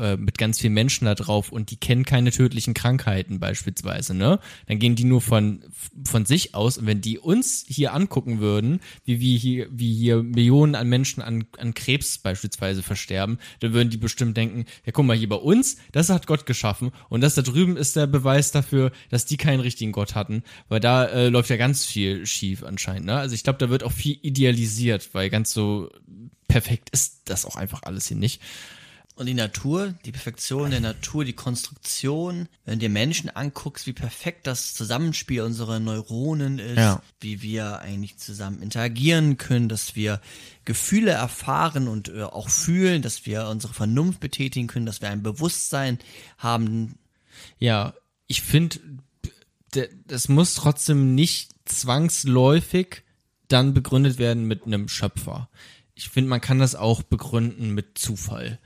S2: äh, mit ganz vielen Menschen da drauf und die kennen keine tödlichen Krankheiten beispielsweise, ne? Dann gehen die nur von, von sich aus und wenn die uns hier angucken würden, wie wir hier, wie hier Millionen an Menschen an, an Krebs beispielsweise versterben, dann würden die bestimmt denken, ja guck mal hier bei uns, das hat Gott geschaffen und das da drüben ist der Beweis dafür, dass die keinen richtigen Gott hatten, weil da äh, läuft ja ganz viel schief anscheinend. Ne? Also ich glaube, da wird auch viel idealisiert, weil ganz so perfekt ist das auch einfach alles hier nicht.
S3: Und die Natur, die Perfektion der Natur, die Konstruktion, wenn du dir Menschen anguckst, wie perfekt das Zusammenspiel unserer Neuronen ist,
S2: Ja.
S3: wie wir eigentlich zusammen interagieren können, dass wir Gefühle erfahren und äh, auch fühlen, dass wir unsere Vernunft betätigen können, dass wir ein Bewusstsein haben.
S2: Ja, ich finde, das muss trotzdem nicht zwangsläufig dann begründet werden mit einem Schöpfer. Ich finde, man kann das auch begründen mit Zufall.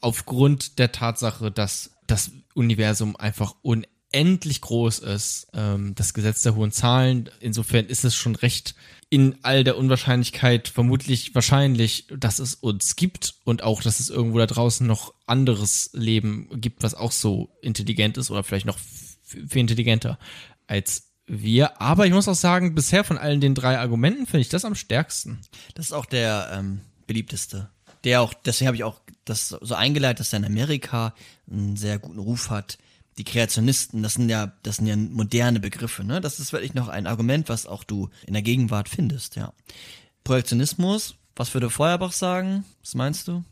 S2: Aufgrund der Tatsache, dass das Universum einfach unendlich groß ist, ähm, das Gesetz der hohen Zahlen, insofern ist es schon recht in all der Unwahrscheinlichkeit vermutlich wahrscheinlich, dass es uns gibt und auch, dass es irgendwo da draußen noch anderes Leben gibt, was auch so intelligent ist oder vielleicht noch viel intelligenter als wir. Aber ich muss auch sagen, bisher von allen den drei Argumenten finde ich das am stärksten.
S3: Das ist auch der ähm, beliebteste. Der auch, deswegen habe ich auch das so eingeleitet, dass er in Amerika einen sehr guten Ruf hat. Die Kreationisten, das sind ja, das sind ja moderne Begriffe, ne? Das ist wirklich noch ein Argument, was auch du in der Gegenwart findest, ja. Projektionismus, was würde Feuerbach sagen? Was meinst du?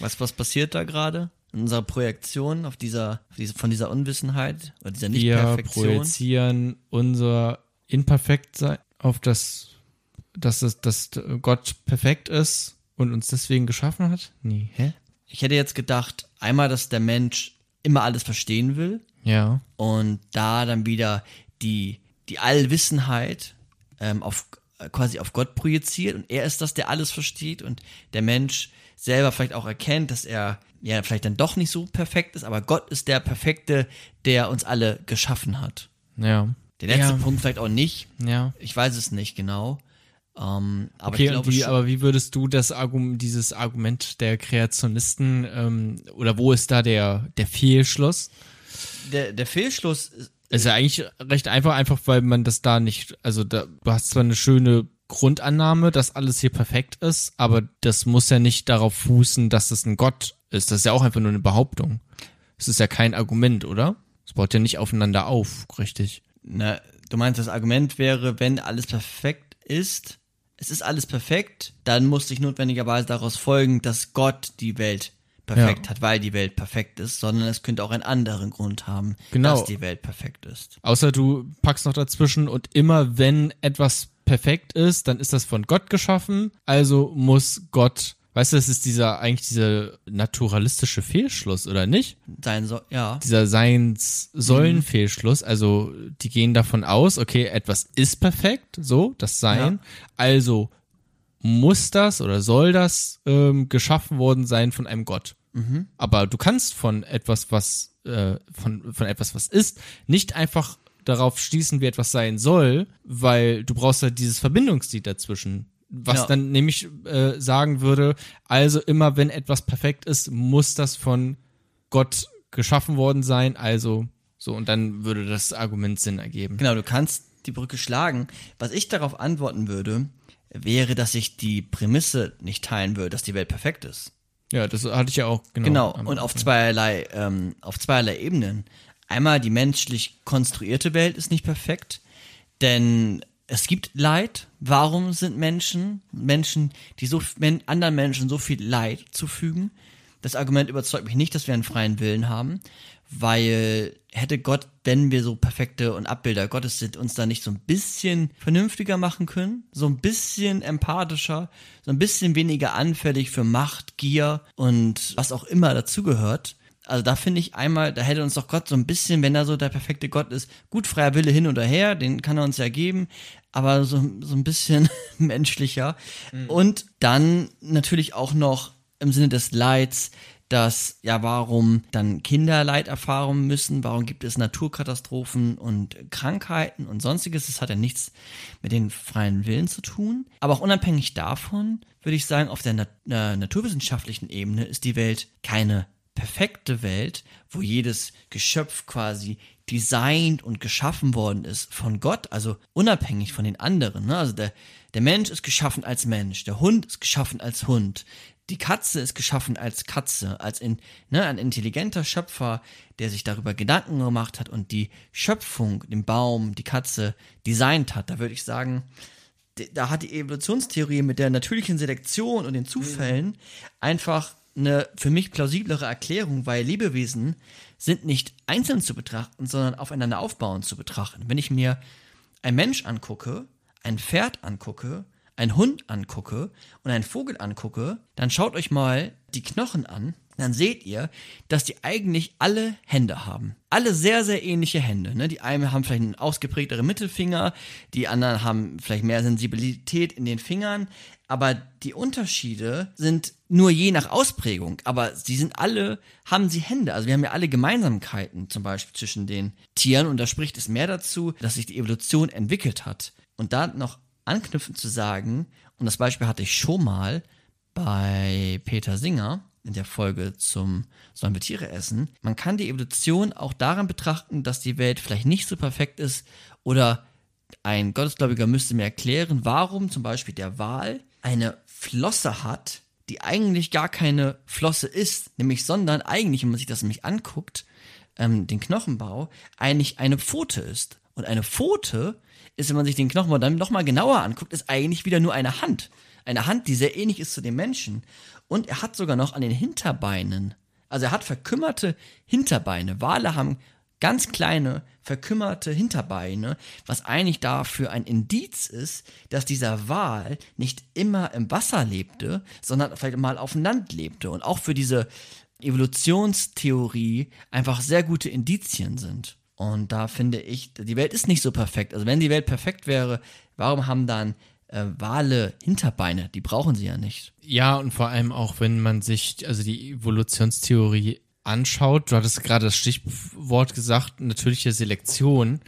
S3: Was, was passiert da gerade? In unserer Projektion auf dieser, von dieser Unwissenheit oder dieser
S2: Wir
S3: Nicht-Perfektion?
S2: projizieren unser Imperfektsein auf das, dass, es, dass Gott perfekt ist und uns deswegen geschaffen hat? Nee, hä?
S3: Ich hätte jetzt gedacht, einmal, dass der Mensch immer alles verstehen will,
S2: Ja.
S3: und da dann wieder die, die Allwissenheit ähm, auf äh, quasi auf Gott projiziert und er ist das, der alles versteht und der Mensch selber vielleicht auch erkennt, dass er ja vielleicht dann doch nicht so perfekt ist, aber Gott ist der Perfekte, der uns alle geschaffen hat.
S2: Ja.
S3: Der letzte
S2: ja.
S3: Punkt vielleicht auch nicht.
S2: Ja.
S3: Ich weiß es nicht genau. Ähm, aber
S2: Okay,
S3: ich glaube
S2: wie, aber wie würdest du das Argument, dieses Argument der Kreationisten, ähm, oder wo ist da der, der Fehlschluss?
S3: der, der Fehlschluss ist,
S2: Ist ja eigentlich recht einfach, einfach weil man das da nicht, also da, du hast zwar eine schöne Grundannahme, dass alles hier perfekt ist, aber das muss ja nicht darauf fußen, dass es ein Gott ist. Das ist ja auch einfach nur eine Behauptung. Es ist ja kein Argument, oder? Es baut ja nicht aufeinander auf, richtig.
S3: Na, du meinst, das Argument wäre, wenn alles perfekt ist, es ist alles perfekt, dann muss sich notwendigerweise daraus folgen, dass Gott die Welt perfekt
S2: Ja.
S3: hat, weil die Welt perfekt ist, sondern es könnte auch einen anderen Grund haben,
S2: Genau.
S3: dass die Welt perfekt ist.
S2: Außer du packst noch dazwischen und immer wenn etwas perfekt ist, dann ist das von Gott geschaffen, also muss Gott, weißt du, das ist dieser, eigentlich dieser naturalistische Fehlschluss, oder nicht?
S3: Sein so, ja.
S2: dieser Seins-Sollen-Fehlschluss. Also die gehen davon aus, okay, etwas ist perfekt, so, das Sein. Also muss das oder soll das ähm, geschaffen worden sein von einem Gott. Aber du kannst von etwas, was äh, von, von etwas, was ist, nicht einfach darauf schließen, wie etwas sein soll, weil du brauchst ja dieses Verbindungslied dazwischen. Was
S3: Ja.
S2: dann nämlich äh, sagen würde, also immer wenn etwas perfekt ist, muss das von Gott geschaffen worden sein, also so, und dann würde das Argument Sinn ergeben.
S3: Genau, du kannst die Brücke schlagen. Was ich darauf antworten würde, wäre, dass ich die Prämisse nicht teilen würde, dass die Welt perfekt ist.
S2: Ja, das hatte ich ja auch genau.
S3: Genau, und auf zweierlei, ähm, auf zweierlei Ebenen. Einmal die menschlich konstruierte Welt ist nicht perfekt, denn es gibt Leid. Warum sind Menschen, Menschen, die so anderen Menschen so viel Leid zufügen? Das Argument überzeugt mich nicht, dass wir einen freien Willen haben, weil hätte Gott, wenn wir so perfekte und Abbilder Gottes sind, uns da nicht so ein bisschen vernünftiger machen können, so ein bisschen empathischer, so ein bisschen weniger anfällig für Macht, Gier und was auch immer dazugehört. Also da finde ich einmal, da hätte uns doch Gott so ein bisschen, wenn er so der perfekte Gott ist, gut freier Wille hin oder her, den kann er uns ja geben, aber so, so ein bisschen menschlicher. Und dann natürlich auch noch im Sinne des Leids dass, ja, warum dann Kinder Leid erfahren müssen, warum gibt es Naturkatastrophen und Krankheiten und sonstiges. Das hat ja nichts mit den freien Willen zu tun. Aber auch unabhängig davon würde ich sagen, auf der Nat äh, naturwissenschaftlichen Ebene ist die Welt keine perfekte Welt, wo jedes Geschöpf quasi designt und geschaffen worden ist von Gott, also unabhängig von den anderen. Ne? Also der, der Mensch ist geschaffen als Mensch, der Hund ist geschaffen als Hund, die Katze ist geschaffen als Katze, als in, ne, ein intelligenter Schöpfer, der sich darüber Gedanken gemacht hat und die Schöpfung, den Baum, die Katze designt hat. Da würde ich sagen, da hat die Evolutionstheorie mit der natürlichen Selektion und den Zufällen einfach eine für mich plausiblere Erklärung, weil Lebewesen sind nicht einzeln zu betrachten, sondern aufeinander aufbauend zu betrachten. Wenn ich mir ein Mensch angucke, ein Pferd angucke, einen Hund angucke und einen Vogel angucke, dann schaut euch mal die Knochen an, dann seht ihr, dass die eigentlich alle Hände haben. Alle sehr, sehr ähnliche Hände. Ne? Die einen haben vielleicht einen ausgeprägteren Mittelfinger, die anderen haben vielleicht mehr Sensibilität in den Fingern, aber die Unterschiede sind nur je nach Ausprägung. Aber sie sind alle, haben sie Hände. Also wir haben ja alle Gemeinsamkeiten, zum Beispiel zwischen den Tieren. Und da spricht es mehr dazu, dass sich die Evolution entwickelt hat. Und da noch anknüpfend zu sagen, und das Beispiel hatte ich schon mal bei Peter Singer in der Folge zum Sollen wir Tiere essen, man kann die Evolution auch daran betrachten, dass die Welt vielleicht nicht so perfekt ist oder ein Gottesgläubiger müsste mir erklären, warum zum Beispiel der Wal eine Flosse hat, die eigentlich gar keine Flosse ist, nämlich sondern eigentlich, wenn man sich das nämlich anguckt, ähm, den Knochenbau, eigentlich eine Pfote ist. Und eine Pfote ist, wenn man sich den Knochenbau dann nochmal genauer anguckt, ist eigentlich wieder nur eine Hand. Eine Hand, die sehr ähnlich ist zu dem Menschen. Und er hat sogar noch an den Hinterbeinen, also er hat verkümmerte Hinterbeine. Wale haben ganz kleine, verkümmerte Hinterbeine, was eigentlich dafür ein Indiz ist, dass dieser Wal nicht immer im Wasser lebte, sondern vielleicht mal auf dem Land lebte und auch für diese Evolutionstheorie einfach sehr gute Indizien sind. Und da finde ich, die Welt ist nicht so perfekt. Also wenn die Welt perfekt wäre, warum haben dann äh, Wale Hinterbeine? Die brauchen sie ja nicht.
S2: Ja, und vor allem auch, wenn man sich, also die Evolutionstheorie anschaut, du hattest gerade das Stichwort gesagt, natürliche Selektion.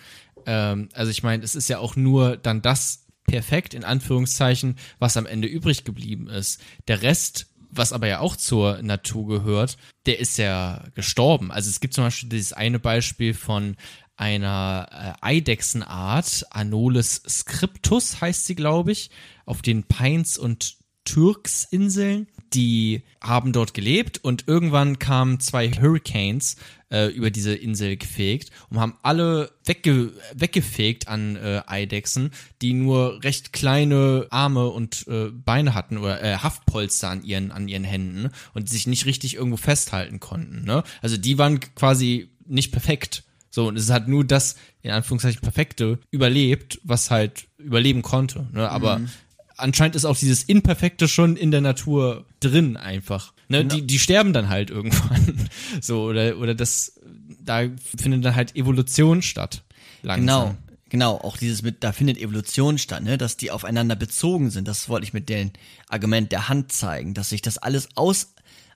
S2: Ähm, also ich meine, es ist ja auch nur dann das perfekt, in Anführungszeichen, was am Ende übrig geblieben ist. Der Rest was aber ja auch zur Natur gehört, der ist ja gestorben. Also es gibt zum Beispiel dieses eine Beispiel von einer äh, Eidechsenart, Anolis scriptus heißt sie, glaube ich, auf den Pines und Türksinseln. Die haben dort gelebt und irgendwann kamen zwei Hurricanes äh, über diese Insel gefegt und haben alle wegge weggefegt an äh, Eidechsen, die nur recht kleine Arme und äh, Beine hatten oder äh, Haftpolster an ihren, an ihren Händen und sich nicht richtig irgendwo festhalten konnten. Ne? Also die waren quasi nicht perfekt. So, und es hat nur das, in Anführungszeichen, perfekte überlebt, was halt überleben konnte. Ne? Aber mhm anscheinend ist auch dieses Imperfekte schon in der Natur drin einfach. Ne? Genau. Die, die sterben dann halt irgendwann. so, oder, oder das, da findet dann halt Evolution statt.
S3: Langsam. Genau. Genau, auch dieses mit, da findet Evolution statt, ne, dass die aufeinander bezogen sind. Das wollte ich mit dem Argument der Hand zeigen, dass sich das alles aus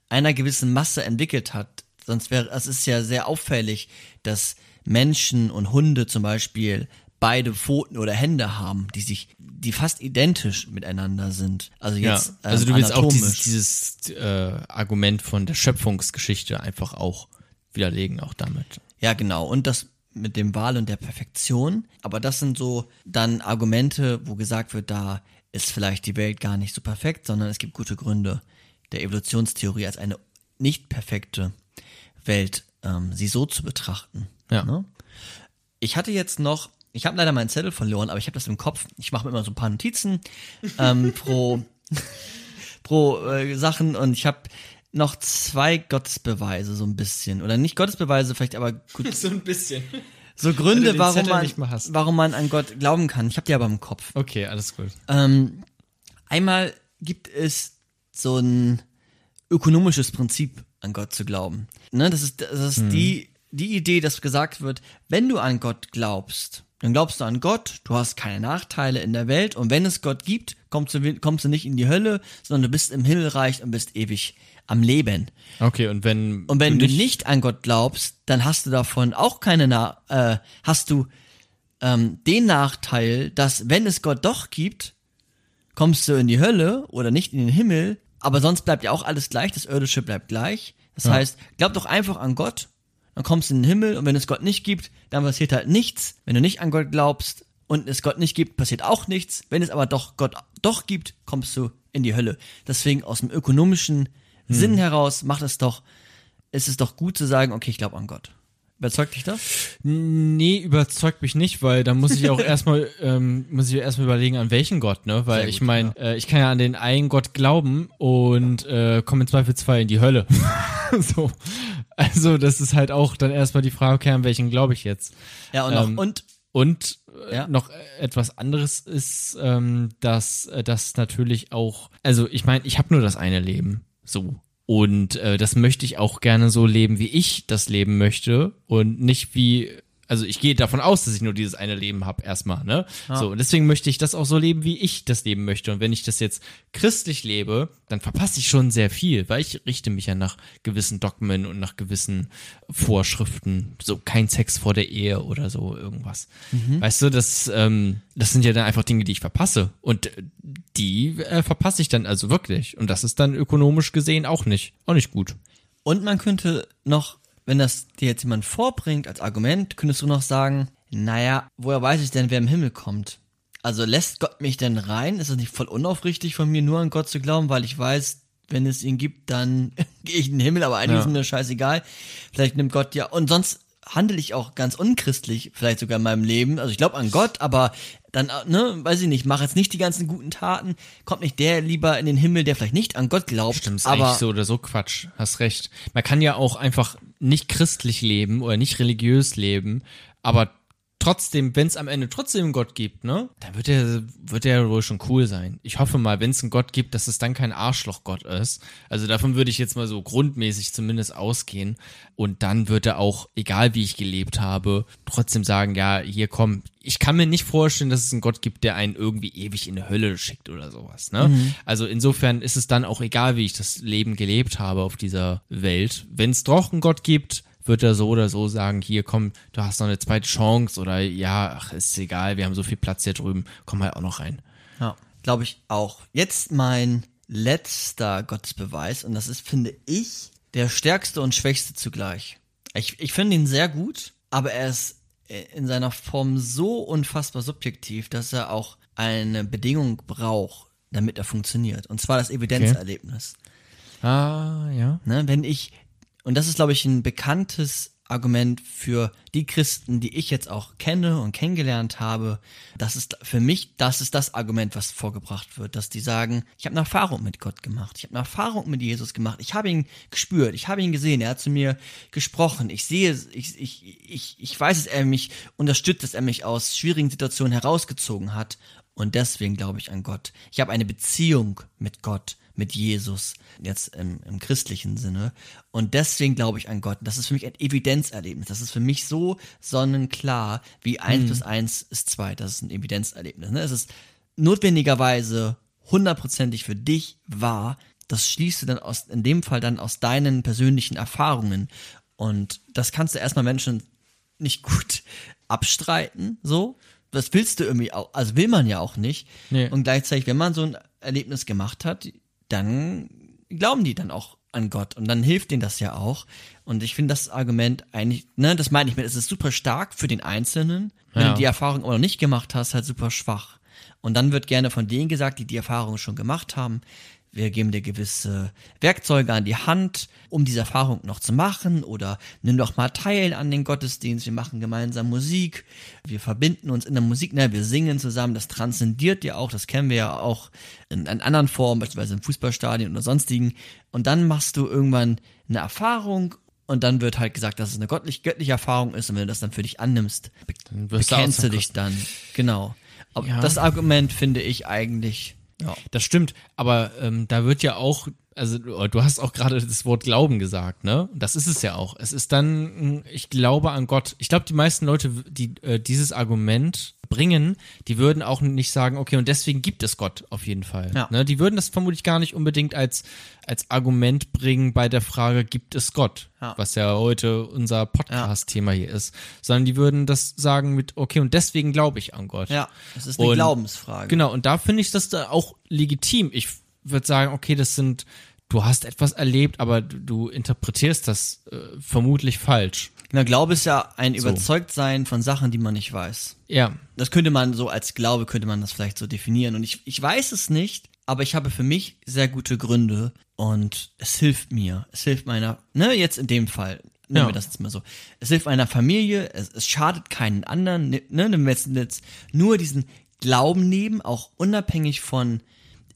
S3: einer gewissen Masse entwickelt hat. Sonst wäre, es ist ja sehr auffällig, dass Menschen und Hunde zum Beispiel beide Pfoten oder Hände haben, die sich, die fast identisch miteinander sind. Also jetzt.
S2: Ja, also du willst auch dieses, dieses äh, Argument von der Schöpfungsgeschichte einfach auch widerlegen, auch damit.
S3: Ja, genau. Und das mit dem Wahl und der Perfektion. Aber das sind so dann Argumente, wo gesagt wird, da ist vielleicht die Welt gar nicht so perfekt, sondern es gibt gute Gründe der Evolutionstheorie als eine nicht perfekte Welt, ähm, sie so zu betrachten. Ja. Ne? Ich hatte jetzt noch ich habe leider meinen Zettel verloren, aber ich habe das im Kopf. Ich mache mir immer so ein paar Notizen ähm, pro, pro äh, Sachen und ich habe noch zwei Gottesbeweise so ein bisschen. Oder nicht Gottesbeweise, vielleicht aber gut.
S2: so ein bisschen.
S3: So Gründe, warum man, warum man an Gott glauben kann. Ich habe die aber im Kopf.
S2: Okay, alles gut.
S3: Ähm, einmal gibt es so ein ökonomisches Prinzip, an Gott zu glauben. Ne, das ist, das ist hm. die, die Idee, dass gesagt wird, wenn du an Gott glaubst, dann glaubst du an Gott, du hast keine Nachteile in der Welt und wenn es Gott gibt, kommst du, kommst du nicht in die Hölle, sondern du bist im Himmelreich und bist ewig am Leben.
S2: Okay, und wenn
S3: Und wenn du nicht, an Gott glaubst, dann hast du davon auch keine, Na äh, hast du ähm, den Nachteil, dass wenn es Gott doch gibt, kommst du in die Hölle oder nicht in den Himmel, aber sonst bleibt ja auch alles gleich, das Irdische bleibt gleich. Das
S2: Ja.
S3: heißt, glaub doch einfach an Gott, dann kommst du in den Himmel und wenn es Gott nicht gibt, dann passiert halt nichts. Wenn du nicht an Gott glaubst und es Gott nicht gibt, passiert auch nichts. Wenn es aber doch Gott doch gibt, kommst du in die Hölle. Deswegen aus dem ökonomischen Sinn heraus macht es doch, ist es doch gut zu sagen, okay, ich glaube an Gott. Überzeugt dich das?
S2: Nee, überzeugt mich nicht, weil da muss ich auch erstmal ähm, muss ich erstmal überlegen, an welchen Gott, ne? Weil
S3: Sehr
S2: ich
S3: gut,
S2: meine, äh, ich kann ja an den einen Gott glauben und äh, komme im Zweifelsfall in die Hölle. so. Also, das ist halt auch dann erstmal die Frage, okay, an welchen glaube ich jetzt?
S3: Ja, und noch,
S2: Ähm,
S3: und
S2: Und äh,
S3: Ja.
S2: noch etwas anderes ist, ähm, dass äh, das natürlich auch, also ich meine, ich habe nur das eine Leben, so. Und äh, das möchte ich auch gerne so leben, wie ich das leben möchte und nicht wie, also ich gehe davon aus, dass ich nur dieses eine Leben habe erstmal, ne? So, und deswegen möchte ich das auch so leben, wie ich das leben möchte. Und wenn ich das jetzt christlich lebe, dann verpasse ich schon sehr viel, weil ich richte mich ja nach gewissen Dogmen und nach gewissen Vorschriften. So kein Sex vor der Ehe oder so irgendwas. Weißt du, das, ähm, das sind ja dann einfach Dinge, die ich verpasse. Und äh, die äh, verpasse ich dann also wirklich. Und das ist dann ökonomisch gesehen auch nicht, auch nicht gut.
S3: Und man könnte noch, wenn das dir jetzt jemand vorbringt als Argument, könntest du noch sagen, naja, woher weiß ich denn, wer im Himmel kommt? Also lässt Gott mich denn rein? Ist das nicht voll unaufrichtig von mir, nur an Gott zu glauben, weil ich weiß, wenn es ihn gibt, dann gehe ich in den Himmel, aber eigentlich
S2: Ja.
S3: ist mir das scheißegal. Vielleicht nimmt Gott ja, und sonst handle ich auch ganz unchristlich, vielleicht sogar in meinem Leben. Also ich glaube an Gott, aber dann, ne, weiß ich nicht, mache jetzt nicht die ganzen guten Taten, kommt nicht der lieber in den Himmel, der vielleicht nicht an Gott glaubt,
S2: Stimmt, ist
S3: aber
S2: eigentlich so oder so Quatsch. Hast recht. Man kann ja auch einfach nicht christlich leben oder nicht religiös leben, aber trotzdem, wenn es am Ende trotzdem einen Gott gibt, ne, dann wird der, wird der wohl schon cool sein. Ich hoffe mal, wenn es einen Gott gibt, dass es dann kein Arschlochgott ist. Also davon würde ich jetzt mal so grundmäßig zumindest ausgehen. Und dann wird er auch, egal wie ich gelebt habe, trotzdem sagen, ja, hier komm, ich kann mir nicht vorstellen, dass es einen Gott gibt, der einen irgendwie ewig in die Hölle schickt oder sowas. Ne? Also insofern ist es dann auch egal, wie ich das Leben gelebt habe auf dieser Welt. Wenn es doch einen Gott gibt, wird er so oder so sagen, hier komm, du hast noch eine zweite Chance oder ja, ach, ist egal, wir haben so viel Platz hier drüben, komm halt auch noch rein.
S3: Ja, glaube ich auch. Jetzt mein letzter Gottesbeweis und das ist, finde ich, der stärkste und schwächste zugleich. Ich, ich finde ihn sehr gut, aber er ist äh, in seiner Form so unfassbar subjektiv, dass er auch eine Bedingung braucht, damit er funktioniert. Und zwar das Evidenzerlebnis.
S2: Ah, ja.
S3: Ne, wenn ich, und das ist, glaube ich, ein bekanntes Argument für die Christen, die ich jetzt auch kenne und kennengelernt habe. Das ist für mich, das ist das Argument, was vorgebracht wird, dass die sagen, ich habe eine Erfahrung mit Gott gemacht, ich habe eine Erfahrung mit Jesus gemacht, ich habe ihn gespürt, ich habe ihn gesehen, er hat zu mir gesprochen, ich sehe, ich, ich, ich, ich weiß, dass er mich unterstützt, dass er mich aus schwierigen Situationen herausgezogen hat und deswegen glaube ich an Gott. Ich habe eine Beziehung mit Gott mit Jesus, jetzt im, im christlichen Sinne. Und deswegen glaube ich an Gott. Das ist für mich ein Evidenzerlebnis. Das ist für mich so sonnenklar, wie eins plus eins ist zwei. Das ist ein Evidenzerlebnis. Ne? Es ist notwendigerweise hundertprozentig für dich wahr. Das schließt du dann aus, in dem Fall dann aus deinen persönlichen Erfahrungen. Und das kannst du erstmal Menschen nicht gut abstreiten, so. Das willst du irgendwie auch, also will man ja auch nicht.
S2: Nee.
S3: Und gleichzeitig, wenn man so ein Erlebnis gemacht hat, dann glauben die dann auch an Gott und dann hilft denen das ja auch. Und ich finde das Argument eigentlich, ne, das meine ich mit, es ist super stark für den Einzelnen. Wenn
S2: Ja.
S3: du die Erfahrung aber noch nicht gemacht hast, halt super schwach. Und dann wird gerne von denen gesagt, die die Erfahrung schon gemacht haben, wir geben dir gewisse Werkzeuge an die Hand, um diese Erfahrung noch zu machen oder nimm doch mal teil an den Gottesdienst, wir machen gemeinsam Musik, wir verbinden uns in der Musik, ne, wir singen zusammen, das transzendiert ja auch, das kennen wir ja auch in, in anderen Formen, beispielsweise im Fußballstadion oder sonstigen. Und dann machst du irgendwann eine Erfahrung und dann wird halt gesagt, dass es eine göttlich, göttliche Erfahrung ist. Und wenn du das dann für dich annimmst,
S2: Dann
S3: bekennst du dich dann, genau. Aber
S2: Ja.
S3: das Argument finde ich eigentlich, ja.
S2: Das stimmt, aber ähm, da wird ja auch, also du du hast auch gerade das Wort Glauben gesagt, ne? Das ist es ja auch. Es ist dann, ich glaube an Gott. Ich glaube, die meisten Leute, die äh, dieses Argument bringen, die würden auch nicht sagen, okay, und deswegen gibt es Gott auf jeden Fall.
S3: Ja.
S2: Ne? Die würden das vermutlich gar nicht unbedingt als, als Argument bringen bei der Frage, gibt es Gott?
S3: Ja.
S2: Was ja heute unser Podcast-Thema hier ist. Sondern die würden das sagen mit, okay, und deswegen glaube ich an Gott.
S3: Ja, es ist eine
S2: Und-
S3: Glaubensfrage.
S2: Genau, und da finde ich das da auch legitim. Ich würde sagen, okay, das sind, du hast etwas erlebt, aber du, du interpretierst das äh, vermutlich falsch.
S3: Genau, Glaube ist ja ein
S2: So.
S3: Überzeugtsein von Sachen, die man nicht weiß.
S2: Ja,
S3: Das könnte man so als Glaube, könnte man das vielleicht so definieren. Und ich, ich weiß es nicht, aber ich habe für mich sehr gute Gründe und es hilft mir. Es hilft meiner, ne, jetzt in dem Fall, nehmen
S2: Ja.
S3: wir das jetzt mal so. Es hilft meiner Familie, es, es schadet keinen anderen, ne, ne, wenn wir jetzt, jetzt nur diesen Glauben nehmen, auch unabhängig von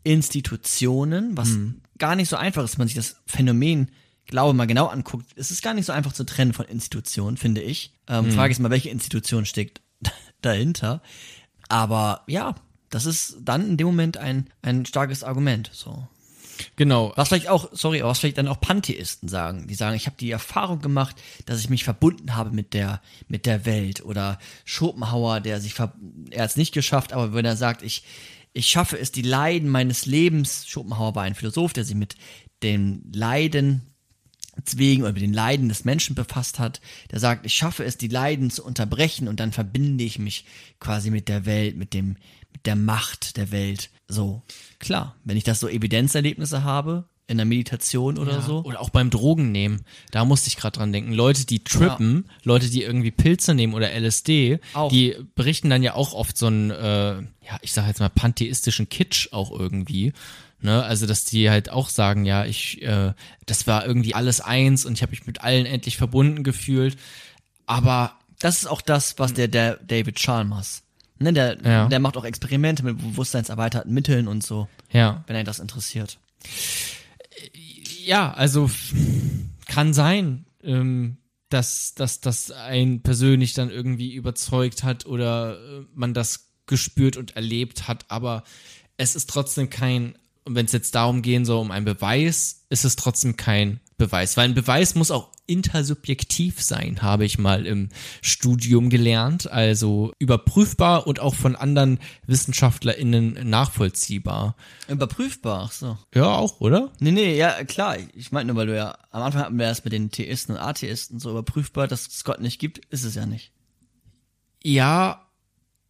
S3: Institutionen, was gar nicht so einfach ist, wenn man sich das Phänomen Glaube mal genau anguckt. Es ist gar nicht so einfach zu trennen von Institutionen, finde ich. Ähm, Frage ist mal, welche Institution steckt dahinter. Aber ja, das ist dann in dem Moment ein, ein starkes Argument. So.
S2: genau.
S3: Was vielleicht auch, sorry, was vielleicht dann auch Pantheisten sagen. Die sagen, ich habe die Erfahrung gemacht, dass ich mich verbunden habe mit der, mit der Welt. Oder Schopenhauer, der sich, er hat es nicht geschafft, aber wenn er sagt, ich, ich schaffe es, die Leiden meines Lebens, Schopenhauer war ein Philosoph, der sich mit den Leiden deswegen oder mit den Leiden des Menschen befasst hat, der sagt, ich schaffe es, die Leiden zu unterbrechen und dann verbinde ich mich quasi mit der Welt, mit dem, mit der Macht der Welt. So, klar, wenn ich das so Evidenzerlebnisse habe, in der Meditation oder
S2: Ja,
S3: so.
S2: Oder auch beim Drogen nehmen. Da musste ich gerade dran denken. Leute, die trippen, Leute, die irgendwie Pilze nehmen oder LSD,
S3: Auch.
S2: die berichten dann ja auch oft so einen, äh, ja, ich sag jetzt mal, pantheistischen Kitsch auch irgendwie. Ne? Also, dass die halt auch sagen, ja, ich, äh, das war irgendwie alles eins und ich habe mich mit allen endlich verbunden gefühlt. Aber
S3: Das ist auch das, was der, der David Chalmers, ne, der,
S2: Ja.
S3: der macht auch Experimente mit bewusstseinserweiterten Mitteln und so,
S2: ja.
S3: wenn er das interessiert.
S2: Ja, also kann sein, ähm, dass, dass das ein persönlich dann irgendwie überzeugt hat oder äh, man das gespürt und erlebt hat, aber es ist trotzdem kein, und wenn es jetzt darum gehen soll, um einen Beweis, ist es trotzdem kein Beweis, weil ein Beweis muss auch intersubjektiv sein, habe ich mal im Studium gelernt, also überprüfbar und auch von anderen WissenschaftlerInnen nachvollziehbar.
S3: Überprüfbar, ach so.
S2: Ja, auch, oder?
S3: Nee, nee, ja, klar. Ich meine nur, weil du ja, am Anfang hatten wir das mit den Theisten und Atheisten so überprüfbar, dass es Gott nicht gibt, ist es ja nicht.
S2: Ja,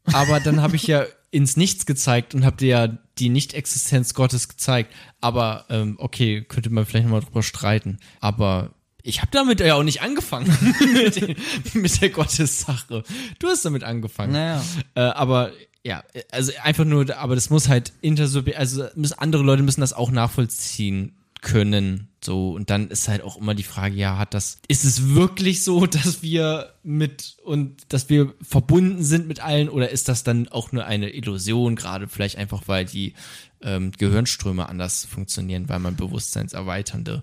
S2: aber dann habe ich ja ins Nichts gezeigt und habe dir ja die Nicht-Existenz Gottes gezeigt. Aber ähm, okay, könnte man vielleicht nochmal drüber streiten. Aber ich habe damit ja auch nicht angefangen mit, den, mit der Gottessache. Du hast damit angefangen.
S3: Naja.
S2: Äh, aber ja, also einfach nur, aber das muss halt intersubjektiv, also müssen andere Leute müssen das auch nachvollziehen können. So, und dann ist halt auch immer die Frage, ja, hat das, ist es wirklich so, dass wir mit und dass wir verbunden sind mit allen oder ist das dann auch nur eine Illusion, gerade vielleicht einfach, weil die ähm, Gehirnströme anders funktionieren, weil man bewusstseinserweiternde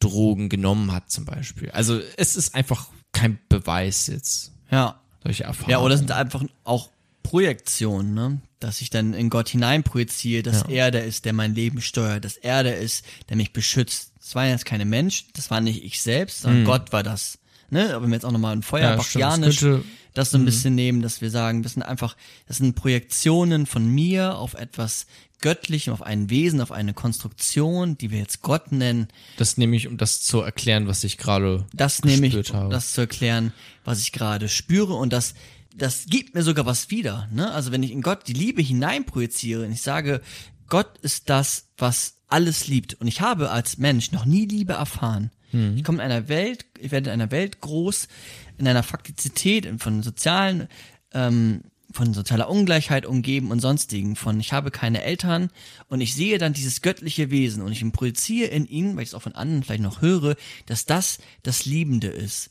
S2: Drogen genommen hat, zum Beispiel. Also es ist einfach kein Beweis jetzt,
S3: Ja.
S2: solche Erfahrungen.
S3: Ja, oder sind einfach auch Projektionen, ne? Dass ich dann in Gott hineinprojiziere, dass
S2: Ja.
S3: er der ist, der mein Leben steuert, dass er der ist, der mich beschützt. Das waren jetzt keine Menschen, das war nicht ich selbst, sondern Gott war das. Ne? Aber wenn wir jetzt auch nochmal ein
S2: Mhm. Ja, das
S3: das so ein bisschen nehmen, dass wir sagen, das sind einfach, das sind Projektionen von mir auf etwas Göttlichem, auf ein Wesen, auf eine Konstruktion, die wir jetzt Gott nennen.
S2: Das nehme ich, um das zu erklären, was ich gerade
S3: Das nehme ich, um
S2: habe.
S3: das zu erklären, was ich gerade spüre und das, das gibt mir sogar was wieder. Ne? Also wenn ich in Gott die Liebe hineinprojiziere und ich sage, Gott ist das, was alles liebt und ich habe als Mensch noch nie Liebe erfahren. Ich komme in einer Welt, ich werde in einer Welt groß, in einer Faktizität von sozialen, ähm, von sozialer Ungleichheit umgeben und sonstigen, von ich habe keine Eltern und ich sehe dann dieses göttliche Wesen und ich projiziere in ihn, weil ich es auch von anderen vielleicht noch höre, dass das das Liebende ist.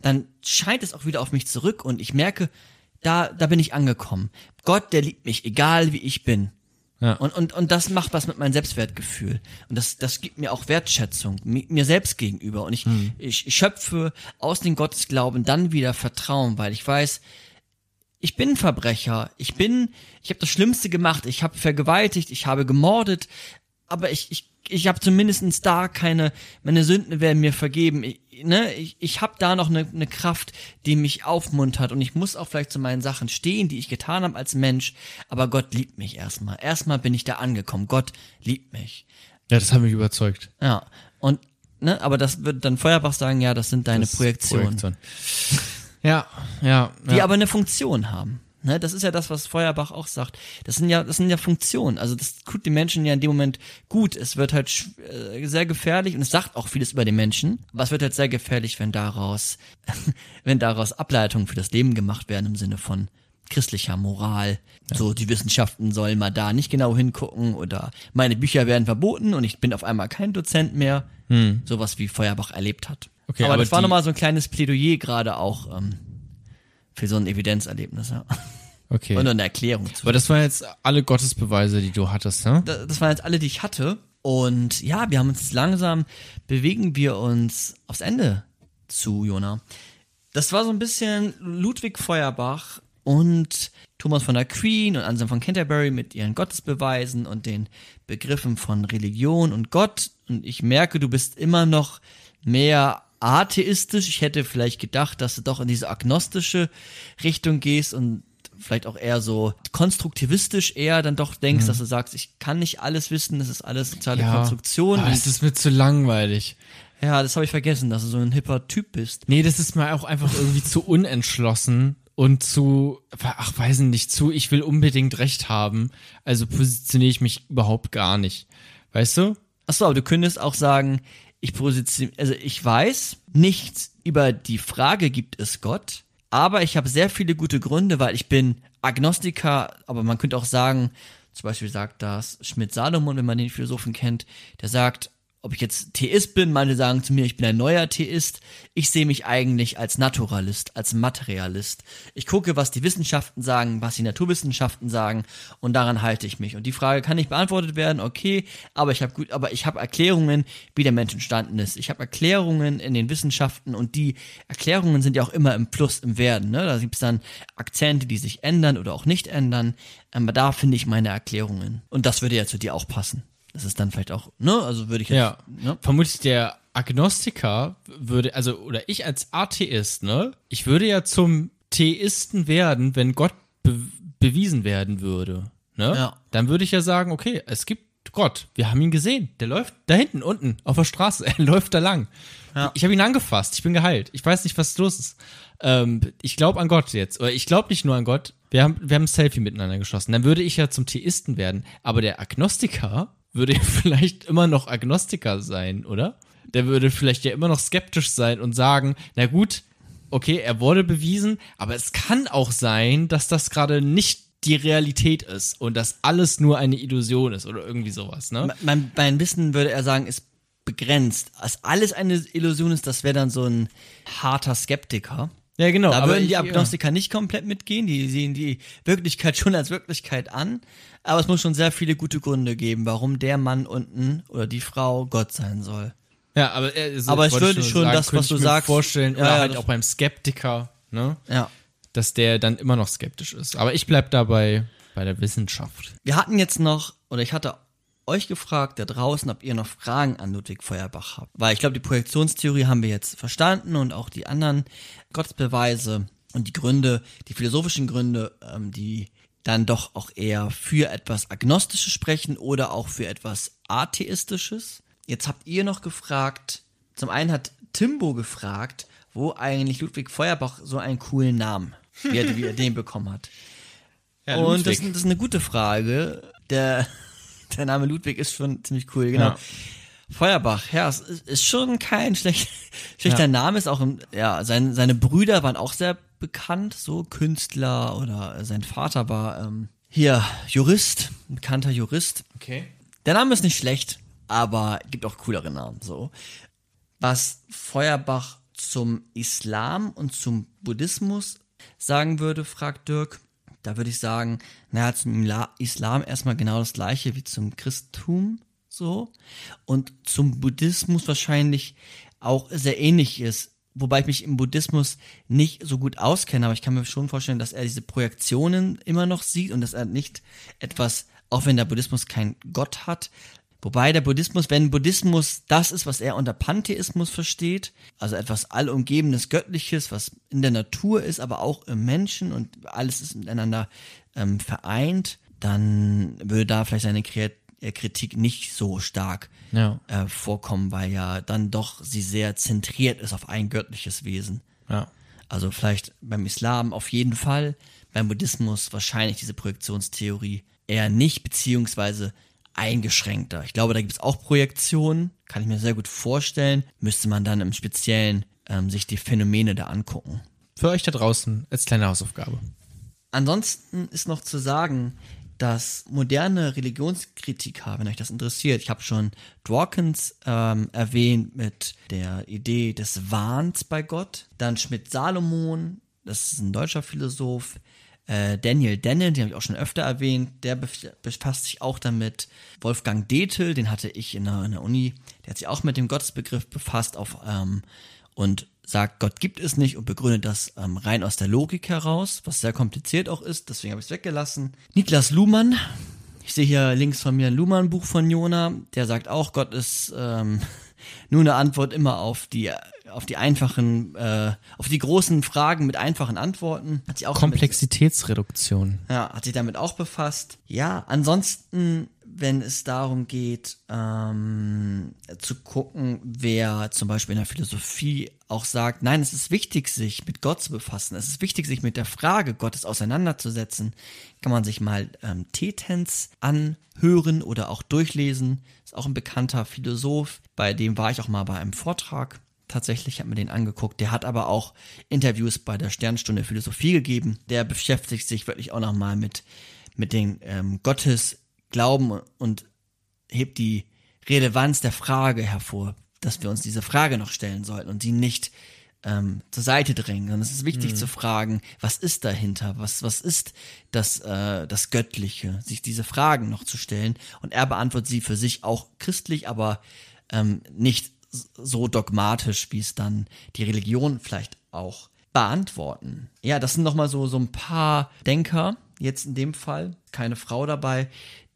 S3: Dann scheint es auch wieder auf mich zurück und ich merke, da, da bin ich angekommen. Gott, der liebt mich, egal wie ich bin.
S2: Ja.
S3: Und, und, und das macht was mit meinem Selbstwertgefühl. Und das, das gibt mir auch Wertschätzung, mi- mir selbst gegenüber. Und ich, ich, ich schöpfe aus dem Gottesglauben dann wieder Vertrauen, weil ich weiß, ich bin Verbrecher, ich bin, ich habe das Schlimmste gemacht, ich habe vergewaltigt, ich habe gemordet, aber ich, ich ich habe zumindestens da keine, meine Sünden werden mir vergeben. Ich, ne, ich, ich habe da noch eine, eine Kraft, die mich aufmuntert und ich muss auch vielleicht zu meinen Sachen stehen, die ich getan habe als Mensch, aber Gott liebt mich erstmal. Erstmal bin ich da angekommen. Gott liebt mich.
S2: Ja, das hat mich überzeugt.
S3: Ja, und ne, aber das würde dann Feuerbach sagen, ja, das sind deine
S2: Das
S3: Projektionen,
S2: Projektion. Ja, ja.
S3: die
S2: ja.
S3: aber eine Funktion haben. Ne, das ist ja das, was Feuerbach auch sagt. Das sind ja, das sind ja Funktionen. Also das tut den Menschen ja in dem Moment gut. Es wird halt äh, sehr gefährlich und es sagt auch vieles über den Menschen. Aber es wird halt sehr gefährlich, wenn daraus, wenn daraus Ableitungen für das Leben gemacht werden im Sinne von christlicher Moral. So, die Wissenschaften sollen mal da nicht genau hingucken oder meine Bücher werden verboten und ich bin auf einmal kein Dozent mehr. Sowas wie Feuerbach erlebt hat.
S2: Hm. Okay,
S3: aber,
S2: aber
S3: das war nochmal so ein kleines Plädoyer gerade auch ähm, für so ein Evidenzerlebnis, ja.
S2: Okay.
S3: Und eine Erklärung zu.
S2: Aber das waren jetzt alle Gottesbeweise, die du hattest, ne?
S3: Da- das waren jetzt alle, die ich hatte. Und ja, wir haben uns langsam, bewegen wir uns aufs Ende zu, Jona. Das war so ein bisschen Ludwig Feuerbach und Thomas von Aquin und Anselm von Canterbury mit ihren Gottesbeweisen und den Begriffen von Religion und Gott. Und ich merke, du bist immer noch mehr atheistisch. Ich hätte vielleicht gedacht, dass du doch in diese agnostische Richtung gehst und vielleicht auch eher so konstruktivistisch eher dann doch denkst, dass du sagst, ich kann nicht alles wissen, das ist alles soziale Konstruktion.
S2: Aber
S3: und-
S2: das ist mir zu langweilig.
S3: ja, das habe ich vergessen, dass du so ein hipper Typ bist.
S2: Nee, das ist mir auch einfach irgendwie zu unentschlossen und zu, ach, weiß nicht, zu, ich will unbedingt Recht haben. Also positioniere ich mich überhaupt gar nicht. Weißt du?
S3: Achso, aber du könntest auch sagen, ich positioniere, also ich weiß nichts über die Frage, gibt es Gott, aber ich habe sehr viele gute Gründe, weil ich bin Agnostiker, aber man könnte auch sagen, zum Beispiel sagt das Schmidt-Salomon, wenn man den Philosophen kennt, der sagt, ob ich jetzt Theist bin, manche sagen zu mir, ich bin ein neuer Theist. Ich sehe mich eigentlich als Naturalist, als Materialist. Ich gucke, was die Wissenschaften sagen, was die Naturwissenschaften sagen und daran halte ich mich. Und die Frage kann nicht beantwortet werden, okay, aber ich habe gut, aber ich habe Erklärungen, wie der Mensch entstanden ist. Ich habe Erklärungen in den Wissenschaften und die Erklärungen sind ja auch immer im Plus, im Werden. Ne? Da gibt es dann Akzente, die sich ändern oder auch nicht ändern. Aber da finde ich meine Erklärungen. Und das würde ja zu dir auch passen. Das ist dann vielleicht auch, ne? Also würde ich jetzt,
S2: Ja.
S3: ne?
S2: Vermutlich der Agnostiker würde, also, oder ich als Atheist, ne? Ich würde ja zum Theisten werden, wenn Gott be bewiesen werden würde. Ne?
S3: Ja.
S2: Dann würde ich ja sagen, okay, es gibt Gott. Wir haben ihn gesehen. Der läuft da hinten, unten, auf der Straße. Er läuft da lang.
S3: Ja.
S2: Ich habe ihn angefasst. Ich bin geheilt. Ich weiß nicht, was los ist. Ähm, ich glaube an Gott jetzt. Oder ich glaube nicht nur an Gott. Wir haben, wir haben ein Selfie miteinander geschossen. Dann würde ich ja zum Theisten werden. Aber der Agnostiker würde ja vielleicht immer noch Agnostiker sein, oder? Der würde vielleicht ja immer noch skeptisch sein und sagen, na gut, okay, er wurde bewiesen, aber es kann auch sein, dass das gerade nicht die Realität ist und dass alles nur eine Illusion ist oder irgendwie sowas, ne?
S3: Mein, mein Wissen würde er sagen, ist begrenzt. Als alles eine Illusion ist, das wäre dann so ein harter Skeptiker.
S2: Ja, genau.
S3: Da würden die
S2: ich-
S3: Agnostiker nicht komplett mitgehen, die sehen die Wirklichkeit schon als Wirklichkeit an, aber es muss schon sehr viele gute Gründe geben, warum der Mann unten oder die Frau Gott sein soll.
S2: Ja, aber, äh, so
S3: Aber ich würde schon das,
S2: könnte
S3: was du sagst-
S2: vorstellen,
S3: Ja,
S2: oder
S3: ja,
S2: halt
S3: das-
S2: auch beim Skeptiker, ne?
S3: Ja.
S2: Dass der dann immer noch skeptisch ist. Aber ich bleib dabei bei der Wissenschaft.
S3: Wir hatten jetzt noch, oder ich hatte euch gefragt da draußen, ob ihr noch Fragen an Ludwig Feuerbach habt. Weil ich glaube, die Projektionstheorie haben wir jetzt verstanden und auch die anderen Gottesbeweise und die Gründe, die philosophischen Gründe, ähm, die dann doch auch eher für etwas Agnostisches sprechen oder auch für etwas Atheistisches. Jetzt habt ihr noch gefragt, zum einen hat Timbo gefragt, wo eigentlich Ludwig Feuerbach so einen coolen Namen, wie er, wie er den bekommen hat.
S2: Ja,
S3: Und das, das ist eine gute Frage. Der, der Name Ludwig ist schon ziemlich cool, genau.
S2: Ja.
S3: Feuerbach, ja, es ist, schon kein schlecht, schlechter
S2: Ja.
S3: Name, ist auch, im, ja, sein, seine Brüder waren auch sehr bekannt, so Künstler oder sein Vater war ähm, hier Jurist, bekannter Jurist.
S2: Okay.
S3: Der Name ist nicht schlecht, aber gibt auch coolere Namen, so. Was Feuerbach zum Islam und zum Buddhismus sagen würde, fragt Dirk, da würde ich sagen, naja, zum Islam erstmal genau das gleiche wie zum Christentum, so. Und zum Buddhismus wahrscheinlich auch sehr ähnlich ist. Wobei ich mich im Buddhismus nicht so gut auskenne, aber ich kann mir schon vorstellen, dass er diese Projektionen immer noch sieht und dass er nicht etwas, auch wenn der Buddhismus kein Gott hat, Wobei der Buddhismus, wenn Buddhismus das ist, was er unter Pantheismus versteht, also etwas allumgebendes Göttliches, was in der Natur ist, aber auch im Menschen und alles ist miteinander ähm, vereint, dann würde da vielleicht seine äh, Kritik nicht so stark
S2: Ja.
S3: äh, vorkommen, weil ja dann doch sie sehr zentriert ist auf ein göttliches Wesen.
S2: Ja.
S3: Also vielleicht beim Islam auf jeden Fall, beim Buddhismus wahrscheinlich diese Projektionstheorie eher nicht, beziehungsweise eingeschränkter. Ich glaube, da gibt es auch Projektionen, kann ich mir sehr gut vorstellen. Müsste man dann im Speziellen ähm, sich die Phänomene da angucken.
S2: Für euch da draußen als kleine Hausaufgabe.
S3: Ansonsten ist noch zu sagen, dass moderne Religionskritiker, wenn euch das interessiert, ich habe schon Dawkins ähm, erwähnt mit der Idee des Wahns bei Gott, dann Schmidt-Salomon, das ist ein deutscher Philosoph, äh, Daniel Dennett, den habe ich auch schon öfter erwähnt, der bef- befasst sich auch damit. Wolfgang Dethel, den hatte ich in der, in der Uni, der hat sich auch mit dem Gottesbegriff befasst auf, ähm, und sagt, Gott gibt es nicht und begründet das ähm, rein aus der Logik heraus, was sehr kompliziert auch ist, deswegen habe ich es weggelassen. Niklas Luhmann, ich sehe hier links von mir ein Luhmann-Buch von Jona, der sagt auch, Gott ist ähm, nur eine Antwort immer auf die auf die einfachen, äh, auf die großen Fragen mit einfachen Antworten. Hat sich auch damit-
S2: Komplexitätsreduktion.
S3: ja, hat sich damit auch befasst. Ja, ansonsten, wenn es darum geht, ähm, zu gucken, wer zum Beispiel in der Philosophie auch sagt, nein, es ist wichtig, sich mit Gott zu befassen. Es ist wichtig, sich mit der Frage Gottes auseinanderzusetzen. Kann man sich mal ähm, Tetens anhören oder auch durchlesen. Ist auch ein bekannter Philosoph. Bei dem war ich auch mal bei einem Vortrag tatsächlich, habe mir den angeguckt. Der hat aber auch Interviews bei der Sternstunde Philosophie gegeben. Der beschäftigt sich wirklich auch nochmal mit, mit den ähm, Gottes Glauben und hebt die Relevanz der Frage hervor, dass wir uns diese Frage noch stellen sollten und sie nicht ähm, zur Seite drängen. Sondern es ist wichtig zu fragen, was ist dahinter? Was, was ist das, äh, das Göttliche? Sich diese Fragen noch zu stellen. Und er beantwortet sie für sich auch christlich, aber ähm, nicht so dogmatisch, wie es dann die Religion vielleicht auch beantworten. Ja, das sind nochmal so, so ein paar Denker, jetzt in dem Fall, keine Frau dabei,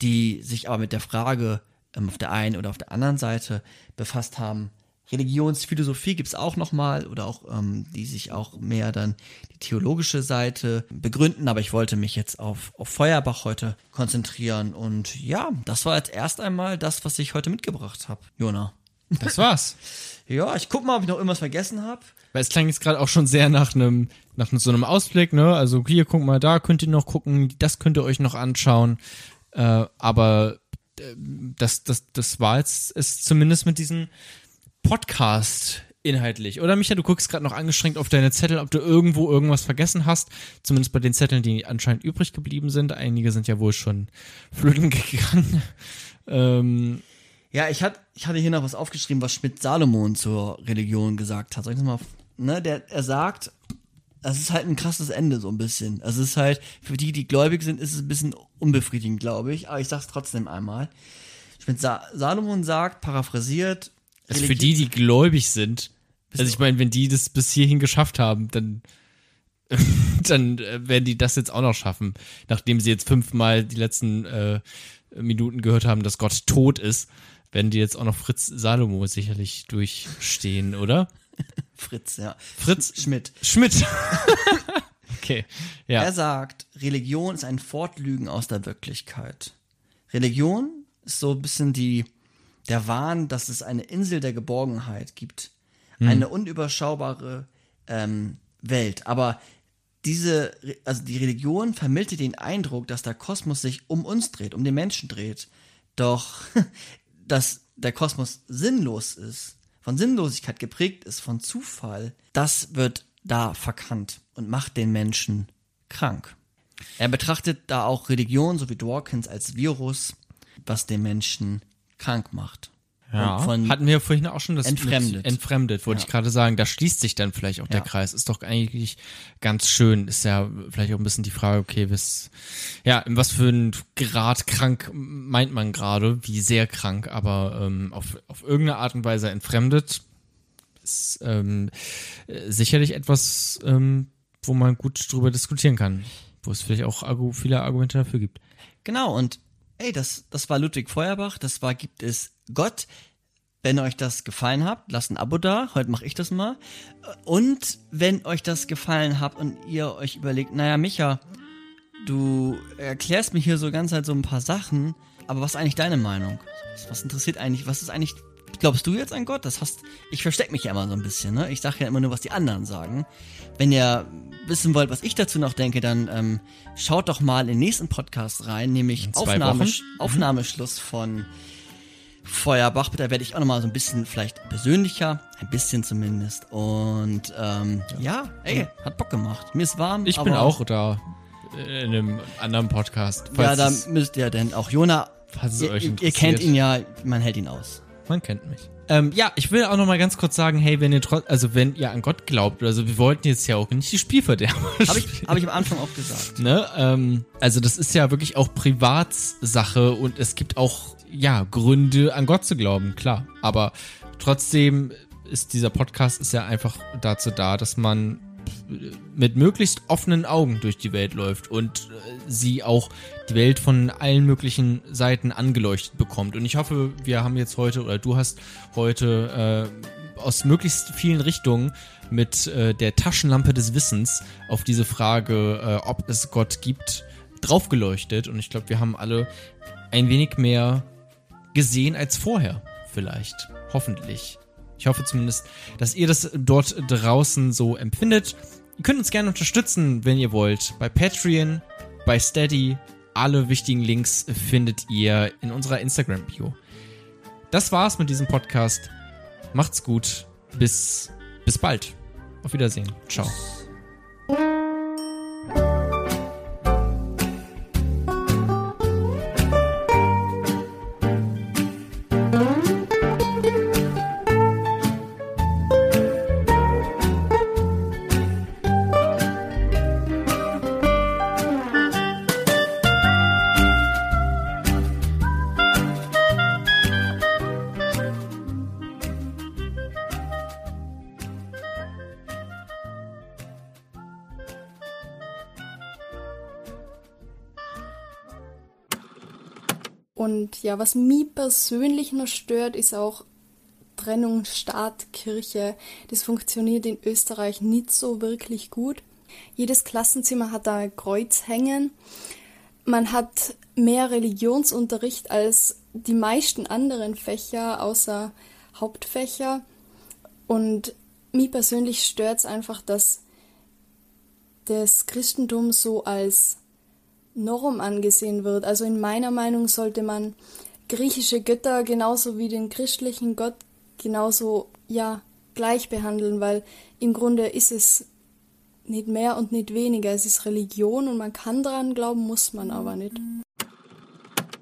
S3: die sich aber mit der Frage ähm, auf der einen oder auf der anderen Seite befasst haben. Religionsphilosophie gibt's auch nochmal oder auch, ähm, die sich auch mehr dann die theologische Seite begründen, aber ich wollte mich jetzt auf, auf Feuerbach heute konzentrieren und ja, das war jetzt erst einmal das, was ich heute mitgebracht habe, Jona.
S2: Das war's.
S3: Ja, ich guck mal, ob ich noch irgendwas vergessen habe.
S2: Weil es klang jetzt gerade auch schon sehr nach einem nach so einem Ausblick, ne? Also hier, guck mal, da könnt ihr noch gucken, das könnt ihr euch noch anschauen. Äh, aber äh, das, das, das war jetzt ist zumindest mit diesem Podcast inhaltlich. Oder Micha, du guckst gerade noch angestrengt auf deine Zettel, ob du irgendwo irgendwas vergessen hast. Zumindest bei den Zetteln, die anscheinend übrig geblieben sind. Einige sind ja wohl schon flöten gegangen. ähm,
S3: Ja, ich, hat, ich hatte hier noch was aufgeschrieben, was Schmidt-Salomon zur Religion gesagt hat. Soll ich das mal, ne, der, er sagt, das ist halt ein krasses Ende, so ein bisschen. Also es ist halt, für die, die gläubig sind, ist es ein bisschen unbefriedigend, glaube ich. Aber ich sag's trotzdem einmal. Schmidt-Salomon sagt, paraphrasiert,
S2: Also für die, die gläubig sind. Also ich meine, wenn die das bis hierhin geschafft haben, dann, dann äh, werden die das jetzt auch noch schaffen. Nachdem sie jetzt fünfmal die letzten äh, Minuten gehört haben, dass Gott tot ist, werden die jetzt auch noch Fritz Salomo sicherlich durchstehen, oder?
S3: Fritz, ja.
S2: Fritz
S3: Schmidt.
S2: Schmidt. okay, ja.
S3: Er sagt, Religion ist ein Fortlügen aus der Wirklichkeit. Religion ist so ein bisschen die, der Wahn, dass es eine Insel der Geborgenheit gibt. Eine unüberschaubare ähm, Welt. Aber diese, also die Religion vermittelt den Eindruck, dass der Kosmos sich um uns dreht, um den Menschen dreht. Doch, dass der Kosmos sinnlos ist, von Sinnlosigkeit geprägt ist, von Zufall, das wird da verkannt und macht den Menschen krank. Er betrachtet da auch Religion, so wie Dawkins, als Virus, was den Menschen krank macht.
S2: Ja,
S3: von
S2: hatten wir vorhin auch schon das
S3: Entfremdet.
S2: Entfremdet, wollte ich gerade sagen. Da schließt sich dann vielleicht auch der
S3: Ja.
S2: Kreis. Ist doch eigentlich ganz schön. Ist ja vielleicht auch ein bisschen die Frage, okay, was, ja, in was für ein Grad krank meint man gerade, wie sehr krank, aber ähm, auf, auf irgendeine Art und Weise entfremdet ist ähm, äh, sicherlich etwas, ähm, wo man gut drüber diskutieren kann. Wo es vielleicht auch viele Argumente dafür gibt.
S3: Genau, und ey, das, das war Ludwig Feuerbach, das war Gibt es Gott. Wenn euch das gefallen hat, lasst ein Abo da. Heute mache ich das mal. Und wenn euch das gefallen hat und ihr euch überlegt, naja, Micha, du erklärst mir hier so ganz halt so ein paar Sachen, aber was ist eigentlich deine Meinung? Was interessiert eigentlich, was ist eigentlich, glaubst du jetzt an Gott? Das hast, ich verstecke mich ja immer so ein bisschen, ne? Ich sage ja immer nur, was die anderen sagen. Wenn ihr wissen wollt, was ich dazu noch denke, dann ähm, schaut doch mal in den nächsten Podcast rein, nämlich
S2: In zwei
S3: Aufnahme,
S2: Wochen.
S3: Aufnahmeschluss von Feuerbach. Da werde ich auch nochmal so ein bisschen vielleicht persönlicher, ein bisschen zumindest. Und ähm, ja. ey, hat Bock gemacht. Mir ist warm.
S2: Ich bin auch da äh, in einem anderen Podcast.
S3: Ja, da müsst ihr denn auch Jona.
S2: falls
S3: Ihr,
S2: euch
S3: ihr, ihr kennt ihn ja, man hält ihn aus.
S2: Man kennt mich. Ähm, ja, ich will auch noch mal ganz kurz sagen, hey, wenn ihr trotz, also wenn ihr an Gott glaubt, also wir wollten jetzt ja auch nicht die Spielverderber
S3: Habe ich, hab ich am Anfang auch gesagt.
S2: Ne? Ähm, also das ist ja wirklich auch Privatsache und es gibt auch ja Gründe an Gott zu glauben, klar. Aber trotzdem ist dieser Podcast ist ja einfach dazu da, dass man mit möglichst offenen Augen durch die Welt läuft und äh, sie auch die Welt von allen möglichen Seiten angeleuchtet bekommt. Und ich hoffe, wir haben jetzt heute oder du hast heute äh, aus möglichst vielen Richtungen mit äh, der Taschenlampe des Wissens auf diese Frage, äh, ob es Gott gibt, draufgeleuchtet. Und ich glaube, wir haben alle ein wenig mehr gesehen als vorher, vielleicht. Hoffentlich. Ich hoffe zumindest, dass ihr das dort draußen so empfindet. Ihr könnt uns gerne unterstützen, wenn ihr wollt. Bei Patreon, bei Steady. Alle wichtigen Links findet ihr in unserer Instagram-Bio. Das war's mit diesem Podcast. Macht's gut. Bis, bis bald. Auf Wiedersehen. Ciao.
S5: Ja, was mich persönlich noch stört, ist auch Trennung Staat-Kirche. Das funktioniert in Österreich nicht so wirklich gut. Jedes Klassenzimmer hat da ein Kreuz hängen. Man hat mehr Religionsunterricht als die meisten anderen Fächer außer Hauptfächer. Und mich persönlich stört es einfach, dass das Christentum so als Norm angesehen wird. Also in meiner Meinung sollte man griechische Götter genauso wie den christlichen Gott genauso ja gleich behandeln, weil im Grunde ist es nicht mehr und nicht weniger. Es ist Religion und man kann daran glauben, muss man aber nicht.